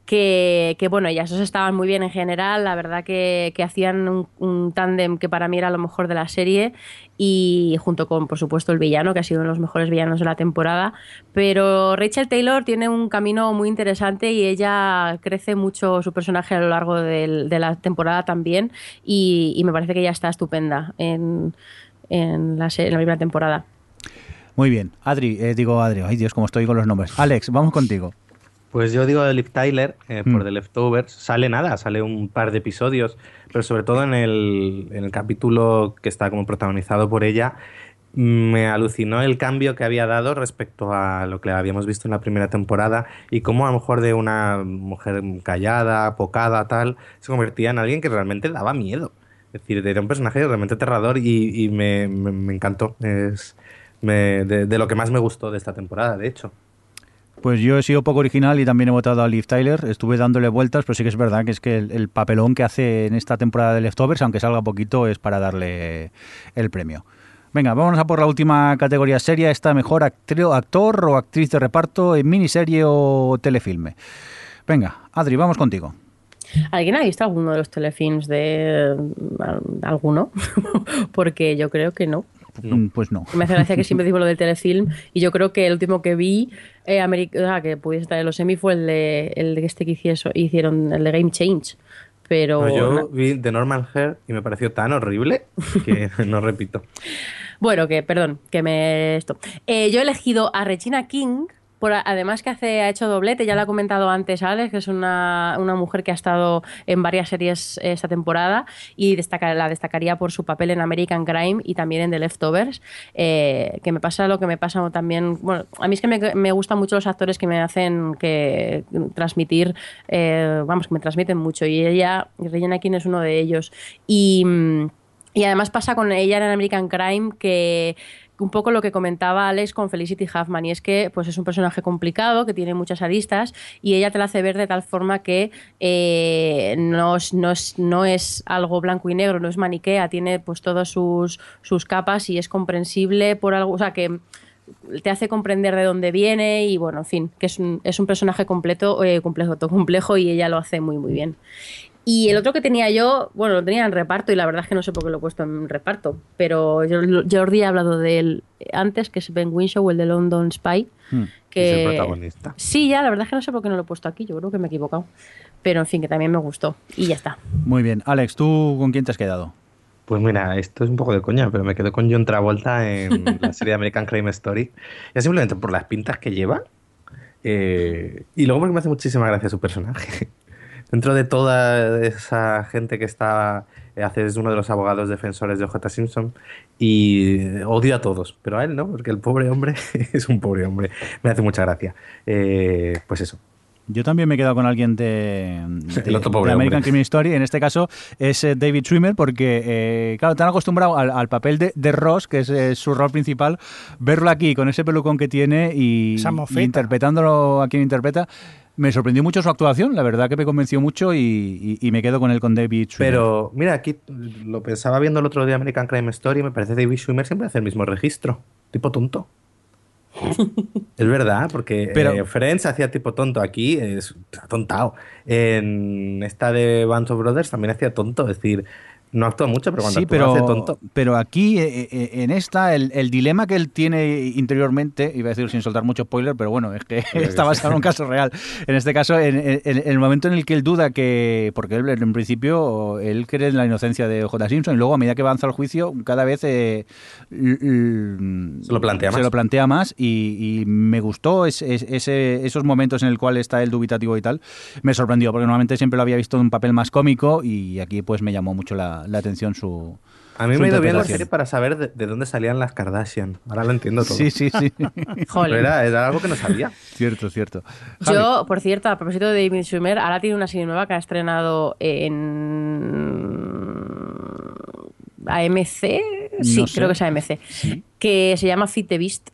Speaker 2: que, que, bueno, ellas dos estaban muy bien en general, la verdad que, hacían un, un tándem que para mí era lo mejor de la serie y junto con, por supuesto, el villano, que ha sido uno de los mejores villanos de la temporada, pero Rachel Taylor tiene un camino muy interesante y ella crece mucho su personaje a lo largo de la temporada también y, me parece que ella está estupenda en, en la, en la primera temporada.
Speaker 1: Muy bien. Adri, eh, digo Adri. Ay, Dios, cómo estoy con los nombres. Alex, vamos contigo.
Speaker 3: Pues yo digo de Liv Tyler, eh, por
Speaker 1: Mm.
Speaker 3: The Leftovers. Sale nada, sale un par de episodios, pero sobre todo en el, en el capítulo que está como protagonizado por ella, me alucinó el cambio que había dado respecto a lo que habíamos visto en la primera temporada y cómo a lo mejor de una mujer callada, apocada, tal, se convertía en alguien que realmente daba miedo. Es decir, era un personaje realmente aterrador y, y me, me- me encantó. Es me- de- de lo que más me gustó de esta temporada, de hecho.
Speaker 1: Pues yo he sido poco original y también he votado a Liv Tyler. Estuve dándole vueltas, pero sí que es verdad que es que el, el papelón que hace en esta temporada de Leftovers, aunque salga poquito, es para darle el premio. Venga, vámonos a por la última categoría seria. Esta mejor actor o actriz de reparto en miniserie o telefilme. Venga, Adri, vamos contigo.
Speaker 2: ¿Alguien ha visto alguno de los telefilms de al- alguno? Porque yo creo que no.
Speaker 1: Mm, Pues no.
Speaker 2: Me hace gracia que siempre digo lo del telefilm y yo creo que el último que vi eh, americ- o sea, que pudiese estar en los semi fue el de, el de este que hicieso- hicieron, el de Game Change. Pero
Speaker 3: Pues yo vi The Normal Hair y me pareció tan horrible que no repito.
Speaker 2: bueno, que perdón, que me esto. Eh, yo he elegido a Regina King. Por, además que hace, ha hecho doblete, ya lo ha comentado antes Alex, que es una, una mujer que ha estado en varias series eh, esta temporada y destaca, la destacaría por su papel en American Crime y también en The Leftovers, eh, que me pasa lo que me pasa también, bueno, a mí es que me, me gustan mucho los actores que me hacen que transmitir, eh, vamos, que me transmiten mucho y ella, Regina King es uno de ellos. Y... mm, y además pasa con ella en American Crime que un poco lo que comentaba Alex con Felicity Huffman y es que pues es un personaje complicado que tiene muchas aristas y ella te la hace ver de tal forma que eh, no, es, no, es, no es algo blanco y negro, no es maniquea, tiene pues todas sus, sus capas y es comprensible por algo, o sea que te hace comprender de dónde viene y bueno, en fin, que es un, es un personaje completo, eh, complejo, todo complejo y ella lo hace muy muy bien. Y el otro que tenía yo, bueno, lo tenía en reparto y la verdad es que no sé por qué lo he puesto en reparto, pero yo- Jordi ha hablado de él antes, que es Ben Winshaw, el de London Spy.
Speaker 1: Hmm.
Speaker 2: Que...
Speaker 3: Es el protagonista.
Speaker 2: Sí, ya, la verdad es que no sé por qué no lo he puesto aquí, yo creo que me he equivocado. Pero en fin, que también me gustó. Y ya está.
Speaker 1: Muy bien. Alex, ¿tú con quién te has quedado?
Speaker 3: Pues mira, esto es un poco de coña, pero me quedo con John Travolta en la serie de American Crime Story. Ya simplemente por las pintas que lleva. eh, y luego porque me hace muchísima gracia su personaje. Dentro de toda esa gente que está. eh, hace es uno de los abogados defensores de J. Simpson. Y eh, odio a todos, pero a él no, porque el pobre hombre es un pobre hombre. Me hace mucha gracia. Eh, pues eso.
Speaker 1: Yo también me he quedado con alguien de, de-
Speaker 3: El otro pobre
Speaker 1: de American
Speaker 3: hombre.
Speaker 1: Crime Story. En este caso es eh, David Schwimmer, porque, eh, claro, te han acostumbrado al, al papel de, de Ross, que es eh, su rol principal, verlo aquí con ese pelucón que tiene y, y interpretándolo a quien interpreta. Me sorprendió mucho su actuación, la verdad que me convenció mucho y, y- y me quedo con él con David Schwimmer.
Speaker 3: Pero mira, aquí lo pensaba viendo el otro día American Crime Story y me parece que David Schwimmer siempre hace el mismo registro. Tipo tonto. es verdad, porque
Speaker 1: Pero-
Speaker 3: eh, Friends hacía tipo tonto. Aquí es atontado. En esta de Band of Brothers también hacía tonto. Es decir, no actúa mucho, pero cuando
Speaker 1: sí,
Speaker 3: actúa
Speaker 1: pero,
Speaker 3: hace tonto.
Speaker 1: pero aquí, eh, eh, en esta, el, el dilema que él tiene interiormente, iba a decir sin soltar mucho spoiler, pero bueno, es que está basado en un caso real. En este caso, en, en- en el momento en el que él duda que, porque él en principio, él cree en la inocencia de J. Simpson, y luego a medida que avanza el juicio, cada vez eh,
Speaker 3: Se lo plantea
Speaker 1: se
Speaker 3: más.
Speaker 1: lo plantea más y, y me gustó es- es- ese, esos momentos en el cual está el dubitativo y tal. Me sorprendió, porque normalmente siempre lo había visto en un papel más cómico y aquí pues me llamó mucho la, la atención su...
Speaker 3: A mí
Speaker 1: su
Speaker 3: me ha ido bien la serie para saber de, de dónde salían las Kardashian. Ahora lo entiendo todo.
Speaker 1: Sí, sí, sí.
Speaker 3: Pero era, era algo que no sabía.
Speaker 1: cierto, cierto. Javi,
Speaker 2: Yo, por cierto, a propósito de David Schwimmer, ahora tiene una serie nueva que ha estrenado en AMC, sí,
Speaker 1: No sé.
Speaker 2: creo que es AMC, que se llama Fit the Beast,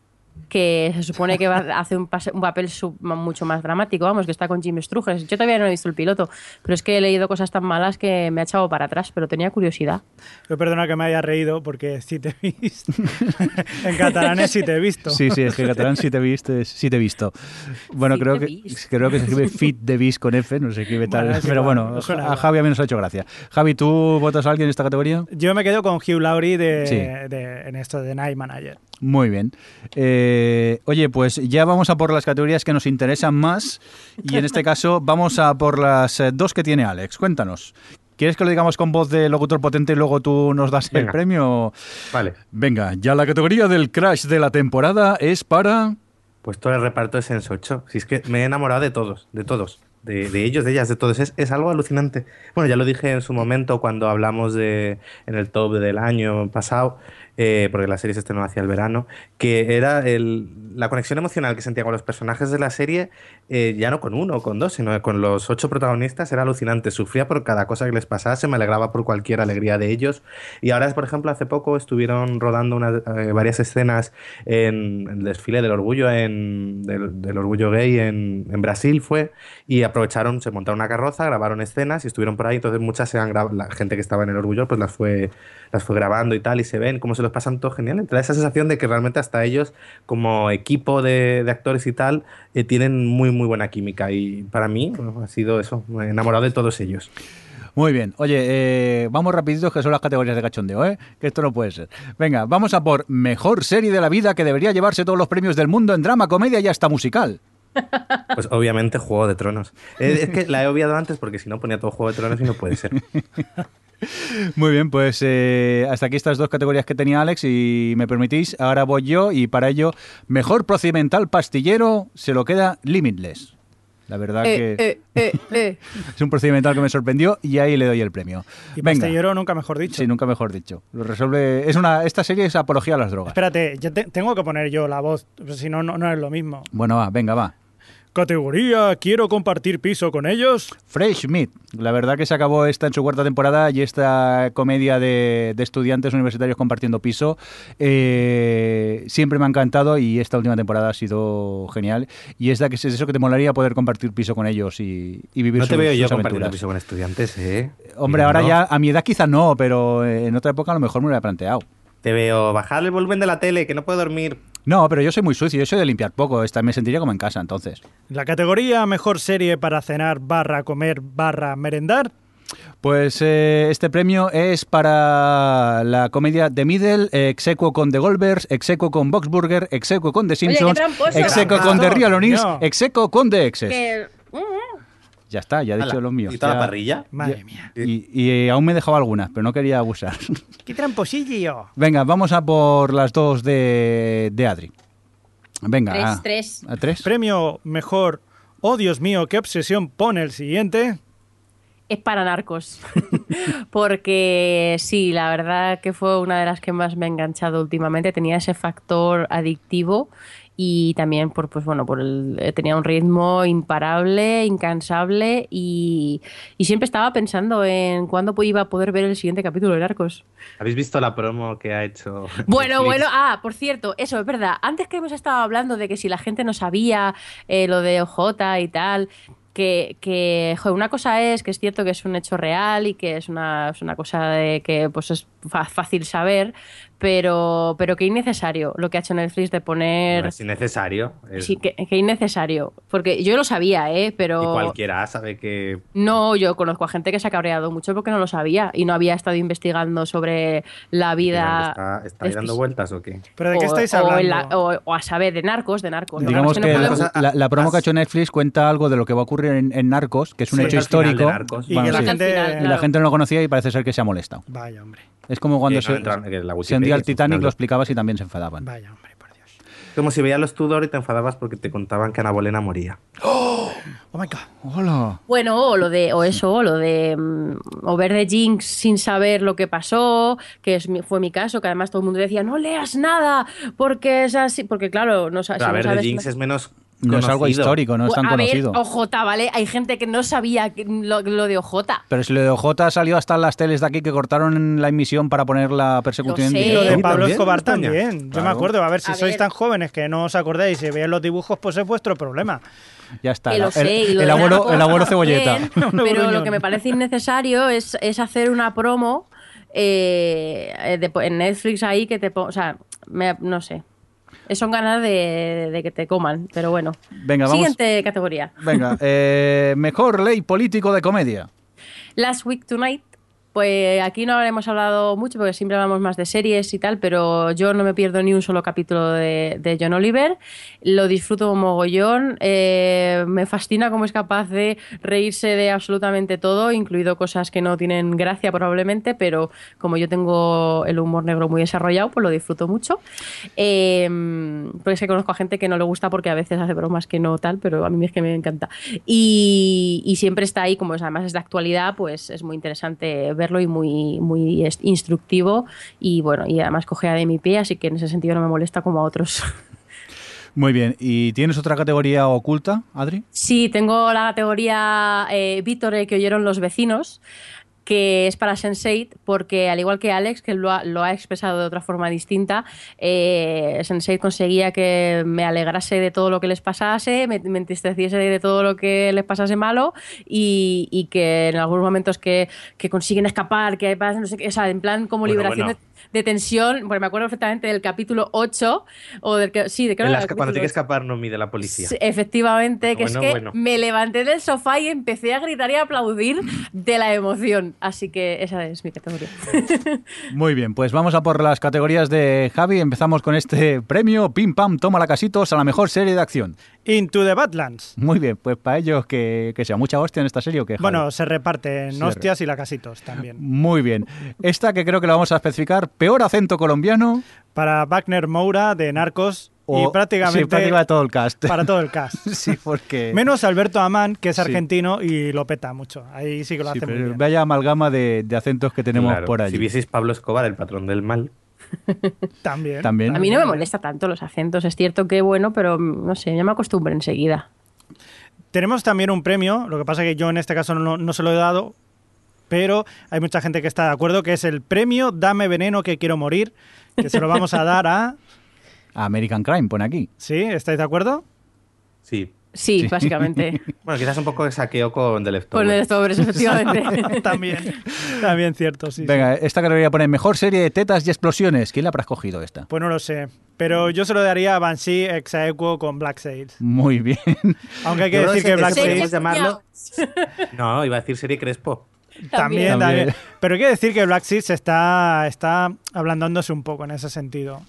Speaker 2: que se supone que va, hace un, pase- un papel sub- mucho más dramático, vamos, que está con Jim Struges. Yo todavía no he visto el piloto, pero es que he leído cosas tan malas que me ha echado para atrás, pero tenía curiosidad.
Speaker 4: Yo perdona que me haya reído porque sí te he visto. en catalán es sí te he visto.
Speaker 1: Sí, sí, es que en catalán sí te viste, sí te he visto. Bueno,
Speaker 2: Fit
Speaker 1: creo que creo que se escribe Fit de Beast con F, no se escribe tal,
Speaker 4: Bueno,
Speaker 1: pero bueno,
Speaker 4: no
Speaker 1: a. Javi a mí nos ha hecho gracia. Javi, ¿tú votas a alguien en esta categoría?
Speaker 4: Yo me quedo con Hugh Laurie de,
Speaker 1: Sí.
Speaker 4: de- en esto de Night Manager.
Speaker 1: Muy bien. Eh, oye, pues ya vamos a por las categorías que nos interesan más y en este caso vamos a por las eh, dos que tiene Alex. Cuéntanos. ¿Quieres que lo digamos con voz de locutor potente y luego tú nos das el premio?
Speaker 3: Vale.
Speaker 1: Venga, ya la categoría del crash de la temporada es para...
Speaker 3: Pues todo el reparto de Sense 8. Si es que me he enamorado de todos, de todos. De, de ellos, de ellas, de todos. Es, es algo alucinante. Bueno, ya lo dije en su momento cuando hablamos de en el top del año pasado, eh, porque la serie se estrenó hacia el verano, que era el, la conexión emocional que sentía con los personajes de la serie, eh, ya no con uno o con dos, sino con los ocho protagonistas, era alucinante. Sufría por cada cosa que les pasase, me alegraba por cualquier alegría de ellos. Y ahora, por ejemplo, hace poco estuvieron rodando unas, eh, varias escenas en el desfile del orgullo en, del, del orgullo gay en, en Brasil fue y aprovecharon, se montaron una carroza, grabaron escenas y estuvieron por ahí, entonces muchas se han la gente que estaba en el orgullo pues las fue, las fue grabando y tal y se ven cómo se pasan todo genial, te da esa sensación de que realmente hasta ellos como equipo de, de actores y tal eh, tienen muy muy buena química y para mí bueno, ha sido eso, enamorado de todos ellos.
Speaker 1: Muy bien. Oye, eh, vamos rapiditos que son las categorías de cachondeo, ¿eh? Que esto no puede ser. Venga, vamos a por mejor serie de la vida que debería llevarse todos los premios del mundo en drama, comedia y hasta musical.
Speaker 3: Pues obviamente Juego de Tronos. Eh, es que la he obviado antes porque si no ponía todo Juego de Tronos y no puede ser.
Speaker 1: Muy bien, pues eh, hasta aquí estas dos categorías que tenía Alex y me permitís, ahora voy yo y para ello, mejor procedimental pastillero se lo queda Limitless. La verdad que
Speaker 2: Eh, eh, eh, eh.
Speaker 1: es un procedimental que me sorprendió y ahí le doy el premio.
Speaker 4: Y
Speaker 1: Venga.
Speaker 4: pastillero nunca mejor dicho.
Speaker 1: Sí, nunca mejor dicho. Lo resuelve. Es una. Esta serie es apología a las drogas.
Speaker 4: Espérate, yo te- tengo que poner yo la voz, si no, no, no es lo mismo.
Speaker 1: Bueno, va, venga, va.
Speaker 4: Categoría, quiero compartir piso con ellos.
Speaker 1: Fresh Meat. La verdad que se acabó esta en su cuarta temporada y esta comedia de, de estudiantes universitarios compartiendo piso eh, siempre me ha encantado y esta última temporada ha sido genial. Y es, de que es eso que te molaría poder compartir piso con ellos y, y vivir
Speaker 3: No te
Speaker 1: sus-
Speaker 3: veo yo compartiendo piso con estudiantes, ¿eh?
Speaker 1: Hombre,
Speaker 3: Mira,
Speaker 1: ahora
Speaker 3: no.
Speaker 1: ya a mi edad quizá no, pero en otra época a lo mejor me lo había planteado.
Speaker 3: Te veo bajar el volumen de la tele, que no puedo dormir.
Speaker 1: No, pero yo soy muy sucio, yo soy de limpiar poco, esta me sentiría como en casa entonces.
Speaker 4: La categoría mejor serie para cenar barra comer barra merendar.
Speaker 1: Pues eh, este premio es para la comedia The Middle, eh, execuo con The Goldbergs, execuo con Boxburger, execuo con The Simpsons, execuo con The Real
Speaker 4: No.
Speaker 1: execuo con The Exes.
Speaker 2: Que-
Speaker 1: Ya está, ya he dicho
Speaker 3: Ala,
Speaker 1: los míos.
Speaker 3: ¿Y toda
Speaker 1: Ya-
Speaker 3: la parrilla?
Speaker 4: Madre mía.
Speaker 1: Y, y, aún me he dejado algunas, pero no quería abusar.
Speaker 4: ¡Qué tramposillo!
Speaker 1: Venga, vamos a por las dos de, de Adri. Venga.
Speaker 2: Tres,
Speaker 1: a-
Speaker 2: tres.
Speaker 1: ¿A tres?
Speaker 4: Premio mejor. Oh, Dios mío, qué obsesión pone el siguiente.
Speaker 2: es para narcos. Porque sí, la verdad que fue una de las que más me ha enganchado últimamente. Tenía ese factor adictivo y también por, pues bueno, por el, eh, tenía un ritmo imparable, incansable y, y siempre estaba pensando en cuándo iba a poder ver el siguiente capítulo de Narcos.
Speaker 3: ¿Habéis visto la promo que ha hecho?
Speaker 2: Bueno,
Speaker 3: Netflix?
Speaker 2: bueno, ah, por cierto, eso es verdad. Antes que hemos estado hablando de que si la gente no sabía eh, lo de OJ y tal, que, que joder, una cosa es que es cierto que es un hecho real y que es una, es una cosa de que pues es fácil saber, pero, pero que innecesario lo que ha hecho Netflix de poner...
Speaker 3: No es innecesario. es-
Speaker 2: Sí, que, que innecesario. Porque yo lo sabía, ¿eh? Pero...
Speaker 3: Y cualquiera sabe que
Speaker 2: No, yo conozco a gente que se ha cabreado mucho porque no lo sabía y no había estado investigando sobre la vida.
Speaker 3: ¿Está, dando vueltas o qué?
Speaker 4: ¿Pero de qué
Speaker 2: o-
Speaker 4: estáis
Speaker 2: o
Speaker 4: hablando?
Speaker 2: la- o, o a saber, de narcos, de narcos.
Speaker 1: Digamos que
Speaker 2: no
Speaker 1: la,
Speaker 2: podemos-
Speaker 1: la- la promo que ha hecho Netflix cuenta algo de lo que va a ocurrir en, en Narcos, que es un
Speaker 4: Sí,
Speaker 1: hecho histórico.
Speaker 4: Y
Speaker 1: sí.
Speaker 2: final,
Speaker 1: Y la gente no lo conocía y parece ser que se ha molestado.
Speaker 4: Vaya, hombre.
Speaker 1: Es como cuando
Speaker 3: no
Speaker 1: se,
Speaker 3: entra- que la
Speaker 1: se hundía el Titanic, lo explicabas y también se enfadaban.
Speaker 4: Vaya, hombre, por Dios.
Speaker 3: Como si veías los Tudor y te enfadabas porque te contaban que Ana Bolena moría.
Speaker 4: Oh my God.
Speaker 1: Hola.
Speaker 2: Bueno, o lo de, o eso, o lo de, mm, o ver de Jinx sin saber lo que pasó, que es fue mi caso, que además todo el mundo decía, no leas nada, porque es así, porque claro, no, si
Speaker 3: a
Speaker 2: no
Speaker 3: ver, de
Speaker 2: sabes-
Speaker 3: Jinx es menos
Speaker 1: No es algo histórico, no es tan
Speaker 2: a
Speaker 1: conocido.
Speaker 2: ver, OJ, ¿vale? Hay gente que no sabía lo, lo de OJ.
Speaker 1: Pero si lo de OJ salió hasta en las teles de aquí que cortaron la emisión para poner la persecución en
Speaker 4: lo de Pablo
Speaker 3: también,
Speaker 4: Escobar también. Yo me acuerdo. A ver, si
Speaker 2: A
Speaker 4: sois
Speaker 2: ver.
Speaker 4: tan jóvenes que no os acordáis y veis los dibujos, pues es vuestro problema.
Speaker 1: Ya está.
Speaker 2: Que
Speaker 1: el,
Speaker 2: lo sé, y
Speaker 1: el-
Speaker 2: lo
Speaker 1: el
Speaker 2: de
Speaker 1: abuelo, el abuelo cebolleta.
Speaker 2: Pero lo que me parece innecesario es, es hacer una promo eh, eh, de- en Netflix ahí que te ponga. O sea, me- no sé. Son ganas de, de que te coman, pero bueno.
Speaker 1: Venga, vamos.
Speaker 2: Siguiente categoría.
Speaker 1: Venga, eh, mejor ley político de comedia.
Speaker 2: Last Week Tonight. Pues aquí no habremos hablado mucho porque siempre hablamos más de series y tal, pero yo no me pierdo ni un solo capítulo de, de John Oliver. Lo disfruto mogollón. eh, me fascina cómo es capaz de reírse de absolutamente todo, incluido cosas que no tienen gracia probablemente, pero como yo tengo el humor negro muy desarrollado, pues lo disfruto mucho. Eh, porque es que conozco a gente que no le gusta porque a veces hace bromas que no tal, pero a mí es que me encanta. Y, y siempre está ahí, como es, además es de actualidad, pues es muy interesante verlo y muy, muy instructivo. Y bueno, y además coge de mi pie, así que en ese sentido no me molesta como a otros.
Speaker 1: Muy bien. ¿Y tienes otra categoría oculta, Adri?
Speaker 2: Sí, tengo la categoría eh, Vítore que oyeron los vecinos, que es para Sense8, porque al igual que Alex, que lo ha, lo ha expresado de otra forma distinta, eh, Sense8 conseguía que me alegrase de todo lo que les pasase, me, me entristeciese de todo lo que les pasase malo y, y que en algunos momentos que, que consiguen escapar, que pasa, no sé qué, o sea, en plan como
Speaker 3: Bueno,
Speaker 2: liberación
Speaker 3: bueno.
Speaker 2: De, de tensión, porque me acuerdo perfectamente del capítulo 8, o del que, sí, de que era
Speaker 3: cuando tiene que escapar no mide la policía.
Speaker 2: Sí, efectivamente, que
Speaker 3: Bueno,
Speaker 2: es que
Speaker 3: bueno.
Speaker 2: me levanté del sofá y empecé a gritar y a aplaudir de la emoción. Así que esa es mi categoría.
Speaker 1: Muy bien, pues vamos a por las categorías de Javi. Empezamos con este premio. Pim Pam, toma la casitos a la mejor serie de acción.
Speaker 4: Into the Badlands.
Speaker 1: Muy bien, pues para ellos que, que sea mucha hostia en esta serie o que
Speaker 4: Bueno, se reparten
Speaker 1: Se
Speaker 4: hostias y lacasitos también.
Speaker 1: Muy bien. Esta que creo que la vamos a especificar, peor acento colombiano
Speaker 4: Para Wagner Moura de Narcos
Speaker 1: o
Speaker 4: y prácticamente
Speaker 1: sí, prácticamente todo el cast.
Speaker 4: para todo el cast.
Speaker 1: sí, porque
Speaker 4: Menos Alberto Amán, que es
Speaker 1: Sí.
Speaker 4: argentino y lo peta mucho. Ahí sí que lo
Speaker 1: sí,
Speaker 4: hace muy bien.
Speaker 1: vaya amalgama de, de acentos que tenemos
Speaker 3: Claro,
Speaker 1: por allí.
Speaker 3: Si vieseis Pablo Escobar, el patrón del mal.
Speaker 4: También.
Speaker 1: También.
Speaker 2: A mí no me molesta tanto los acentos. Es cierto que bueno, pero no sé, ya me acostumbro enseguida.
Speaker 4: Tenemos también un premio, lo que pasa que yo en este caso no, no se lo he dado, pero hay mucha gente que está de acuerdo, que es el premio Dame Veneno que quiero morir, que se lo vamos a dar a...
Speaker 1: American Crime, pone aquí.
Speaker 4: ¿Sí? ¿Estáis de acuerdo?
Speaker 3: Sí.
Speaker 2: Sí,
Speaker 1: Sí.
Speaker 2: básicamente.
Speaker 3: Bueno, quizás un poco de saqueo con The Leftovers.
Speaker 2: Con el Leftovers, efectivamente.
Speaker 4: también, también cierto, sí. sí.
Speaker 1: Venga, esta categoría pone mejor serie de tetas y explosiones. ¿Quién la habrá escogido esta?
Speaker 4: Pues no lo sé, pero yo se lo daría a Banshee Exaequo con Black Sails.
Speaker 1: Muy bien.
Speaker 4: Aunque hay que decir
Speaker 3: que
Speaker 4: que Black Sails...
Speaker 3: llamarlo- No, iba a decir serie Crespo.
Speaker 4: También,
Speaker 1: También.
Speaker 4: también. Pero hay que decir que Black Seeds está, está ablandándose un poco en ese sentido.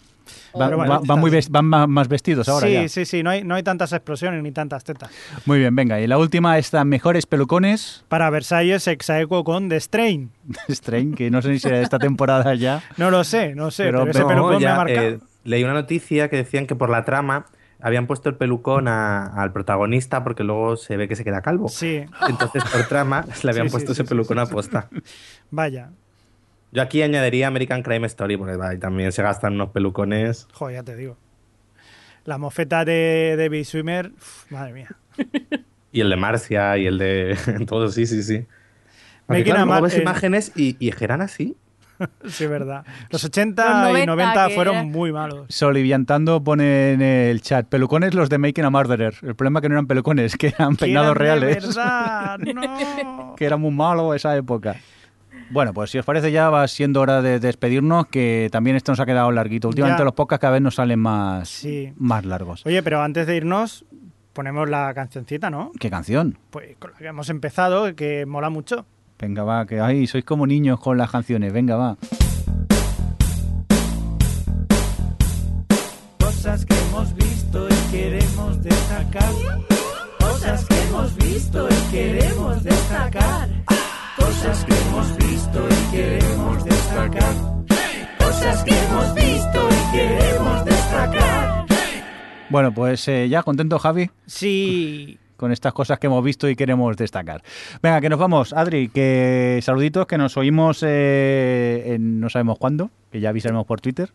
Speaker 1: Va-
Speaker 4: Pero bueno,
Speaker 1: va- van, muy van más vestidos ahora
Speaker 4: sí,
Speaker 1: ya.
Speaker 4: sí, sí, no hay, no hay tantas explosiones ni tantas tetas.
Speaker 1: Muy bien, venga. Y la última está Mejores Pelucones.
Speaker 4: Para Versalles, Exaequo con The Strain.
Speaker 1: Strain, que no sé ni si era de esta temporada ya.
Speaker 4: No lo sé, no sé,
Speaker 1: Pero
Speaker 4: pero, ese
Speaker 1: no,
Speaker 4: pelucón me
Speaker 3: ya,
Speaker 4: ha marcado.
Speaker 3: eh, leí una noticia que decían que por la trama habían puesto el pelucón a- al protagonista porque luego se ve que se queda calvo.
Speaker 4: Sí,
Speaker 3: Entonces, por trama, le habían
Speaker 4: Sí,
Speaker 3: puesto
Speaker 4: sí,
Speaker 3: ese
Speaker 4: sí,
Speaker 3: pelucón
Speaker 4: sí,
Speaker 3: a
Speaker 4: sí.
Speaker 3: posta.
Speaker 4: vaya.
Speaker 3: Yo aquí añadiría American Crime Story porque va, y también se gastan unos pelucones.
Speaker 4: Joder, ya te digo. La mofeta de David Swimmer, uf, madre mía.
Speaker 3: Y el de Marcia y el de. Todo, sí, sí, sí.
Speaker 4: Making
Speaker 3: claro,
Speaker 4: a
Speaker 3: luego
Speaker 4: Mar-
Speaker 3: ves
Speaker 4: eh,
Speaker 3: imágenes y, y eran así.
Speaker 4: Sí, es verdad. Los 80
Speaker 2: Los
Speaker 4: y
Speaker 2: 90
Speaker 4: 90
Speaker 2: que
Speaker 4: fueron
Speaker 2: era-
Speaker 4: muy malos.
Speaker 1: Soliviantando pone en el chat, pelucones los de Making a Murderer. El problema es que no eran pelucones, que eran peinados
Speaker 4: eran de
Speaker 1: reales.
Speaker 4: verdad, no.
Speaker 1: que era muy malo esa época. Bueno, pues si os parece ya va siendo hora de despedirnos, que también esto nos ha quedado larguito. Últimamente
Speaker 4: Ya.
Speaker 1: los podcasts cada vez nos salen más,
Speaker 4: Sí.
Speaker 1: más largos.
Speaker 4: Oye, pero antes de irnos, ponemos la cancioncita, ¿no?
Speaker 1: ¿Qué canción?
Speaker 4: Pues con la que hemos empezado, que mola mucho.
Speaker 1: Venga, va, que ay, sois como niños con las canciones. Venga, va.
Speaker 5: Cosas que hemos visto y queremos destacar. Cosas que hemos visto y queremos destacar. Cosas que hemos visto y queremos destacar. Cosas que hemos visto y queremos destacar.
Speaker 1: Bueno, pues eh, ya contento, Javi,
Speaker 4: Sí.
Speaker 1: con estas cosas que hemos visto y queremos destacar. Venga, que nos vamos. Adri, que saluditos, que nos oímos eh, en no sabemos cuándo, que ya avisaremos por Twitter.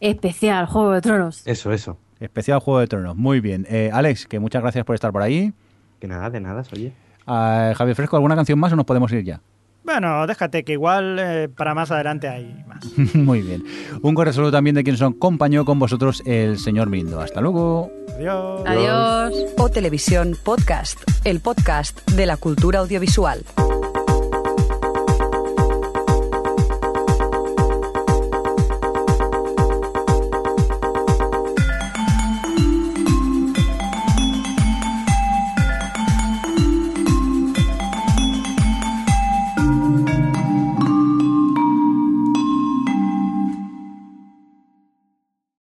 Speaker 2: Especial, Juego de Tronos.
Speaker 3: Eso, eso.
Speaker 1: Especial Juego de Tronos. Muy bien. Eh, Alex, que muchas gracias por estar por ahí.
Speaker 3: Que nada, de nada, oye.
Speaker 1: Ah, Javi Fresco, ¿alguna canción más o nos podemos ir ya?
Speaker 4: Bueno, déjate que igual eh, para más adelante hay más.
Speaker 1: Muy bien. Un cordial saludo también de quien nos acompañó con vosotros el señor Mindo. Hasta luego.
Speaker 4: Adiós.
Speaker 2: Adiós.
Speaker 6: O Televisión Podcast, el podcast de la cultura audiovisual.